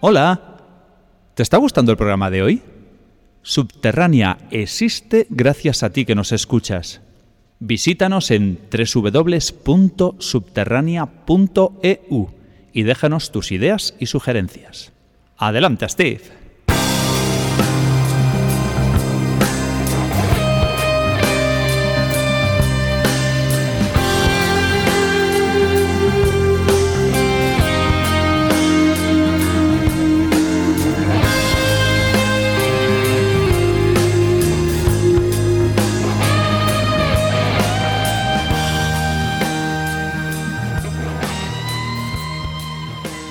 Hola. ¿Te está gustando el programa de hoy? Subterránea existe gracias a ti que nos escuchas. Visítanos en www.subterránea.eu y déjanos tus ideas y sugerencias. Adelante, Steve.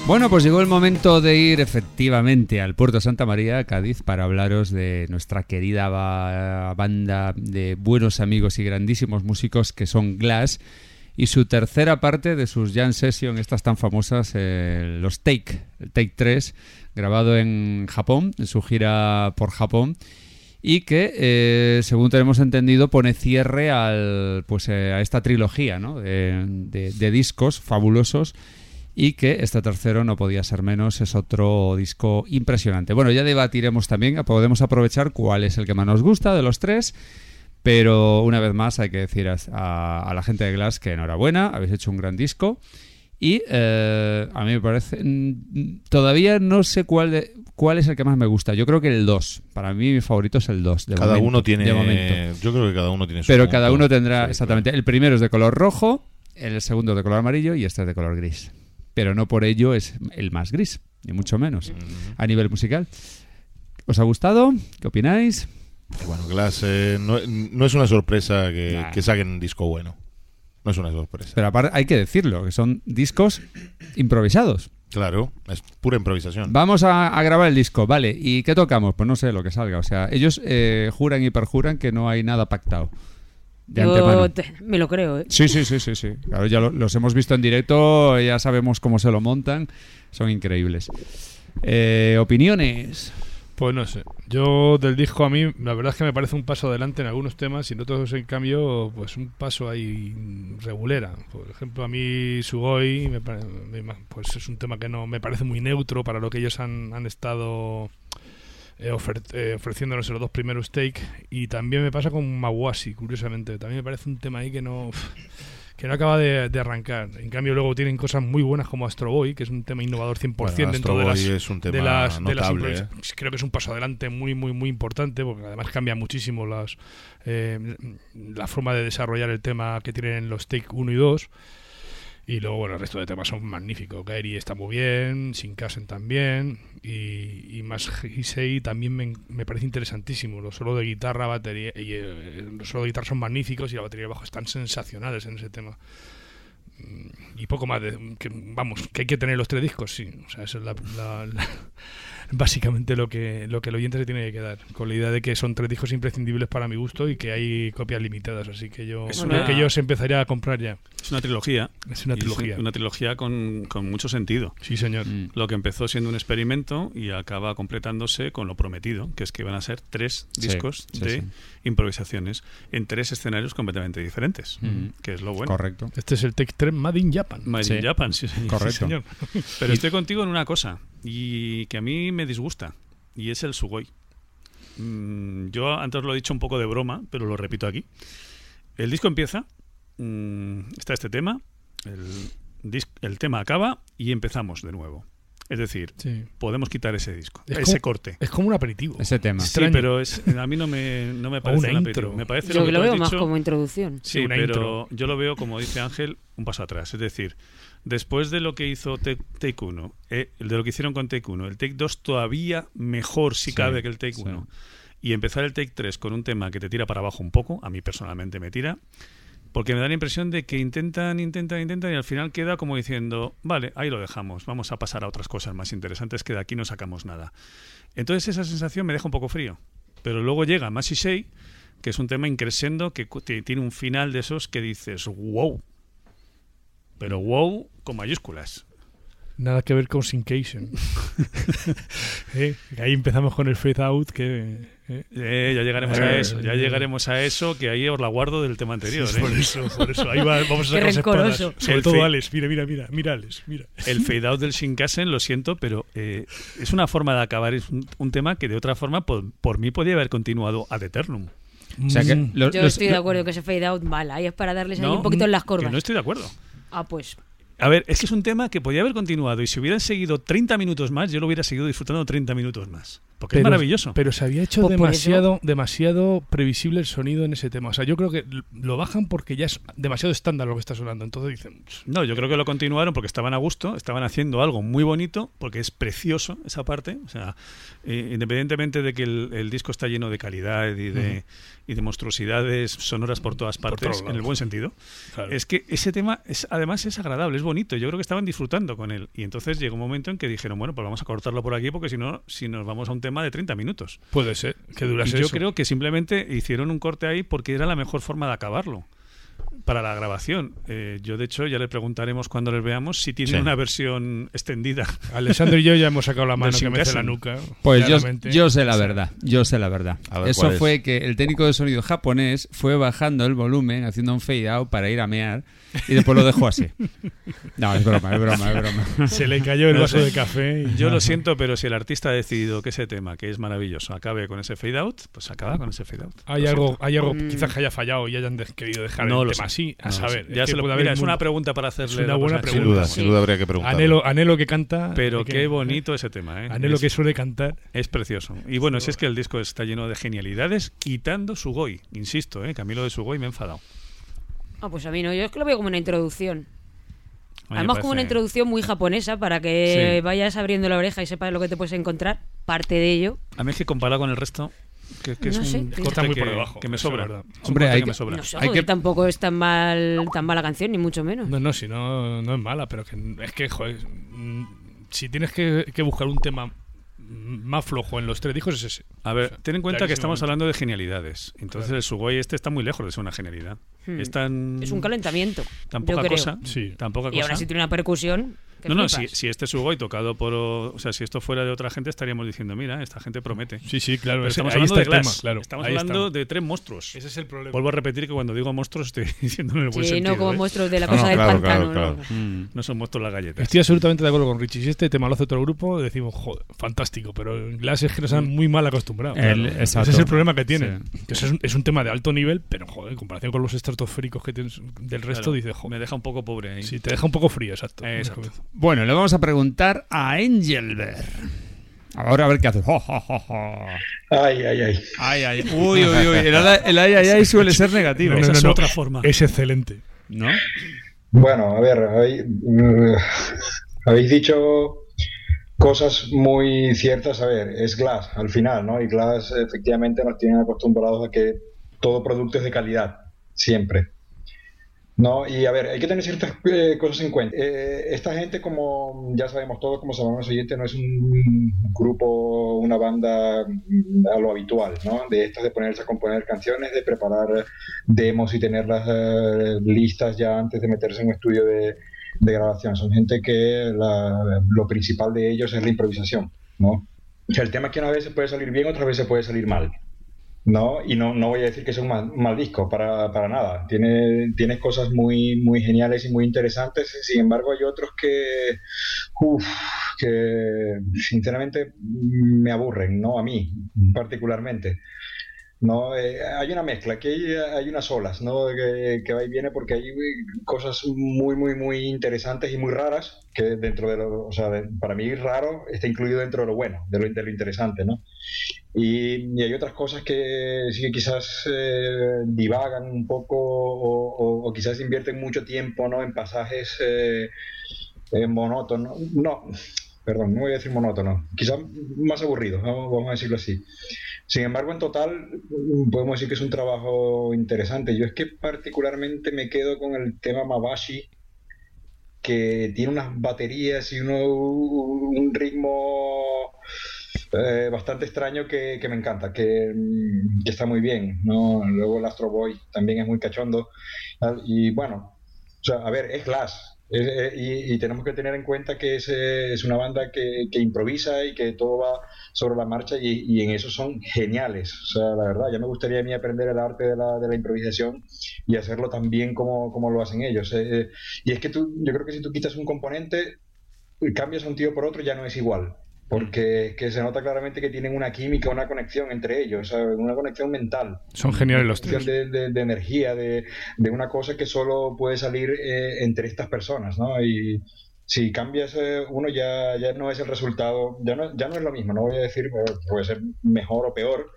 Bueno, pues llegó el momento de ir efectivamente al puerto Santa María, Cádiz, para hablaros de nuestra querida ba- banda de buenos amigos y grandísimos músicos que son Glass y su tercera parte de sus jam session, estas tan famosas, eh, los Take, el Take 3, grabado en Japón, en su gira por Japón y que, eh, según tenemos entendido, pone cierre al, pues, eh, a esta trilogía ¿no? de, de- de discos fabulosos y que este tercero no podía ser menos, es otro disco impresionante. Bueno, ya debatiremos también, podemos aprovechar cuál es el que más nos gusta de los tres, pero una vez más hay que decir a, a- a la gente de Glass que enhorabuena, habéis hecho un gran disco y eh, a mí me parece... Todavía no sé cuál, de- cuál es el que más me gusta, yo creo que el 2, para mí mi favorito es el 2. De Cada momento, uno tiene. Yo creo que cada uno tiene su. Pero punto. cada uno tendrá, Sí, exactamente. El primero es de color rojo, el segundo de color amarillo y este es de color gris. Pero no por ello es el más gris, ni mucho menos, a nivel musical. ¿Os ha gustado? ¿Qué opináis? Bueno, Glass eh, no, no es una sorpresa que, Nah. que saquen un disco bueno. No es una sorpresa. Pero aparte hay que decirlo, que son discos improvisados. Claro, es pura improvisación. Vamos a, a grabar el disco, vale. ¿Y qué tocamos? Pues no sé lo que salga. O sea, ellos eh, juran y perjuran que no hay nada pactado. De Yo te- me lo creo, ¿eh? Sí, sí, sí, sí, sí. Claro, ya lo- los hemos visto en directo, ya sabemos cómo se lo montan. Son increíbles. Eh, Opiniones. Pues no sé. Yo del disco a mí, la verdad es que me parece un paso adelante en algunos temas y en otros, en cambio, pues un paso ahí regulera. Por ejemplo, a mí Sugoi, me pues es un tema que no me parece muy neutro para lo que ellos han, han estado eh, ofer- eh, ofreciéndonos los dos primeros take. Y también me pasa con Mawasi, curiosamente. También me parece un tema ahí que no que no acaba de, de arrancar. En cambio, luego tienen cosas muy buenas como Astro Boy, que es un tema innovador 100% Bueno, dentro de las, es un tema de las, de las notable, ¿eh? Creo que es un paso adelante muy, muy, muy importante, porque además cambia muchísimo las, eh, la forma de desarrollar el tema que tienen los Take 1 y 2. Y luego, el resto de temas son magníficos. Gairi está muy bien, Shinkasen también, y, y más Hisei también me, me parece interesantísimo. Los solos de guitarra, batería, y eh, los solos de guitarra son magníficos y la batería de bajo están sensacionales en ese tema. Mm, Y poco más, de, que, vamos, que hay que tener los tres discos, sí. O sea, eso es la- la- básicamente lo que, lo que el oyente se tiene que quedar, con la idea de que son tres discos imprescindibles para mi gusto y que hay copias limitadas, así que yo, Es creo una- que yo se empezaría a comprar ya. Es una trilogía. Es una trilogía. Una trilogía con, con mucho sentido. Sí, señor. Mm. Lo que empezó siendo un experimento y acaba completándose con lo prometido, que es que van a ser tres Sí, discos sí, de sí. Improvisaciones en tres escenarios completamente diferentes, Mm. que es lo bueno. Correcto. Este es el Tech 3 Made in Japan. Made Sí. in Japan, sí, señor. Correcto. Sí, señor. Pero estoy contigo en una cosa, y que a mí me disgusta, y es el Sugoi. Mm, yo antes lo he dicho un poco de broma, pero lo repito aquí. El disco empieza, mm, está este tema, el, el tema acaba y empezamos de nuevo. Es decir, Sí. podemos quitar ese disco, Es ese como- corte. Es como un aperitivo. Ese tema. Sí, extraño. pero es, a mí no me, no me parece una un aperitivo. intro. Me parece Yo lo que lo veo más dicho- como introducción. Sí, una pero intro. yo lo veo, como dice Ángel, un paso atrás. Es decir, después de lo que hizo Take, Take 1, eh, de lo que hicieron con Take 1, el Take 2 todavía mejor si Sí, cabe que el Take sí. 1. Y empezar el Take 3 con un tema que te tira para abajo un poco, a mí personalmente me tira, porque me da la impresión de que intentan, intentan, intentan y al final queda como diciendo, vale, ahí lo dejamos, vamos a pasar a otras cosas más interesantes que de aquí no sacamos nada. Entonces esa sensación me deja un poco frío. Pero luego llega Masisei, que es un tema increscendo, que tiene un final de esos que dices, wow. Pero wow con mayúsculas. Nada que ver con Syncation. ¿Eh? Ahí empezamos con el fade out que... ¿eh? Eh, ya llegaremos a eso, ya llegaremos a eso, que ahí os la guardo del tema anterior. Sí, ¿eh? por eso, por eso. Ahí va- vamos a sacar las espadas. Sobre El todo Alex. Mira, mira, mira. Mira, Alex. Mira. El fade out del Shinkansen, lo siento, pero eh, es una forma de acabar, es un, un tema que de otra forma por, por mí podía haber continuado ad eternum. O sea que Mm. los- Yo los- estoy de acuerdo que ese fade out vale. Ahí es para darles ahí un poquito en las Que corvas. no estoy de acuerdo. Ah, pues. A ver, es que es un tema que podía haber continuado y si hubieran seguido 30 minutos más, yo lo hubiera seguido disfrutando 30 minutos más. Porque es maravilloso. Pero se había hecho por demasiado, demasiado previsible el sonido en ese tema. O sea, yo creo que lo bajan porque ya es demasiado estándar lo que está sonando. Entonces dicen, No, yo creo que lo continuaron porque estaban a gusto, estaban haciendo algo muy bonito, porque es precioso esa parte. O sea, eh, independientemente de que el, el disco está lleno de calidad y de, y de monstruosidades sonoras por todas Por partes, todos en el buen sentido, claro. es que ese tema es además es agradable, es bonito. Yo creo que estaban disfrutando con él. Y entonces llegó un momento en que dijeron, bueno, pues vamos a cortarlo por aquí porque si no, si nos vamos a un tema de 30 minutos. puede ser que Y durase yo eso. creo que simplemente hicieron un corte ahí porque era la mejor forma de acabarlo para la grabación. Eh, yo, de hecho, ya le preguntaremos cuando les veamos si tienen Sí. una versión extendida. Alessandro y yo ya hemos sacado la mano que me hace la nuca. Pues yo, sé la verdad, yo sé la verdad. Ver, Eso fue que el técnico de sonido japonés fue bajando el volumen, haciendo un fade out para ir a mear y después lo dejó así. No, es broma, es broma, es broma. Se le cayó el No vaso sé. de café. y- Yo lo siento, pero si el artista ha decidido que ese tema, que es maravilloso, acabe con ese fade out, pues acaba con ese fade out. Hay Lo algo, siento. hay algo Mm. quizás que haya fallado y hayan querido dejar No el lo tema sé. así. A No saber. Ya es se que lo- puede mira, haber es muy- una pregunta para hacerle. una la buena persona. Sin pregunta. duda, Sí. sin duda habría que preguntar. Anhelo, anhelo que canta. Pero que- qué bonito ese tema, ¿eh? Anhelo es, que suele cantar. es precioso. Y bueno, si es que el disco está lleno de genialidades, quitando Sugoi. Insisto, ¿eh? que a mí lo de Sugoi me ha enfadado. Ah, pues a mí no. Yo es que lo veo como una introducción. Me Además, como una introducción muy japonesa para que Sí. vayas abriendo la oreja y sepas lo que te puedes encontrar. Parte de ello. A mí es que comparado con el resto, que, que es No un sé, corte está muy que, por debajo, que me sobra. verdad. Hombre, hay que que- me sobra. No sé, Hay joder, que- tampoco es tan mal tan mala canción, ni mucho menos. No, no, si no, no es mala, pero que, es que, joder, si tienes que, que buscar un tema más flojo en los tres discos es ese. A ver, ten en cuenta que estamos hablando de genialidades. Entonces el Sugoi este está muy lejos de ser una genialidad. Hmm. Es tan, Es un calentamiento. tan yo poca creo. cosa. Sí. Tan poca Y cosa. ahora sí tiene una percusión. No, no, si, si este Sugoi tocado por... O sea, si esto fuera de otra gente estaríamos diciendo, mira, esta gente promete. Sí, sí, claro. Pero estamos ahí hablando está de el tema, claro. Estamos ahí hablando estamos. de tres monstruos. Ese es el problema. Vuelvo a repetir que cuando digo monstruos estoy diciendo en el buen Sí, sentido. no como ¿eh? monstruos de la No, cosa no, del claro, pantano. claro. Mm. No son monstruos las galletas. Estoy absolutamente de acuerdo con Richie. Si este tema lo hace otro grupo, decimos, joder, fantástico. Pero en Glass es que nos han muy mal acostumbrado. El- Claro. exacto. Ese es el problema que tienen. Sí. Que eso es, un, es un tema de alto nivel, pero joder, en comparación con los estratosféricos que tienes del resto, Claro, dices, me joder. deja un poco pobre ahí. Sí, te deja un poco frío, exacto. Eh, exacto. Bueno, le vamos a preguntar a Angelberg. Ahora a ver qué hace. Ay, ay, ay. Ay, ay. Uy, uy, uy. El, el ay, ay, ay suele ser negativo. No, no, Esa es no. otra forma. Es excelente. ¿No? Bueno, a ver, hay- mm, habéis dicho cosas muy ciertas. A ver, es Glass al final, ¿no? Y Glass efectivamente nos tienen acostumbrados a que todo producto es de calidad, siempre. No, y a ver, hay que tener ciertas eh, cosas en cuenta. Eh, esta gente, como ya sabemos todos, como sabemos oyentes, no es un grupo, una banda mm, a lo habitual, ¿no? De estas de ponerse a componer canciones, de preparar demos y tenerlas eh, listas ya antes de meterse en un estudio de, de grabación. Son gente que la- lo principal de ellos es la improvisación, ¿no? El tema es que una vez se puede salir bien, otras veces puede salir mal. ¿No? Y no, no voy a decir que es un mal, mal disco, para, para nada. Tiene, tiene cosas muy, muy geniales y muy interesantes. Sin embargo, hay otros que, uf, que sinceramente me aburren, ¿no? A mí, particularmente. ¿No? Eh, hay una mezcla, aquí hay, hay unas olas, ¿no? Que, que va y viene porque hay cosas muy, muy, muy interesantes y muy raras, que dentro de lo, o sea, de- para mí raro está incluido dentro de lo bueno, de lo, de lo interesante, ¿no? Y, hay otras cosas que quizás eh, divagan un poco o, quizás invierten mucho tiempo, ¿no? En pasajes eh, eh, monótonos, no, perdón, no voy a decir monótono, quizás más aburridos, vamos a decirlo así. Sin embargo, en total, podemos decir que es un trabajo interesante. Yo es que particularmente me quedo con el tema Mabashi, que tiene unas baterías y uno, un ritmo eh, bastante extraño que, me encanta, que, mm, que está muy bien. ¿no? Luego el Astro Boy también es muy cachondo. Y bueno, o sea, a ver, es Glass. Eh, y, tenemos que tener en cuenta que es, es una banda que, que improvisa y que todo va sobre la marcha y, y en eso son geniales. O sea, la verdad, ya me gustaría a mí aprender el arte de la, de la improvisación y hacerlo tan bien como, como lo hacen ellos. Eh, eh, y es que tú, yo creo que si tú quitas un componente, cambias a un tío por otro, ya no es igual. Porque es que se nota claramente que tienen una química, una conexión entre ellos, ¿sabes? una conexión mental. Son geniales los Una tres. conexión De, de- de energía, de, de una cosa que solo puede salir eh, entre estas personas, ¿no? Y si cambias eh, uno ya, ya no es el resultado, ya no, ya no es lo mismo, no voy a decir, puede ser mejor o peor,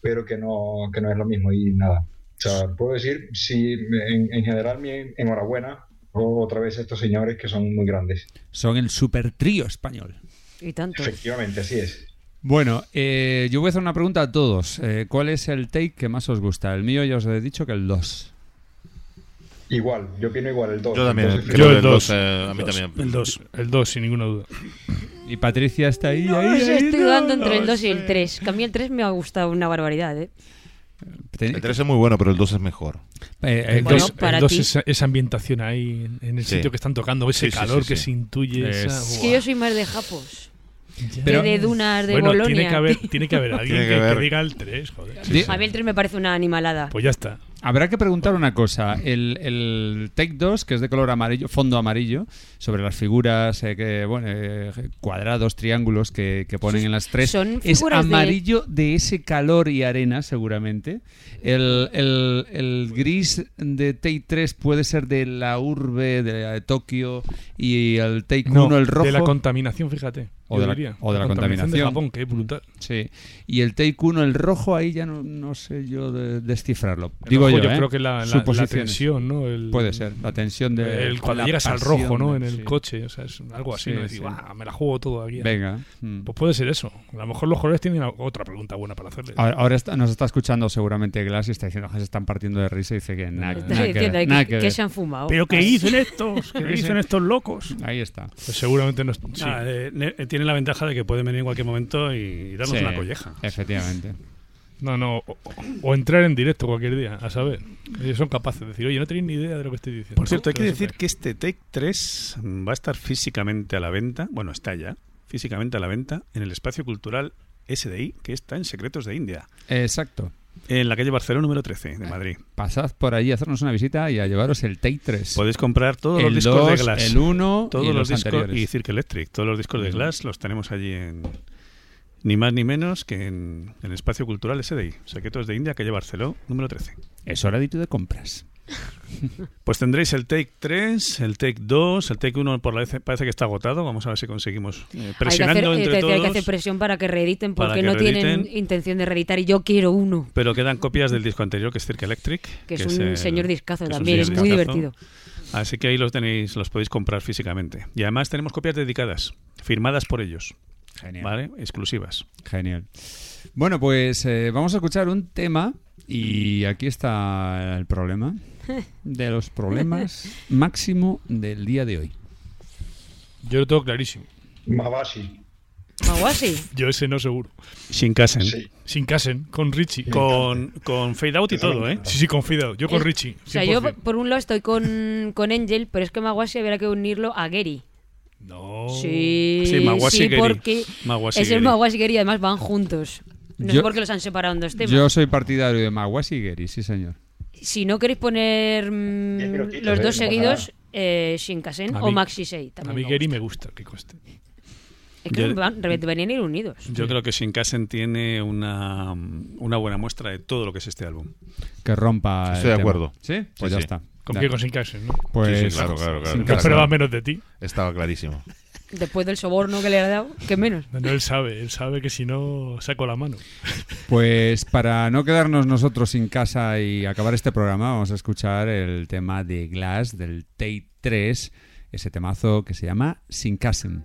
pero que no, que no es lo mismo y nada. O sea, puedo decir, sí, en, en general mi enhorabuena o- otra vez a estos señores que son muy grandes. Son el super trío español. Y tanto. Efectivamente, así es. Bueno, eh, yo voy a hacer una pregunta a todos. Eh, ¿Cuál es el take que más os gusta? El mío ya os he dicho que el 2. Igual, yo opino igual, el 2. Yo también, creo Yo que el dos. eh, a mí Dos. también. El 2. El 2, sin ninguna duda. Y Patricia está ahí. No ahí, ahí, estoy no, dudando entre el no 2 y el sé. 3. Que a mí el 3 me ha gustado una barbaridad, ¿eh? El 3 es muy bueno, pero el 2 es mejor. eh, El Bueno, 2 para el dos ti. es esa ambientación ahí en, el Sí. sitio que están tocando, ese Sí, sí, calor sí, que se intuye. Es- esa- Es que yo soy más de Japos. Pero- que de dunas de bueno, Bolonia. tiene que haber, tiene que haber alguien Tiene que que, que haber. diga el 3, joder. A mí el 3 me parece una animalada. Pues ya está. Habrá que preguntar una cosa. El, el Take 2, que es de color amarillo, fondo amarillo, sobre las figuras, eh, que, bueno, eh, cuadrados, triángulos que, que ponen en las tres, son es figuras de- amarillo de... ese calor y arena, seguramente. El, el- el gris de Take 3 puede ser de la urbe de Tokio y el Take 1, el rojo. de la contaminación, fíjate. O de la- diría. o de la de contaminación. Japón, que es brutal. Sí. Y el Take 1, el rojo, ahí ya no, no sé yo de- descifrarlo. Digo yo, yo ¿eh? creo que la, la- tensión, ¿no? El- Puede ser, la tensión de. el- cuando llegas al rojo, ¿no? En el sí. coche, o sea, es algo así, Sí, ¿no? Decir, sí. "Guau, me la juego todo aquí. Venga. mm. Pues puede ser eso. A lo mejor los colores tienen otra pregunta buena para hacerle. Ahora, ahora está- nos está escuchando seguramente Glass y está diciendo que se están partiendo de risa y dice que nada, nada que que, se han fumado. ¿Pero qué dicen estos? ¿Qué dicen estos locos? Ahí está. Pues seguramente no. Tiene la ventaja de que pueden venir en cualquier momento y darnos Sí, una colleja. Efectivamente. No, no. O, o entrar en directo cualquier día, a saber. Ellos son capaces de decir, oye, no tenéis ni idea de lo que estoy diciendo. Por cierto, hay que decir que este Take 3 va a estar físicamente a la venta, bueno, está ya, físicamente a la venta en el espacio cultural SDI, que está en Secretos de India, Exacto. En la calle Barcelona número 13 de Madrid. Pasad por allí a hacernos una visita y a llevaros el Take 3. Podéis comprar todos los discos 2, de Glass. el 1 todos y los, los, discos anteriores. y Cirque Electric, todos los discos de. Glass los tenemos allí en ni más ni menos que en, en el espacio cultural SDI, Secretos de India, calle Barcelona número 13. Es hora de ir de compras. Pues tendréis el Take 3, el Take 2, el Take 1 por la vez parece que está agotado. Vamos a ver si conseguimos eh, hay que, hacer, presionando eh, entre decía, hay que todos. hacer presión para que reediten porque que no tienen intención de reeditar y yo quiero uno. Pero quedan copias del disco anterior, que es Cirque Electric. Que es un el- señor discazo es también, es muy discazo. divertido. Así que ahí los tenéis, los podéis comprar físicamente. Y además tenemos copias dedicadas, firmadas por ellos, Genial. ¿vale? Exclusivas. Genial. Bueno, pues eh, vamos a escuchar un tema y aquí está el problema de los problemas máximo del día de hoy. Yo lo tengo clarísimo. Mabashi. Maguasi. Yo ese no seguro. Shinkansen. Sí. Sin Casen, con Richie. Con, con fade out y todo, ¿eh? Sí, sí, con Fade Out. Yo con Es- Richie. O sea, yo 100%. por un lado estoy con, con Angel, pero es que Maguasi habría que unirlo a Gary. No. Sí, Sí, Maguasi sí, Gary. porque es el Gary. Maguasi y Gary y además van juntos. No sé Yo- por qué los han separado en dos temas. Yo soy partidario de Maguasi y Gary, sí señor. Si no queréis poner mm, los ¿eh? dos seguidos, eh, Shinkansen A o Maxi 6 A también. mí me Gary gusta. me gusta, que coste. Es que Yo- van, deberían ir unidos. Yo creo que Shinkansen tiene una, una buena muestra de todo lo que es este álbum. Que rompa. el Estoy de tema. acuerdo. ¿Sí? Pues Sí, ya sí. está. ¿Con Ya. qué? Con Sin Casen, ¿no? Pues, Sí, sí, claro, claro, claro. sin esperaba menos de ti. Estaba clarísimo. Después del soborno que le ha dado, que menos. No, no, él sabe. Él sabe que si no, saco la mano. Pues para no quedarnos nosotros sin casa y acabar este programa, vamos a escuchar el tema de Glass del Tate 3, ese temazo que se llama Sin Casen.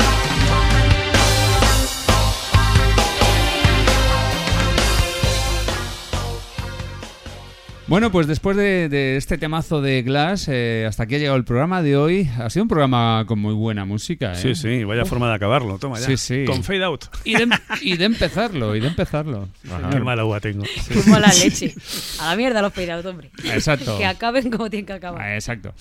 Bueno, pues después de, de este temazo de Glass, eh, hasta aquí ha llegado el programa de hoy. Ha sido un programa con muy buena música. ¿eh? Sí, sí, vaya forma de acabarlo. Toma ya. Sí, sí. Con fade out. Y de, y de empezarlo, y de empezarlo. Qué mala agua tengo. Qué mala leche. A la mierda los fade out, hombre. Exacto. Que acaben como tienen que acabar. Ah, Exacto.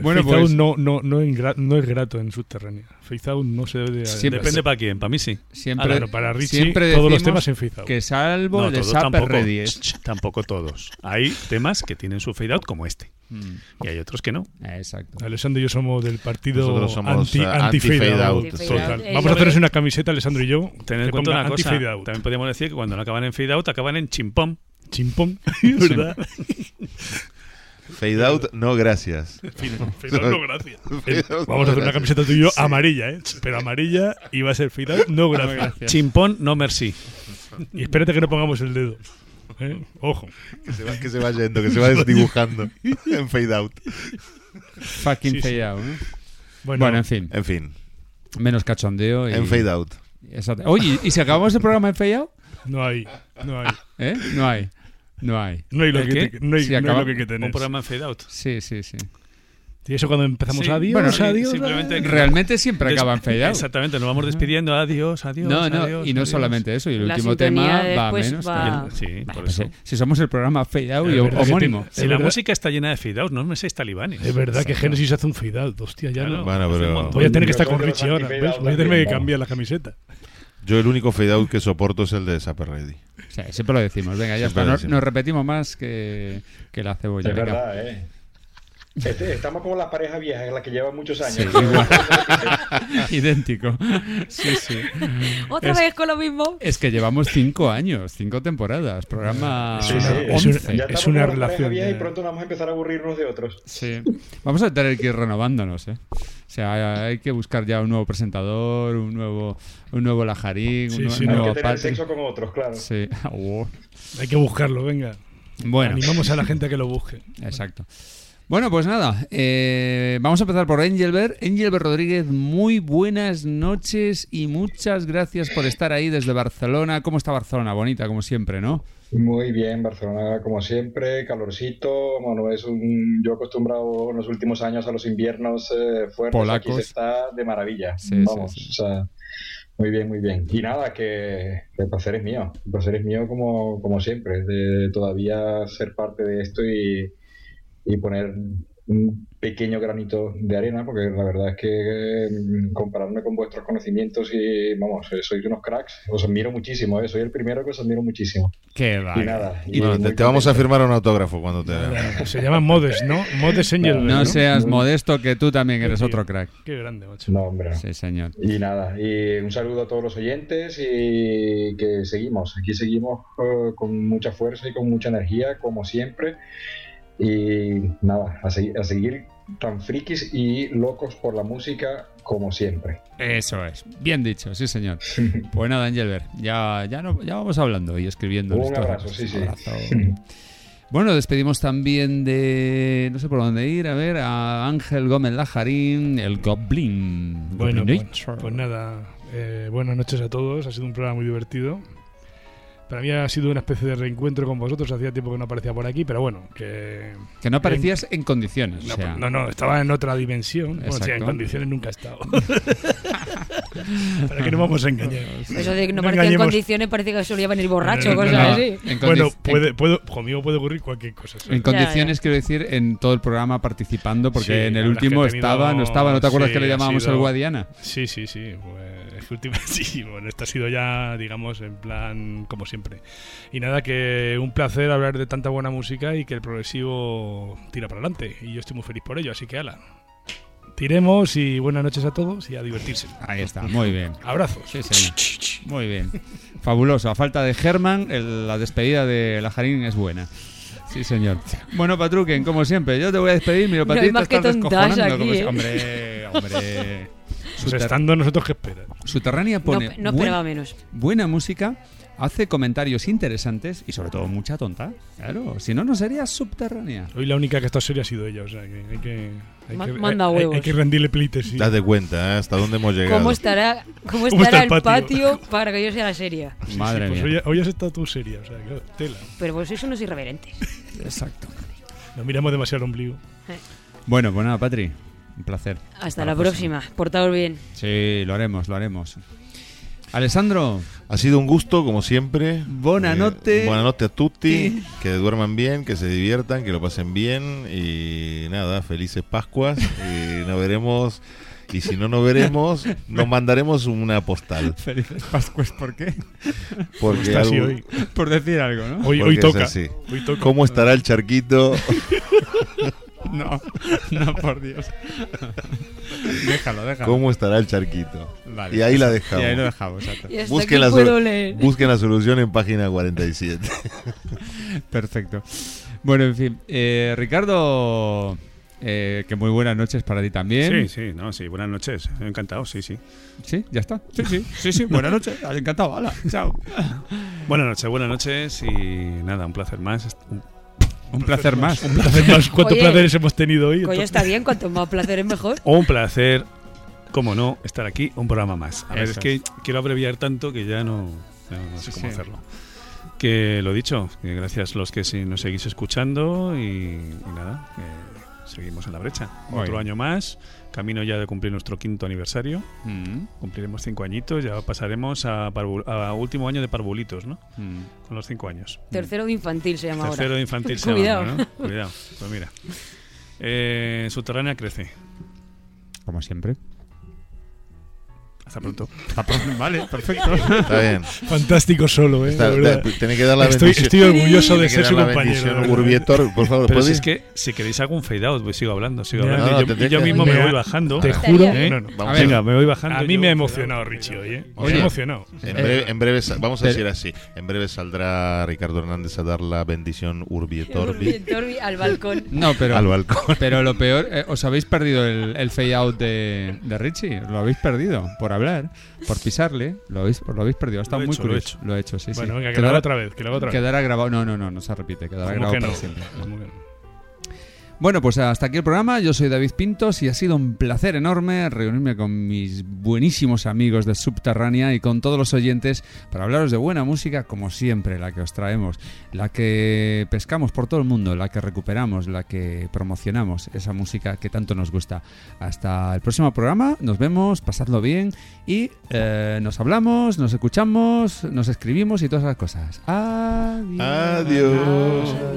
Bueno, Bueno, pues no, no, no, no es grato en subterránea. Out no se debe de... Siempre- Depende para quién. Para mí sí. siempre, para Richie, siempre todos los temas en Out. Que salvo No, el de ch, Tampoco todos. Hay temas que tienen su fade out como este. Mm, Y hay otros que no. Exacto. Alessandro y yo somos del partido Nosotros somos, anti, eh, anti anti-fade fade out. out. Anti-fade Total. out. Vamos a creo- una camiseta, Alessandro y yo, Tened en cuenta una cosa. También podríamos decir que cuando no acaban en fade out, acaban en chimpón. Chimpón, ¿verdad? Fade out, no gracias. Fade out, no, gracias. Vamos a hacer una camiseta tú y yo amarilla, ¿eh? Pero amarilla y va a ser fade out, no gracias. Chimpón, no merci. Y espérate que no pongamos el dedo. ¿Eh? Ojo. Que se, va, que se va yendo, que se va desdibujando en fade out. Fucking Sí, sí. fade out, ¿no? Bueno, Bueno, en fin. En fin, Menos cachondeo. Y... en fade out. Exacto. Oye, ¿y si acabamos el programa en fade out? no hay, no hay. ¿Eh? No hay. No hay. No hay lo ¿El que, te- no hay, Si no hay lo que que tener. Un programa en fade out. Sí, sí, sí. Y eso cuando empezamos Sí, adiós, bueno, adiós. simplemente- adiós. Realmente siempre Des- acaba en fade out. Exactamente, nos vamos despidiendo. Adiós, adiós. No, no, adiós, y no adiós. solamente eso, y el La último tema va menos. va-. Sí, por pues, eso. eh, si somos el programa fade out y homónimo. Si la música está llena de fade out, no me seáis talibanes. Es verdad que Genesis hace un fade out. Hostia, ya Claro. no. Bueno, pero Voy a tener que estar con Richie ahora. ¿ves? Voy a tener que cambiar la camiseta. yo el único fade out que soporto es el de Supper Ready. Siempre lo decimos. Venga, ya Siempre está. nos repetimos más que, que la cebolla. Es verdad, ¿eh? Este- estamos como las parejas viejas, en las que llevan muchos años. Sí, igual. Idéntico. Sí, sí. Otra Es- vez con lo mismo. Es que llevamos cinco años, cinco temporadas. Programa Sí, sí, es 11. Ya Es una relación de- y pronto vamos a empezar a aburrir unos de otros. Sí. Vamos a tener que ir renovándonos, ¿eh? O sea, hay que buscar ya un nuevo presentador, un nuevo, un nuevo Lajarín, Sí, un, sí, un. Hay nuevo que tener Patrick. sexo con otros, claro. Sí. Oh. Hay que buscarlo, venga. Bueno, Animamos a la gente a que lo busque. exacto. Bueno, pues nada, eh, vamos a empezar por Angelbert. Angelbert Rodríguez, muy buenas noches y muchas gracias por estar ahí desde Barcelona. ¿Cómo está Barcelona? Bonita, como siempre, ¿no? Muy bien, Barcelona como siempre, calorcito. Bueno, es un, yo acostumbrado en los últimos años a los inviernos eh, fuertes. Polacos. Aquí se está de maravilla. Sí, Vamos, sí. o sea, muy bien, muy bien. Y nada, que, que el placer es mío. El placer es mío como, como siempre, de todavía ser parte de esto y, y poner un pequeño granito de arena, porque la verdad es que mm, compararme con vuestros conocimientos y, vamos, eh, sois unos cracks. Os admiro muchísimo, eh, soy el primero que os admiro muchísimo. Qué va. Y nada. Y bueno, te, te vamos a firmar un autógrafo cuando te veamos. Se llama Modes, ¿no? Modes Angel. No ¿no? seas modesto, que tú también eres otro crack. Qué grande, macho. No, hombre. Sí, señor. Y nada, y un saludo a todos los oyentes y que seguimos, aquí seguimos eh, con mucha fuerza y con mucha energía, como siempre. Y nada, a, segui- a seguir tan frikis y locos por la música como siempre. Eso es. Bien dicho, sí, señor. Pues nada, Angelbert, ya, ya, no, ya vamos hablando y escribiendo. Un abrazo, sí, sí. Un abrazo. Bueno, despedimos también de. No sé por dónde ir, a ver, a Ángel Gómez Lajarín, el Goblin. Bueno, pues, pues nada, eh, buenas noches a todos. Ha sido un programa muy divertido. Para mí ha sido una especie de reencuentro con vosotros. Hacía tiempo que no aparecía por aquí, pero bueno, que. Que no aparecías en condiciones. No, o sea, no, no, estaba en otra dimensión. Bueno, sí, en condiciones nunca he estado. Para que no vamos a engañar. Eso de que no, No parecía en condiciones parece que solía venir borracho, No, no, cosas no, no. así. Bueno, en- puede, puedo, conmigo puede ocurrir cualquier cosa. ¿sabes? en condiciones, quiero decir, en todo el programa participando, porque Sí, en el último tenido- estaba, no estaba, ¿no te acuerdas sí, que le llamábamos sido- el Guadiana? Sí, sí, sí. Pues, sí, bueno, esto ha sido ya, digamos, en plan como siempre. Y nada, que un placer hablar de tanta buena música y que el progresivo tira para adelante. Y yo estoy muy feliz por ello, así que ala. Tiremos y buenas noches a todos y a divertirse. Ahí está, muy bien. Abrazos. Sí, señor. Muy bien. Fabuloso. A falta de Germán, la despedida de Lajarín es buena. Sí, señor. Bueno, Patruquen, como siempre, yo te voy a despedir. Mira, No hay Patita, más que estás tontas descojonando. aquí, como si- ¿eh? Hombre, hombre. Pues estando nosotros, ¿qué esperas? Subterránea pone no buen- esperaba menos. buena música, hace comentarios interesantes y sobre todo mucha tonta. Claro, si no, no sería subterránea. Hoy la única que está seria ha sido ella, o sea que hay que. Hay que, manda hay- hay- huevos. hay que rendirle pleitesía. Date cuenta ¿eh? hasta dónde hemos llegado. ¿Cómo estará, cómo ¿Cómo estará está el el patio? patio para que yo sea la seria? Sí, sí, Madre pues mía. hoy, hoy has estado tú seria, o sea, que tela. Pero vos sois unos irreverentes. Exacto. No miramos demasiado el ombligo. Bueno, pues nada, Patri. Un placer. Hasta Hasta la próxima. Portaos bien. Sí, lo haremos, lo haremos. Alessandro, Ha sido un gusto, como siempre. Buonanotte. Eh, buonanotte a tutti. Sí. Que duerman bien, que se diviertan, que lo pasen bien. Y nada, felices Pascuas. Y nos veremos. Y si no nos veremos, nos mandaremos una postal. felices Pascuas, ¿por qué? Porque algo- hoy. Por decir algo, ¿no? Hoy, hoy toca. Hoy toca. ¿Cómo estará el charquito? No, no, por Dios. déjalo, déjalo. ¿Cómo estará el charquito? Vale. Y ahí la dejamos. Y ahí lo dejamos, exacto. Y hasta Busquen aquí la, puedo solu- leer. busquen la solución en página 47. Perfecto. Bueno, en fin. eh, Ricardo, eh, que muy buenas noches para ti también. Sí, sí, no, sí, buenas noches. Encantado, sí, sí. ¿Sí? ¿Ya está? Sí, sí, sí, sí. Buenas noches. Encantado. Hala, chao. Buenas noches, buenas noches y nada, un placer más. Un- Un placer más. Un placer más. ¿Cuántos Oye, placeres hemos tenido hoy? Coño, está bien. Cuanto más placer es mejor. Un placer, como no, estar aquí, un programa más. A ver, Eso es que quiero abreviar tanto que ya no, no sé Sí, cómo sí. hacerlo. Que lo dicho, que gracias a los que nos seguís escuchando y, y nada, que seguimos en la brecha. Otro año más, camino ya de cumplir nuestro quinto aniversario. Mm, Cumpliremos cinco añitos, ya pasaremos a, último año de parvulitos, ¿no? mm. Con los cinco años. Tercero de infantil se llama Tercero ahora. de infantil se Cuidado. llama, ¿no? Cuidado, pues mira. Eh, subterránea crece. Como siempre. Hasta pronto. Vale, perfecto. Está bien. Fantástico solo, ¿eh? Está- está- tiene que dar la estoy, bendición. estoy orgulloso de ser su compañero. Urbietor, por favor, Pero si es que si queréis hago un fade out, pues sigo hablando, sigo hablando. No, y no, yo, mismo me voy bajando. Te juro. ¿Eh? No, no. Vamos A ver, Venga, me voy bajando. A mí me ha emocionado. Richie hoy, ¿eh? Me ha emocionado. En breve, en breve vamos a pero- decir así. En breve saldrá Ricardo Hernández a dar la bendición Urbietorbi al balcón. No, pero. al balcón. Pero lo peor, eh, os habéis perdido el, el fade out de, de Richie. Lo habéis perdido por hablar, por pisarle. Lo habéis, lo habéis perdido. Lo he muy hecho, lo he hecho. Lo he hecho, sí, Bueno, sí. venga, que Quedará- lo haga otra vez. Que lo haga otra vez. Quedará grabado. No, no, no, no se repite. Quedará ¿Cómo grabado que para siempre. ¿Cómo que no? Bueno, pues hasta aquí el programa. Yo soy David Pintos y ha sido un placer enorme reunirme con mis buenísimos amigos de Subterránea y con todos los oyentes para hablaros de buena música, como siempre, la que os traemos, la que pescamos por todo el mundo, la que recuperamos, la que promocionamos, esa música que tanto nos gusta. Hasta el próximo programa. Nos vemos, pasadlo bien y eh, nos hablamos, nos escuchamos, nos escribimos y todas esas cosas. Adiós. Adiós.